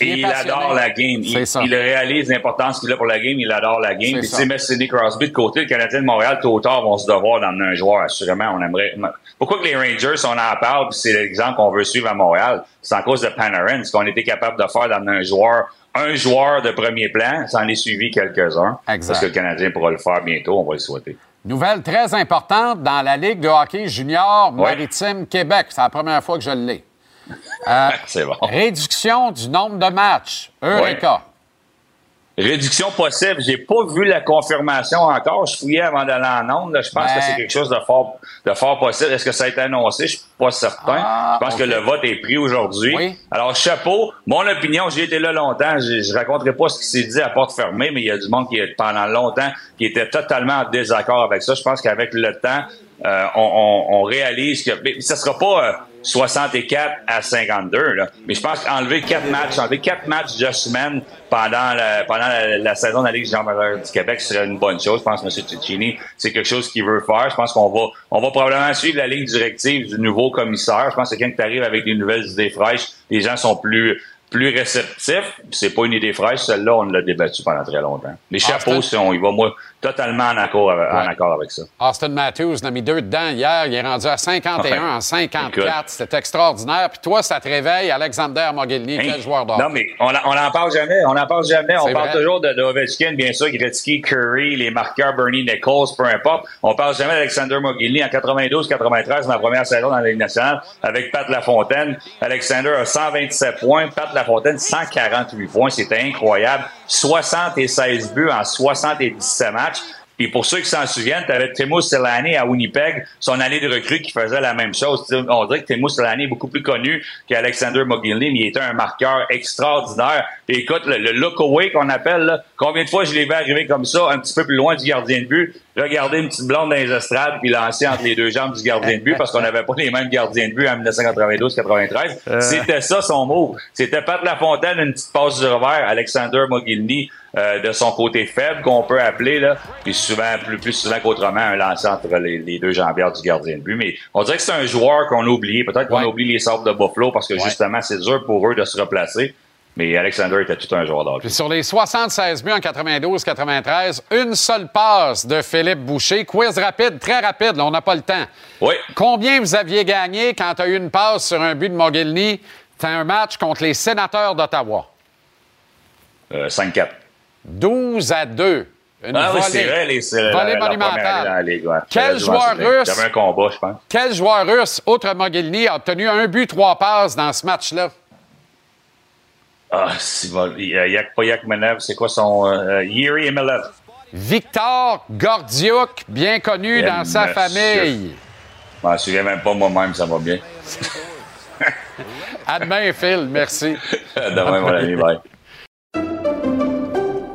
Et Il adore la game. Il, ça. il réalise l'importance qu'il a pour la game. Il adore la game. Puis, tu mettre Sidney Crosby de côté, le Canadien de Montréal, tôt ou tard, vont se devoir d'emmener un joueur. Assurément, on aimerait. Pourquoi que les Rangers, on en parle, puis c'est l'exemple qu'on veut suivre à Montréal, c'est en cause de Panarin, ce qu'on était capable de faire d'emmener un joueur, un joueur de premier plan, ça en est suivi quelques-uns? Exact. Parce que le Canadien pourra le faire bientôt, on va le souhaiter. Nouvelle très importante dans la Ligue de hockey junior maritime Québec. C'est la première fois que je l'ai. Euh, C'est bon. Réduction du nombre de matchs. Eureka. Réduction possible. J'ai pas vu la confirmation encore. Je fouillais avant d'aller en onde. Je pense Ben. que c'est quelque chose de fort, de fort possible. Est-ce que ça a été annoncé? Je suis pas certain. Ah, je pense que le vote est pris aujourd'hui. Alors, chapeau. Mon opinion, j'ai été là longtemps. Je, je raconterai pas ce qui s'est dit à porte fermée, mais il y a du monde qui, pendant longtemps, qui était totalement en désaccord avec ça. Je pense qu'avec le temps, euh, on, on- on réalise que mais ça sera pas euh, 64 à 52, là. mais je pense qu'enlever quatre matchs, enlever quatre matchs de semaine pendant la, pendant la, la saison de la Ligue jean du Québec serait une bonne chose. Je pense que M. Ticini, c'est quelque chose qu'il veut faire. Je pense qu'on va, on va probablement suivre la ligne directive du nouveau commissaire. Je pense que quand tu arrives avec des nouvelles idées fraîches, les gens sont plus plus réceptifs. C'est pas une idée fraîche, celle-là, on l'a débattu pendant très longtemps. Les chapeaux, Austin? si on y va, moi, totalement en accord avec, en Ouais. accord avec ça. Austin Matthews en a mis deux dedans hier. Il est rendu à 51 Ouais. en 54. Écoute. C'était extraordinaire. Puis toi, ça te réveille, Alexander Mogilny, quel joueur d'or. Non, mais on en- on n'en parle jamais. On n'en parle jamais. On parle toujours de, de Ovechkin, bien sûr, Gretzky, Curry, les marqueurs, Bernie Nichols, peu importe. On parle jamais d'Alexander Mogilny en 92-93, dans la première saison dans la Ligue nationale, avec Pat Lafontaine. Alexander a 127 points, Pat Lafontaine 148 points. C'était incroyable. 76 buts en 77 matchs. Puis pour ceux qui s'en souviennent, tu avais Timo Selani à Winnipeg, son année de recrue qui faisait la même chose. On dirait que Timo Selani est beaucoup plus connu qu'Alexander Mogilny, mais il était un marqueur extraordinaire. Et écoute, le, le look away qu'on appelle, là, combien de fois je l'ai vu arriver comme ça, un petit peu plus loin du gardien de but, regarder une petite blonde dans les estrades puis lancer entre les deux jambes du gardien de but parce qu'on n'avait pas les mêmes gardiens de but en 1992-93. Euh. C'était ça son mot. C'était Pat Lafontaine, une petite passe du revers, Alexander Mogilny euh, de son côté faible qu'on peut appeler là, puis souvent plus plus souvent qu'autrement un lancer entre les, les deux jambières du gardien de but. Mais on dirait que c'est un joueur qu'on a oublié. Peut-être qu'on a oublié les sortes de Buffalo parce que justement c'est dur pour eux de se replacer. Mais Alexander était tout un joueur d'hockey. Puis sur les 76 buts en 92-93, une seule passe de Philippe Boucher. Quiz rapide, très rapide, là, on n'a pas le temps. Oui. Combien vous aviez gagné quand tu as eu une passe sur un but de Mogilny? C'était un match contre les sénateurs d'Ottawa. Euh, 5-4. 12 à 2. Une ah oui, volée. c'est vrai, les, volée la- monumentale. la Ligue, ouais. Quel joueur à- russe? Un combat, je pense. Quel joueur russe, outre Mogilny, a obtenu un but, trois passes dans ce match-là? Ah, c'est bon. Y a Yak, pas Yakmenev, c'est quoi son... Euh, Yuri Emelov? Victor Gordiuk, bien connu dans sa monsieur. famille. Je m'en souviens même pas moi-même, ça va bien. À demain, Phil. Merci. Demain, mon ami, bye.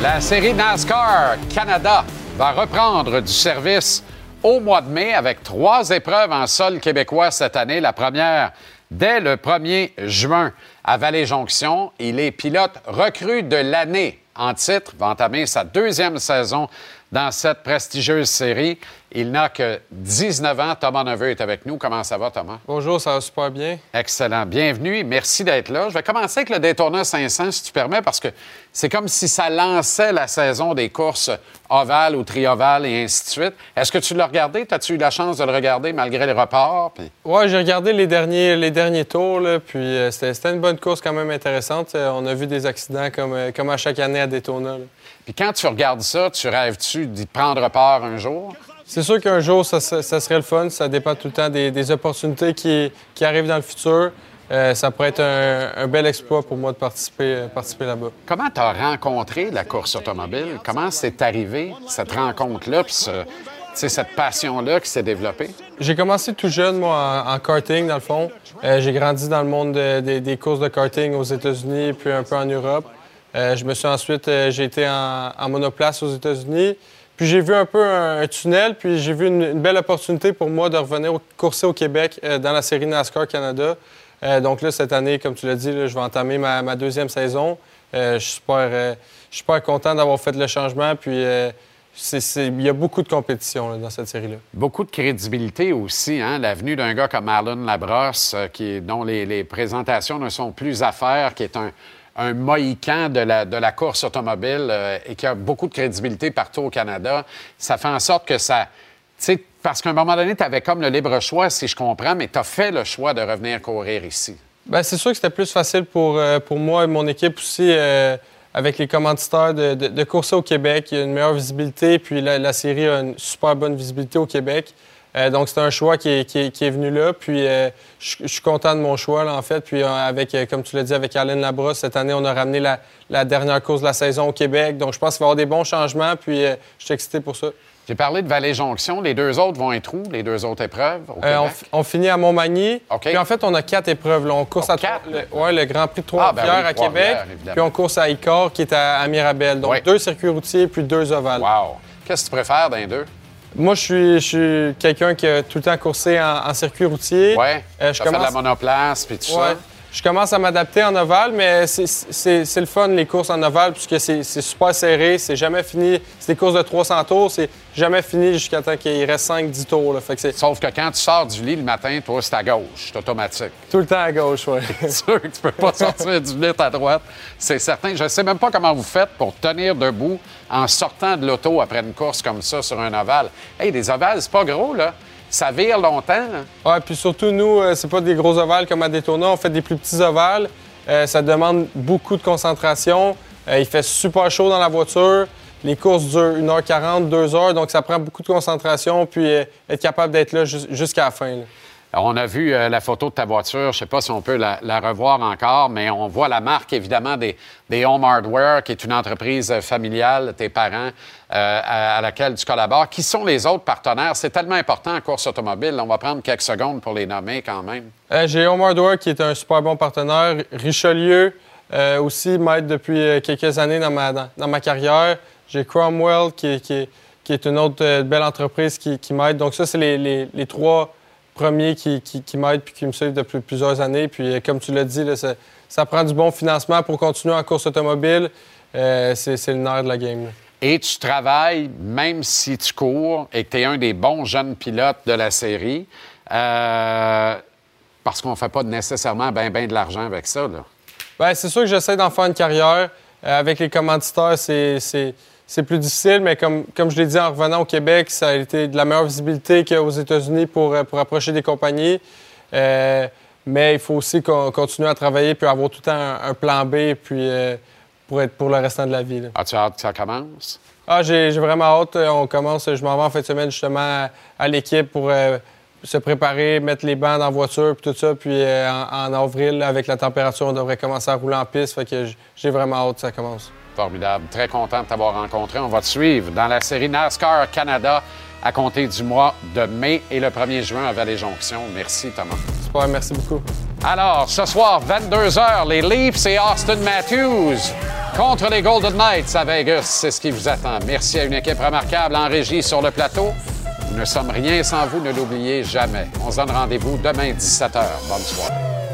La série NASCAR Canada va reprendre du service au mois de mai avec trois épreuves en sol québécois cette année. La première dès le 1er juin à Vallée-Jonction. Il est pilote recru de l'année en titre, va entamer sa deuxième saison dans cette prestigieuse série. Il n'a que 19 ans. Thomas Neveu est avec nous. Comment ça va, Thomas? Bonjour, ça va super bien. Excellent. Bienvenue merci d'être là. Je vais commencer avec le Daytona 500, si tu permets, parce que c'est comme si ça lançait la saison des courses ovales ou triovales et ainsi de suite. Est-ce que tu l'as regardé? As-tu eu la chance de le regarder malgré les reports? Puis... Oui, j'ai regardé les derniers, les derniers tours, là, puis euh, c'était une bonne course quand même intéressante. Euh, on a vu des accidents comme, euh, comme à chaque année à Daytona. là. Puis quand tu regardes ça, tu rêves-tu d'y prendre part un jour? C'est sûr qu'un jour, ça, ça- ça serait le fun. Ça dépend tout le temps des, des opportunités qui, qui arrivent dans le futur. Euh, ça pourrait être un, un bel exploit pour moi de participer, euh, participer là-bas. Comment tu as rencontré la course automobile? Comment c'est arrivé, cette rencontre-là, puis ce- tu sais, cette passion-là qui s'est développée? J'ai commencé tout jeune, moi, en, en karting, dans le fond. Euh, j'ai grandi dans le monde de- des- des courses de karting aux États-Unis, puis un peu en Europe. Je me suis ensuite, j'ai été en, en monoplace aux États-Unis. Puis j'ai vu un peu un, un tunnel, puis j'ai vu une, belle opportunité pour moi de revenir courser au Québec euh, dans la série NASCAR Canada. Euh, donc là, cette année, comme tu l'as dit, je vais entamer ma, deuxième saison. Euh, je suis super, content d'avoir fait le changement, puis il y a beaucoup de compétition dans cette série-là. Beaucoup de crédibilité aussi, hein? L'avenue d'un gars comme Marlon Labrosse, qui, dont les, les présentations ne sont plus à faire, qui est un, un mohican de la, course automobile euh, et qui a beaucoup de crédibilité partout au Canada. Ça fait en sorte que ça. Parce qu'à un moment donné, tu avais comme le libre choix, si je comprends, mais tu as fait le choix de revenir courir ici. Ben, c'est sûr que c'était plus facile pour, euh, moi et mon équipe aussi, euh, avec les commanditaires, de, de, de au Québec. Il y a une meilleure visibilité, puis la, la série a une super bonne visibilité au Québec. Euh, donc, c'est un choix qui est, qui est- qui est venu là. Puis, euh, je je suis content de mon choix, là, en fait. Puis, euh, avec, comme tu l'as dit, avec Alain Labrosse, cette année, on a ramené la, la dernière course de la saison au Québec. Donc, je pense qu'il va y avoir des bons changements. Puis, je suis excité pour ça. J'ai parlé de Vallée-Jonction. Les deux autres vont être où, les deux autres épreuves au on, finit à Montmagny. Puis en fait, on a quatre épreuves. là. On course à le, ouais, le Grand Prix de Ah, ben Trois-Rivières oui, à Québec. Trois-Rivières. Puis on course à Icor, qui est à, à Mirabel. Donc deux circuits routiers puis deux ovales. Wow! Qu'est-ce que tu préfères d'un deux? Moi, je suis, je suis quelqu'un qui a tout le temps coursé en, en circuit routier. Ouais. Euh, je fait de la monoplace puis tout Ouais. ça. Je commence à m'adapter en ovale, mais c'est- le fun, les courses en ovale, puisque c'est super serré, c'est jamais fini. C'est des courses de 300 tours, c'est jamais fini jusqu'à temps qu'il reste 5-10 tours. là. Fait que c'est Sauf que quand tu sors du lit le matin, toi, c'est à gauche. C'est automatique. tout le temps à gauche, ouais. C'est sûr que tu peux pas sortir du lit à droite. C'est certain. Je sais même pas comment vous faites pour tenir debout en sortant de l'auto après une course comme ça sur un ovale. Hey, des ovales, c'est pas gros, là. Ça vire longtemps, là. Ouais, puis surtout, nous, euh, c'est pas des gros ovales comme à Daytona, on fait des plus petits ovales. Euh, ça demande beaucoup de concentration. Euh, il fait super chaud dans la voiture. Les courses durent 1h40, 2h, donc ça prend beaucoup de concentration, puis euh, être capable d'être là jus- jusqu'à la fin. là. On a vu euh, la photo de ta voiture. Je sais pas si on peut la, la revoir encore, mais on voit la marque, évidemment, des, des Home Hardware, qui est une entreprise familiale, tes parents, euh, à, laquelle tu collabores. Qui sont les autres partenaires? C'est tellement important en course automobile. On va prendre quelques secondes pour les nommer quand même. Euh, J'ai Home qui est un super bon partenaire. Richelieu euh, aussi m'aide depuis euh, quelques années dans ma, carrière. J'ai Cromwell qui, est- une autre belle entreprise qui, m'aide. Donc ça, c'est les, trois premiers qui, m'aident puis qui me suivent depuis plusieurs années. Puis comme tu l'as dit, ça, prend du bon financement pour continuer en course automobile. C'est le nerf de la game. Et tu travailles, même si tu cours et que tu es un des bons jeunes pilotes de la série, euh, parce qu'on ne fait pas nécessairement bien ben de l'argent avec ça. Ben, c'est sûr que j'essaie d'en faire une carrière. Euh, avec les commanditaires, c'est, c'est- c'est plus difficile, mais comme, comme je l'ai dit en revenant au Québec, ça a été de la meilleure visibilité qu'aux États-Unis pour, euh, pour approcher des compagnies. Mais il faut aussi qu'on continue à travailler puis avoir tout le temps un, un plan B puis, pour être pour le restant de la vie. là. As-tu hâte que ça commence? Ah, j'ai, j'ai vraiment hâte. Euh, On commence, je m'en vais en fin de semaine justement à, à l'équipe pour euh, se préparer, mettre les bancs dans la voiture puis tout ça. Puis euh, en, en avril, avec la température, on devrait commencer à rouler en piste. Fait que j- j'ai vraiment hâte que ça commence. Formidable. Très content de t'avoir rencontré. On va te suivre dans la série NASCAR Canada à compter du mois de mai et le 1er juin à Vallée-Jonction. Merci, Thomas. Super, merci beaucoup. Alors, ce soir, 22h, les Leafs et Austin Matthews contre les Golden Knights à Vegas. C'est ce qui vous attend. Merci à une équipe remarquable en régie sur le plateau. Nous ne sommes rien sans vous, ne l'oubliez jamais. On se donne rendez-vous demain 17h. Bonne soirée.